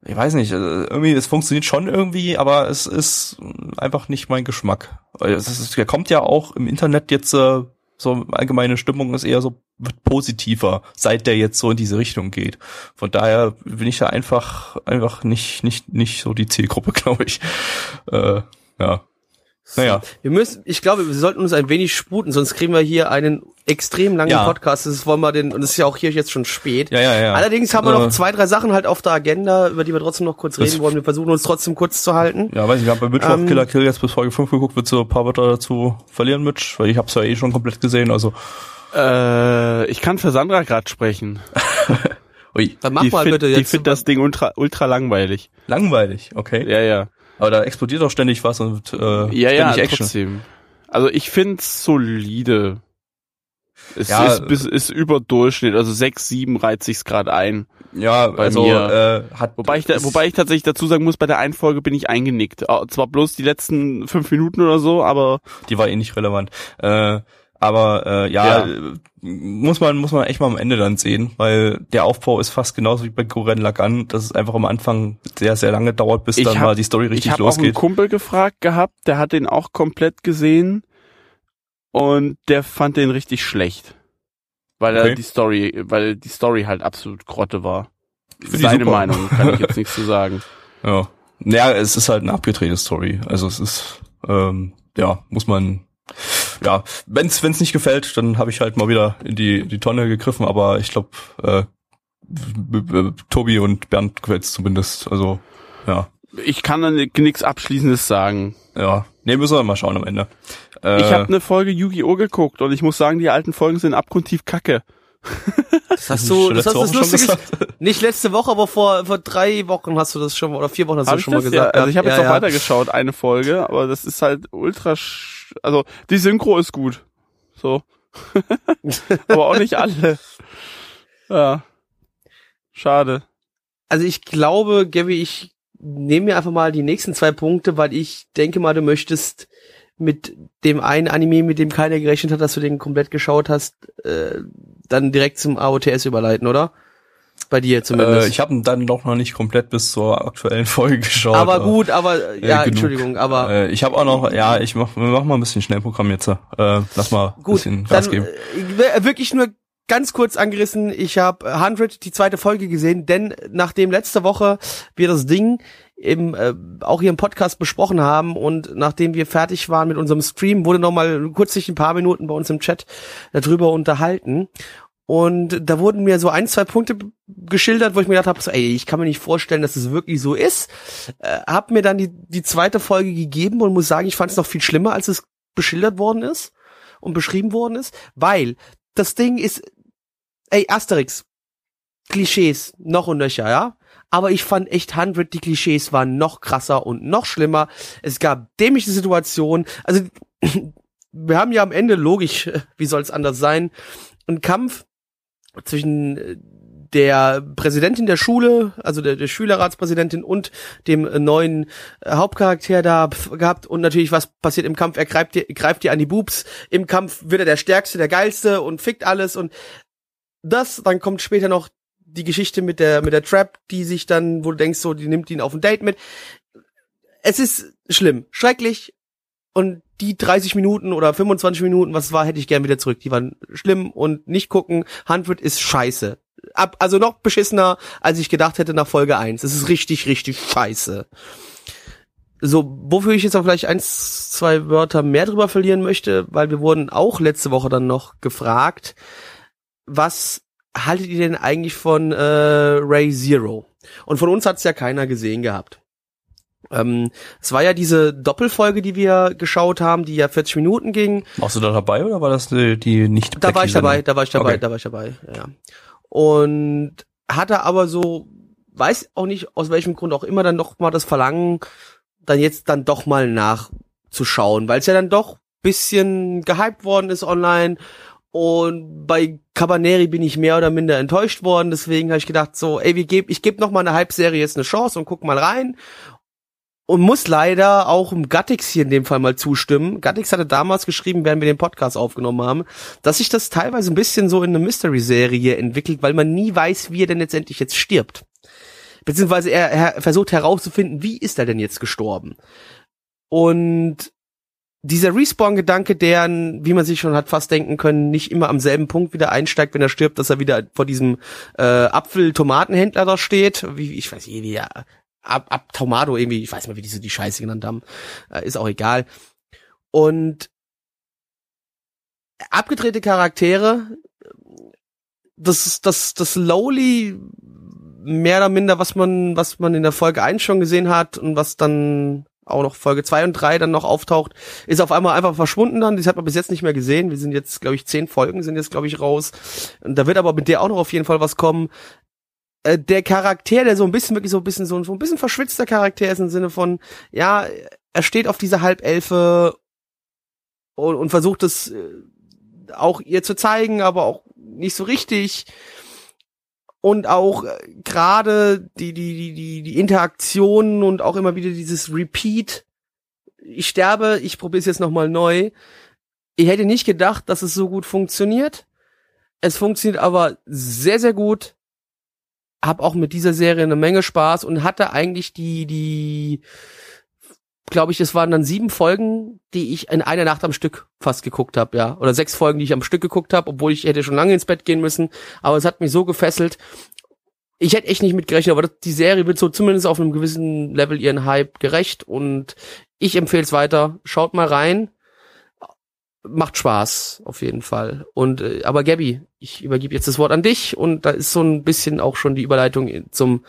ich weiß nicht, also irgendwie, es funktioniert schon irgendwie, aber es ist einfach nicht mein Geschmack. Es ist, der kommt ja auch im Internet jetzt, äh, so allgemeine Stimmung ist eher so positiver, seit der jetzt so in diese Richtung geht. Von daher bin ich da einfach, einfach nicht, nicht, nicht so die Zielgruppe, glaube ich. Äh, ja. Naja. Wir müssen, ich glaube, wir sollten uns ein wenig sputen, sonst kriegen wir hier einen extrem langen Ja. Podcast. Das wollen wir den, und es ist ja auch hier jetzt schon spät. Ja, ja, ja. Allerdings haben wir Äh, noch zwei, drei Sachen halt auf der Agenda, über die wir trotzdem noch kurz reden wollen. Wir versuchen uns trotzdem kurz zu halten. Ja, weiß nicht, wir haben bei Mittwoch Ähm, Killer Kill jetzt bis Folge 5 geguckt, willst du ein paar Wörter dazu verlieren, Mitch? Weil ich hab's ja eh schon komplett gesehen, also. Äh, ich kann für Sandra gerade sprechen. Ui, Dann mach die mal find, bitte jetzt. findet das Ding ultra, ultra langweilig. langweilig, okay. Ja, ja. Aber da explodiert doch ständig was und äh, Ja, ständig ja, Action. trotzdem. Also ich find's solide. Es Ja, ist, bis, ist über Durchschnitt, also 6, 7 reizt sich's gerade ein. Ja, Bei also mir. äh, hat Wobei ich, da, wobei ich tatsächlich dazu sagen muss, bei der einen Folge bin ich eingenickt. Äh, Zwar bloß die letzten fünf Minuten oder so, aber die war eh nicht relevant. Äh, aber äh, ja, Ja. muss man muss man echt mal am Ende dann sehen, weil der Aufbau ist fast genauso wie bei Guren Lagan, dass es einfach am Anfang sehr sehr lange dauert, bis Ich dann hab- mal die Story ich richtig habe auch einen losgeht. Kumpel gefragt gehabt, der hat den auch komplett gesehen und der fand den richtig schlecht. Weil Okay. er die Story, weil die Story halt absolut Grotte war. Ich Seine. Meinung, kann ich jetzt nichts zu sagen. Ja. Naja, es ist halt eine abgedrehte Story. Also es ist, ähm, ja, muss man, ja, wenn's wenn's nicht gefällt, dann habe ich halt mal wieder in die die Tonne gegriffen. Aber ich glaube, äh, Tobi und Bernd gefällt's zumindest. Also ja, Ich kann dann nichts Abschließendes sagen. ja. Nee, müssen wir mal schauen am Ende. Äh, Ich habe eine Folge Yu-Gi-Oh! geguckt und ich muss sagen, die alten Folgen sind abgrundtief kacke. Das hast du, schon das hast du das gesagt. nicht letzte Woche, aber vor, vor drei Wochen hast du das schon mal, oder vier Wochen hast Hab du ich schon mal gesagt. Ja, also ich habe ja, jetzt noch ja. weitergeschaut, eine Folge, aber das ist halt ultra, also die Synchro ist gut. So. aber auch nicht alle. Ja. Schade. Also ich glaube, Gabby, ich nehme mir einfach mal die nächsten zwei Punkte, weil ich denke mal, du möchtest mit dem einen Anime, mit dem keiner gerechnet hat, dass du den komplett geschaut hast, äh, dann direkt zum AOTS überleiten, oder? Bei dir zumindest. Äh, ich habe dann doch noch nicht komplett bis zur aktuellen Folge geschaut. aber gut, aber äh, äh, ja, genug. Entschuldigung, aber Äh, ich habe auch noch, ja, ich mach, wir machen mal ein bisschen Schnellprogramm jetzt. Äh, lass mal ein gut, bisschen Gas dann geben. äh, wirklich nur ganz kurz angerissen. Ich habe 100 die zweite Folge gesehen, denn nachdem letzte Woche wir das Ding im äh, auch hier im Podcast besprochen haben und nachdem wir fertig waren mit unserem Stream, wurde noch mal kurz sich ein paar Minuten bei uns im Chat darüber unterhalten. Und da wurden mir so ein, zwei Punkte geschildert, wo ich mir gedacht habe, so, ey, ich kann mir nicht vorstellen, dass es wirklich so ist. Äh, hab mir dann die, die zweite Folge gegeben und muss sagen, ich fand es noch viel schlimmer, als es beschildert worden ist und beschrieben worden ist, weil das Ding ist, ey, Asterix, Klischees, noch und nöcher, ja? Aber ich fand echt 100, die Klischees waren noch krasser und noch schlimmer. Es gab dämliche Situationen. Also, wir haben ja am Ende, logisch, wie soll es anders sein, einen Kampf zwischen äh, der Präsidentin der Schule, also der, der Schülerratspräsidentin und dem äh, neuen äh, Hauptcharakter da gehabt. Und natürlich was passiert im Kampf, er greift dir, greift dir an die Boobs, im Kampf wird er der Stärkste, der Geilste und fickt alles. Und das, dann kommt später noch die Geschichte mit der, mit der Trap, die sich dann, wo du denkst, so, die nimmt ihn auf ein Date mit. Es ist schlimm, schrecklich und die 30 Minuten oder 25 Minuten, was es war, hätte ich gern wieder zurück. Die waren schlimm und nicht gucken. Handwood ist scheiße. ab, also noch beschissener, als ich gedacht hätte nach Folge 1. Es ist richtig, richtig scheiße. So, wofür ich jetzt auch vielleicht eins, zwei Wörter mehr drüber verlieren möchte, weil wir wurden auch letzte Woche dann noch gefragt, was haltet ihr denn eigentlich von äh, Ray Zero? Und von uns hat's ja keiner gesehen gehabt. Ähm, es war ja diese Doppelfolge, die wir geschaut haben, die ja 40 Minuten ging. Warst du da dabei oder war das die, die nicht Da war ich dabei, da war ich dabei, Okay. da war ich dabei, ja. Und hatte aber so, weiß auch nicht, aus welchem Grund auch immer, dann doch mal das Verlangen, dann jetzt dann doch mal nachzuschauen, weil es ja dann doch bisschen gehypt worden ist online und bei Cabaneri bin ich mehr oder minder enttäuscht worden, deswegen habe ich gedacht so, ey, wir geb, ich gebe noch mal eine Halbserie jetzt eine Chance und guck mal rein und muss leider auch um Gattix hier in dem Fall mal zustimmen. Gattix hatte damals geschrieben, während wir den Podcast aufgenommen haben, dass sich das teilweise ein bisschen so in eine Mystery-Serie entwickelt, weil man nie weiß, wie er denn letztendlich jetzt stirbt. Beziehungsweise er, er versucht herauszufinden, wie ist er denn jetzt gestorben. Und dieser Respawn-Gedanke, der, wie man sich schon hat fast denken können, nicht immer am selben Punkt wieder einsteigt, wenn er stirbt, dass er wieder vor diesem äh, Apfel-Tomatenhändler da steht, wie ich weiß nicht, wie er ab, ab Tomado irgendwie, ich weiß mal, wie diese die Scheiße genannt haben, äh, ist auch egal. Und abgedrehte Charaktere, das das das Lowly mehr oder minder, was man was man in der Folge 1 schon gesehen hat und was dann auch noch Folge 2 und 3 dann noch auftaucht, ist auf einmal einfach verschwunden dann. Das hat man bis jetzt nicht mehr gesehen. Wir sind jetzt, glaube ich, zehn Folgen sind jetzt, glaube ich, raus. Und da wird aber mit der auch noch auf jeden Fall was kommen äh, der Charakter, der so ein bisschen wirklich so ein bisschen so, so ein bisschen verschwitzter Charakter ist im Sinne von, ja, er steht auf dieser Halbelfe und, und versucht es äh, auch ihr zu zeigen, aber auch nicht so richtig. Und auch äh, gerade die, die, die, die, die Interaktionen und auch immer wieder dieses Repeat. Ich sterbe, ich probiere es jetzt nochmal neu. Ich hätte nicht gedacht, dass es so gut funktioniert. Es funktioniert aber sehr, sehr gut hab auch mit dieser Serie eine Menge Spaß und hatte eigentlich die, die, glaube ich, es waren dann sieben Folgen, die ich in einer Nacht am Stück fast geguckt habe, ja. Oder sechs Folgen, die ich am Stück geguckt habe, obwohl ich hätte schon lange ins Bett gehen müssen. Aber es hat mich so gefesselt. Ich hätte echt nicht mitgerechnet, aber die Serie wird so zumindest auf einem gewissen Level ihren Hype gerecht und ich empfehle es weiter. Schaut mal rein. Macht Spaß, auf jeden Fall. Und äh, aber Gabby, ich übergebe jetzt das Wort an dich und da ist so ein bisschen auch schon die Überleitung zum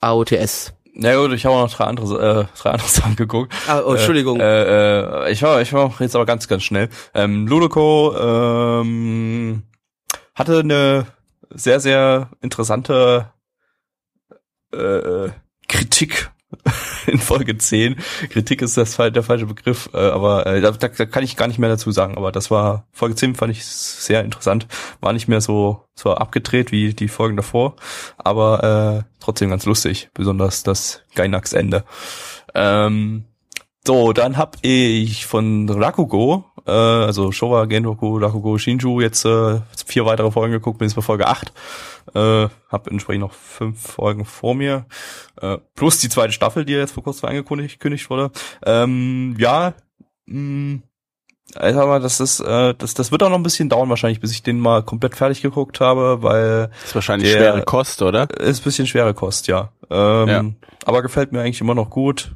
AOTS. Na gut, ich habe auch noch drei andere, äh, drei andere Sachen geguckt. Ah, oh, Entschuldigung. Äh, äh, ich war, ich war jetzt aber ganz, ganz schnell. Ähm, Ludoco ähm, hatte eine sehr, sehr interessante äh, Kritik in Folge 10. Kritik ist das der falsche Begriff, äh, aber äh, da, da kann ich gar nicht mehr dazu sagen. Aber das war Folge 10 fand ich sehr interessant. War nicht mehr so so abgedreht wie die Folgen davor, aber äh, trotzdem ganz lustig, besonders das Gainax-Ende. Ähm, so, dann hab ich von Rakugo, äh, also Showa, Genroku, Rakugo, Shinju, jetzt äh, vier weitere Folgen geguckt, bin jetzt bei Folge 8. Äh, hab entsprechend noch fünf Folgen vor mir. Äh, plus die zweite Staffel, die jetzt vor kurzem angekündigt gekündigt wurde. Ähm, ja, mh, also aber das ist, äh, das, das wird auch noch ein bisschen dauern wahrscheinlich, bis ich den mal komplett fertig geguckt habe, weil Das ist wahrscheinlich Der- schwere Kost, oder? ist ein bisschen schwere Kost, ja. Ähm, Ja. Aber gefällt mir eigentlich immer noch gut.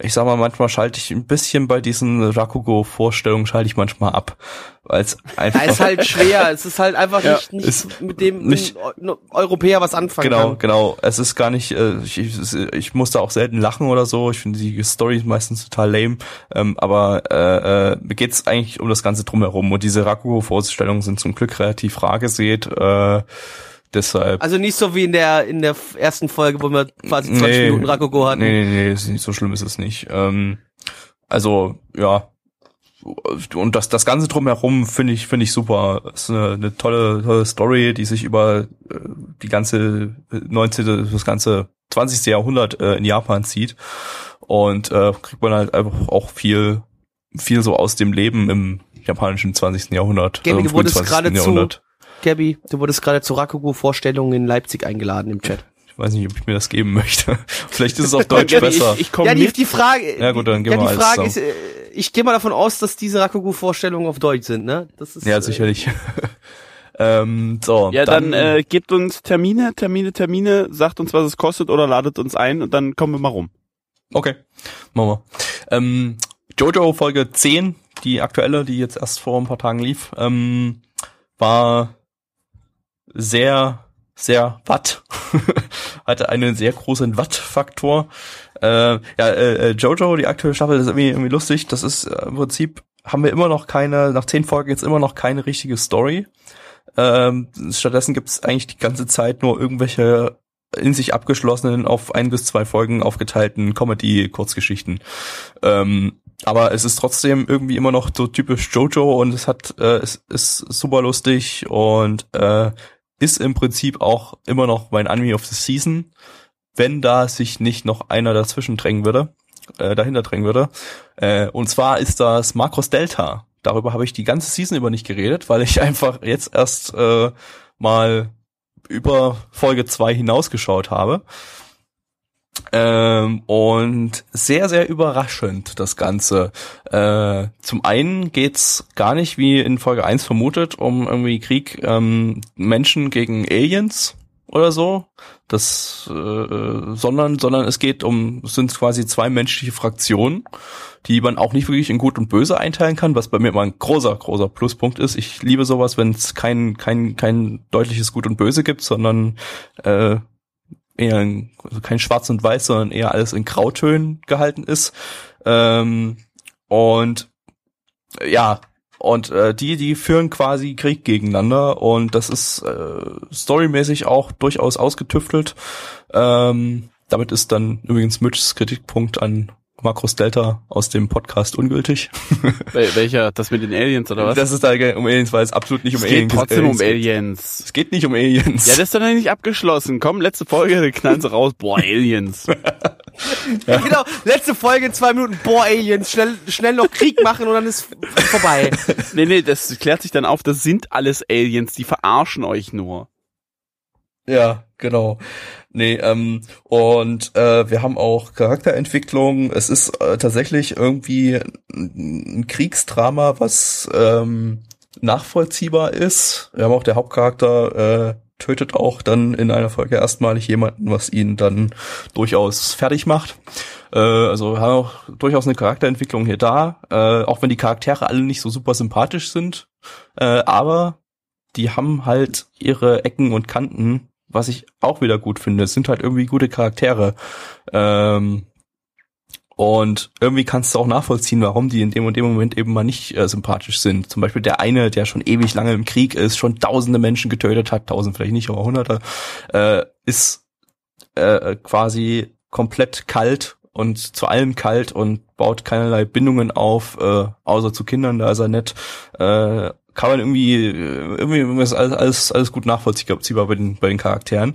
Ich sag mal, manchmal schalte ich ein bisschen bei diesen Rakugo-Vorstellungen schalte ich manchmal ab, weil es einfach Ja, ist halt schwer. Es ist halt einfach Ja, nicht, nicht mit dem nicht- Europäer was anfangen Genau, kann. genau. Es ist gar nicht, äh, ich, ich, ich muss da auch selten lachen oder so. Ich finde die Story meistens total lame. Ähm, aber äh, äh, mir geht's eigentlich um das Ganze drumherum. Und diese Rakugo-Vorstellungen sind zum Glück relativ rar gesät. Äh, deshalb. Also nicht so wie in der in der ersten Folge, wo wir quasi 20 Nee. Minuten Rakugo hatten. Nee, nee, nee, ist nicht so schlimm ist es nicht. Ähm, also, ja. Und das, das Ganze drumherum finde ich, finde ich super. Es ist eine, eine tolle, tolle Story, die sich über äh, die ganze 19., das ganze 20. Jahrhundert äh, in Japan zieht. Und äh, kriegt man halt einfach auch viel, viel so aus dem Leben im japanischen 20. Jahrhundert. Gaby, im du frühen wurdest 20. gerade zu- Jahrhundert. Gabby, du wurdest gerade zu Rakugo-Vorstellungen in Leipzig eingeladen im Chat. Ich weiß nicht, ob ich mir das geben möchte. Vielleicht ist es auf Deutsch Gaby, besser. Ich, ich komme Ja, die, die Frage, Ja, gut, dann gehen ja, wir die Frage ist, äh, ich gehe mal davon aus, dass diese Rakugo-Vorstellungen auf Deutsch sind, ne? Das ist, Ja, äh, sicherlich. Ähm, so, Ja, dann, äh, gebt uns Termine, Termine, Termine, sagt uns, was es kostet oder ladet uns ein und dann kommen wir mal rum. Okay, machen wir. Ähm, Jojo Folge 10, die aktuelle, die jetzt erst vor ein paar Tagen lief, ähm, war sehr, sehr Watt. Hatte einen sehr großen Watt-Faktor. Äh, ja, äh, Jojo, die aktuelle Staffel, ist irgendwie, irgendwie lustig. Das ist äh, im Prinzip, haben wir immer noch keine, nach zehn Folgen jetzt immer noch keine richtige Story. Ähm, stattdessen gibt es eigentlich die ganze Zeit nur irgendwelche in sich abgeschlossenen, auf ein bis zwei Folgen aufgeteilten Comedy-Kurzgeschichten. Ähm, aber es ist trotzdem irgendwie immer noch so typisch Jojo und es hat, äh, es ist super lustig und äh, ist im Prinzip auch immer noch mein Anime of the Season, wenn da sich nicht noch einer dazwischen drängen würde, äh, dahinter drängen würde. Äh, und zwar ist das Macros Delta. Darüber habe ich die ganze Season über nicht geredet, weil ich einfach jetzt erst äh, mal über Folge 2 hinausgeschaut habe. Ähm, und sehr, sehr überraschend das Ganze. Äh, zum einen geht's gar nicht, wie in Folge 1 vermutet, um irgendwie Krieg ähm, Menschen gegen Aliens oder so. Das, äh, sondern, sondern es geht um, es sind quasi zwei menschliche Fraktionen, die man auch nicht wirklich in Gut und Böse einteilen kann, was bei mir immer ein großer, großer Pluspunkt ist. Ich liebe sowas, wenn es kein, kein, kein deutliches Gut und Böse gibt, sondern äh, eher in, also kein Schwarz und Weiß, sondern eher alles in Grautönen gehalten ist. Ähm, und ja, und äh, die, die führen quasi Krieg gegeneinander und das ist äh, storymäßig auch durchaus ausgetüftelt. Ähm, damit ist dann übrigens Mitchs Kritikpunkt an Makros Delta aus dem Podcast ungültig. Wel welcher? Das mit den Aliens oder was? Das ist da um Aliens, weil es absolut nicht um es Aliens geht trotzdem um geht. Aliens. Es geht nicht um Aliens. Ja, das ist doch noch nicht abgeschlossen. Komm, letzte Folge, knallen sie raus. Boah, Aliens. Genau, letzte Folge, zwei Minuten, boah, Aliens, schnell, schnell noch Krieg machen und dann ist vorbei. nee, nee, das klärt sich dann auf, das sind alles Aliens, die verarschen euch nur. Ja, genau. Nee, ähm, und äh, wir haben auch Charakterentwicklung. Es ist äh, tatsächlich irgendwie ein Kriegsdrama, was ähm, nachvollziehbar ist. Wir haben auch der Hauptcharakter äh, tötet auch dann in einer Folge erstmalig jemanden, was ihn dann durchaus fertig macht. Äh, also wir haben auch durchaus eine Charakterentwicklung hier da, äh, auch wenn die Charaktere alle nicht so super sympathisch sind. Äh, aber die haben halt ihre Ecken und Kanten, was ich auch wieder gut finde. Es sind halt irgendwie gute Charaktere. Ähm, und irgendwie kannst du auch nachvollziehen, warum die in dem und dem Moment eben mal nicht äh, sympathisch sind. Zum Beispiel der eine, der schon ewig lange im Krieg ist, schon tausende Menschen getötet hat, tausend vielleicht nicht, aber hunderte, äh, ist äh, quasi komplett kalt und zu allem kalt und baut keinerlei Bindungen auf, äh, außer zu Kindern, da ist er nett. Äh, kann man irgendwie, äh, irgendwie ist alles, alles, alles gut nachvollziehbar bei den, bei den Charakteren.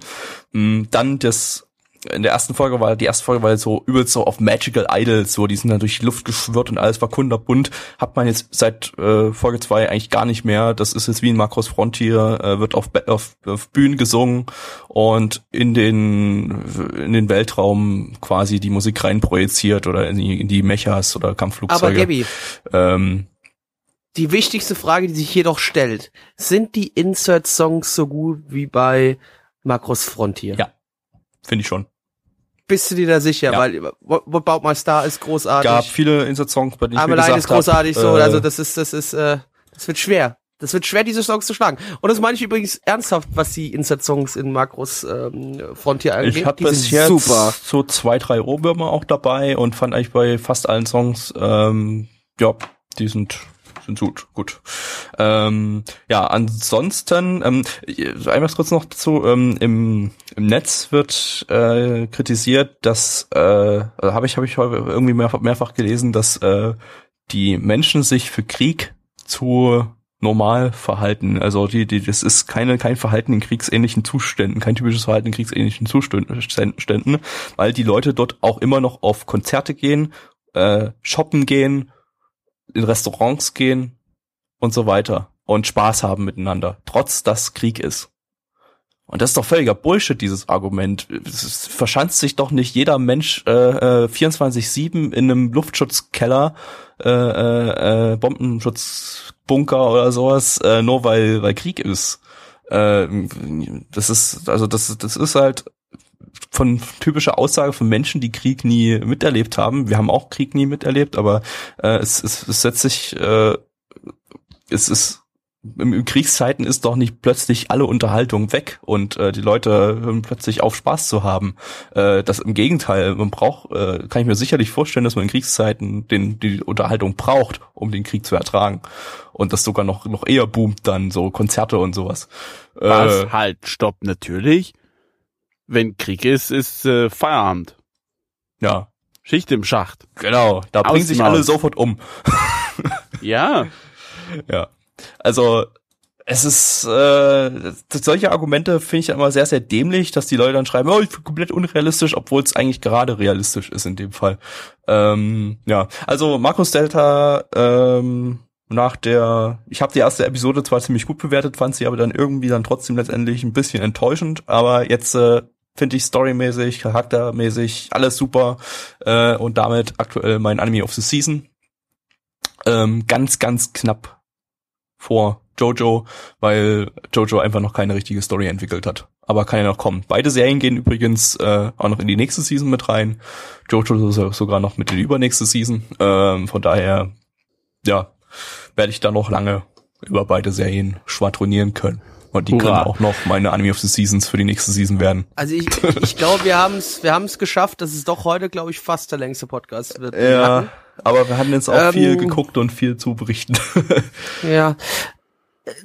Mm, Dann das, in der ersten Folge war, die erste Folge war so übelst so auf Magical Idols, so, die sind dann durch die Luft geschwirrt und alles war kunderbunt. Hat man jetzt seit äh, Folge zwei eigentlich gar nicht mehr. Das ist jetzt wie in Macross Frontier, äh, wird auf, auf, auf Bühnen gesungen und in den, in den Weltraum quasi die Musik rein projiziert oder in die, in die Mechas oder Kampfflugzeuge. Aber Gabby, ähm, die wichtigste Frage, die sich jedoch stellt, sind die Insert-Songs so gut wie bei Macros Frontier? Ja. Finde ich schon. Bist du dir da sicher? Ja. Weil What What About My Star ist großartig. gab viele Insert-Songs, bei denen ich mir gesagt ist großartig hab, so. äh, Also das ist, das ist, äh, das wird schwer. Das wird schwer, diese Songs zu schlagen. Und das meine ich übrigens ernsthaft, was die Insert-Songs in Makros ähm, Frontier angeht. ich Die bis jetzt super. so zwei, drei Ohrwürmer auch dabei und fand eigentlich bei fast allen Songs, ähm, ja, die sind gut, gut. Ähm, ja, ansonsten, ähm, einmal kurz noch dazu, ähm, im, im Netz wird äh, kritisiert, dass, äh, also habe ich, habe ich irgendwie mehrfach, mehrfach gelesen, dass äh, die Menschen sich für Krieg zu normal verhalten. Also die, die, das ist keine, kein Verhalten in kriegsähnlichen Zuständen, kein typisches Verhalten in kriegsähnlichen Zuständen, weil die Leute dort auch immer noch auf Konzerte gehen, äh, shoppen gehen, in Restaurants gehen und so weiter und Spaß haben miteinander, trotz dass Krieg ist. Und das ist doch völliger Bullshit, dieses Argument. Es verschanzt sich doch nicht jeder Mensch äh, äh, 24-7 in einem Luftschutzkeller, äh, äh, äh, Bombenschutzbunker oder sowas, äh, nur weil, weil Krieg ist. Ähm, das ist, also das, das ist halt von typischer Aussage von Menschen, die Krieg nie miterlebt haben. Wir haben auch Krieg nie miterlebt, aber äh, es, es, es setzt sich, äh, es ist in Kriegszeiten ist doch nicht plötzlich alle Unterhaltung weg und äh, die Leute hören plötzlich auf Spaß zu haben. Äh, das im Gegenteil, man braucht, äh, kann ich mir sicherlich vorstellen, dass man in Kriegszeiten den, die Unterhaltung braucht, um den Krieg zu ertragen. Und das sogar noch, noch eher boomt dann, so Konzerte und sowas. Was? Äh, halt, stopp, natürlich. Wenn Krieg ist, ist äh, Feierabend. ja, Schicht im Schacht. genau. Da bringen sich alle sofort um. Ja. Ja. Also es ist äh, solche Argumente finde ich immer sehr, sehr dämlich, dass die Leute dann schreiben, oh, ich bin komplett unrealistisch, obwohl es eigentlich gerade realistisch ist in dem Fall. Ähm, ja, also Markus Delta ähm, nach der, ich habe die erste Episode zwar ziemlich gut bewertet, fand sie aber dann irgendwie dann trotzdem letztendlich ein bisschen enttäuschend, aber jetzt äh, finde ich storymäßig, charaktermäßig alles super äh, und damit aktuell mein Anime of the Season. Ähm, ganz, ganz knapp vor Jojo, weil Jojo einfach noch keine richtige Story entwickelt hat. Aber kann ja noch kommen. Beide Serien gehen übrigens äh, auch noch in die nächste Season mit rein. Jojo so- sogar noch mit in die übernächste Season. Ähm, von daher, ja, werde ich da noch lange über beide Serien schwadronieren können. Und die Hurra. können auch noch meine Anime of the Seasons für die nächste Season werden. Also ich, ich glaube, wir haben es wir haben's geschafft, dass es doch heute, glaube ich, fast der längste Podcast wird. wir Ja, hatten. aber wir hatten jetzt auch Ähm, viel geguckt und viel zu berichten. Ja.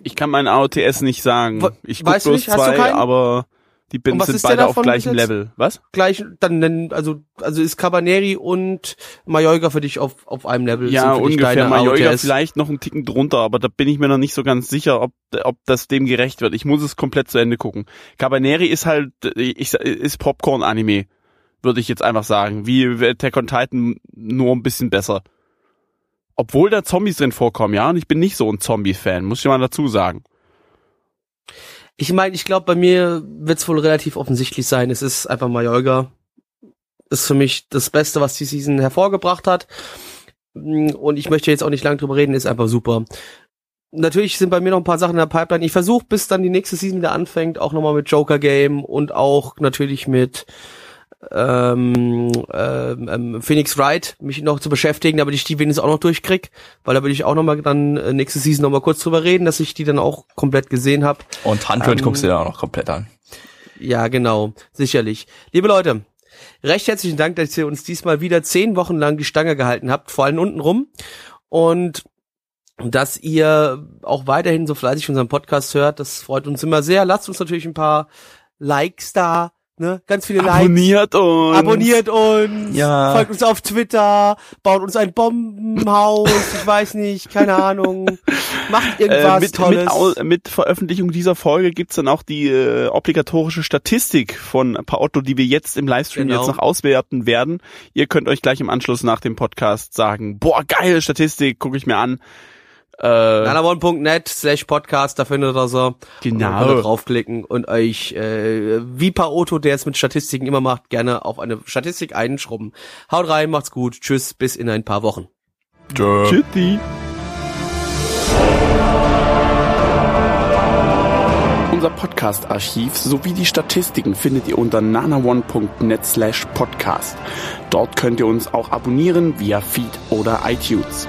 Ich kann meinen AOTS nicht sagen. Ich du bloß nicht? Hast du zwei, keinen? aber die bin, Und was sind beide auf gleichem? Level. Was? Gleich, dann nennen, also, also ist Cabaneri und Mallorca für dich auf, auf einem Level. Ja, sind für dich ungefähr. Mallorca AOTS. vielleicht noch einen Ticken drunter, aber da bin ich mir noch nicht so ganz sicher, ob, ob das dem gerecht wird. Ich muss es komplett zu Ende gucken. Cabaneri ist halt, ich, ist Popcorn-Anime, würde ich jetzt einfach sagen. Wie Attack on Titan, nur ein bisschen besser. Obwohl da Zombies drin vorkommen, ja, und ich bin nicht so ein Zombie-Fan, muss ich mal dazu sagen. Ich meine, ich glaube, bei mir wird's wohl relativ offensichtlich sein. Es ist einfach Mallorca. Ist für mich das Beste, was die Season hervorgebracht hat. Und ich möchte jetzt auch nicht lange drüber reden, ist einfach super. Natürlich sind bei mir noch ein paar Sachen in der Pipeline. Ich versuche, bis dann die nächste Season wieder anfängt, auch nochmal mit Joker Game und auch natürlich mit ähm, ähm, ähm, Phoenix Wright mich noch zu beschäftigen, damit ich die wenigstens auch noch durchkrieg, weil da will ich auch nochmal dann äh, nächste Season nochmal kurz drüber reden, dass ich die dann auch komplett gesehen habe. Und Handwerk Ähm, guckst du dir auch noch komplett an. Ja, genau, sicherlich. Liebe Leute, recht herzlichen Dank, dass ihr uns diesmal wieder zehn Wochen lang die Stange gehalten habt, vor allem unten rum. Und dass ihr auch weiterhin so fleißig unseren Podcast hört, das freut uns immer sehr. Lasst uns natürlich ein paar Likes da, ne? Ganz viele Likes. Abonniert uns! Abonniert uns, Ja. folgt uns auf Twitter, baut uns ein Bombenhaus, ich weiß nicht, keine Ahnung, macht irgendwas Äh, mit, Tolles. mit, mit Veröffentlichung dieser Folge gibt's dann auch die äh, obligatorische Statistik von Paotto, die wir jetzt im Livestream Genau. jetzt noch auswerten werden. Ihr könnt euch gleich im Anschluss nach dem Podcast sagen, boah, geile Statistik, gucke ich mir an. Äh, Nanamon.net slash Podcast, da findet ihr so. Genau. Und draufklicken und euch, äh, wie Paoto, der es mit Statistiken immer macht, gerne auf eine Statistik einschrubben. Haut rein, macht's gut, tschüss, bis in ein paar Wochen. Tschö. Tschüssi. Unser Podcast-Archiv sowie die Statistiken findet ihr unter nanaone.net slash podcast. Dort könnt ihr uns auch abonnieren via Feed oder iTunes.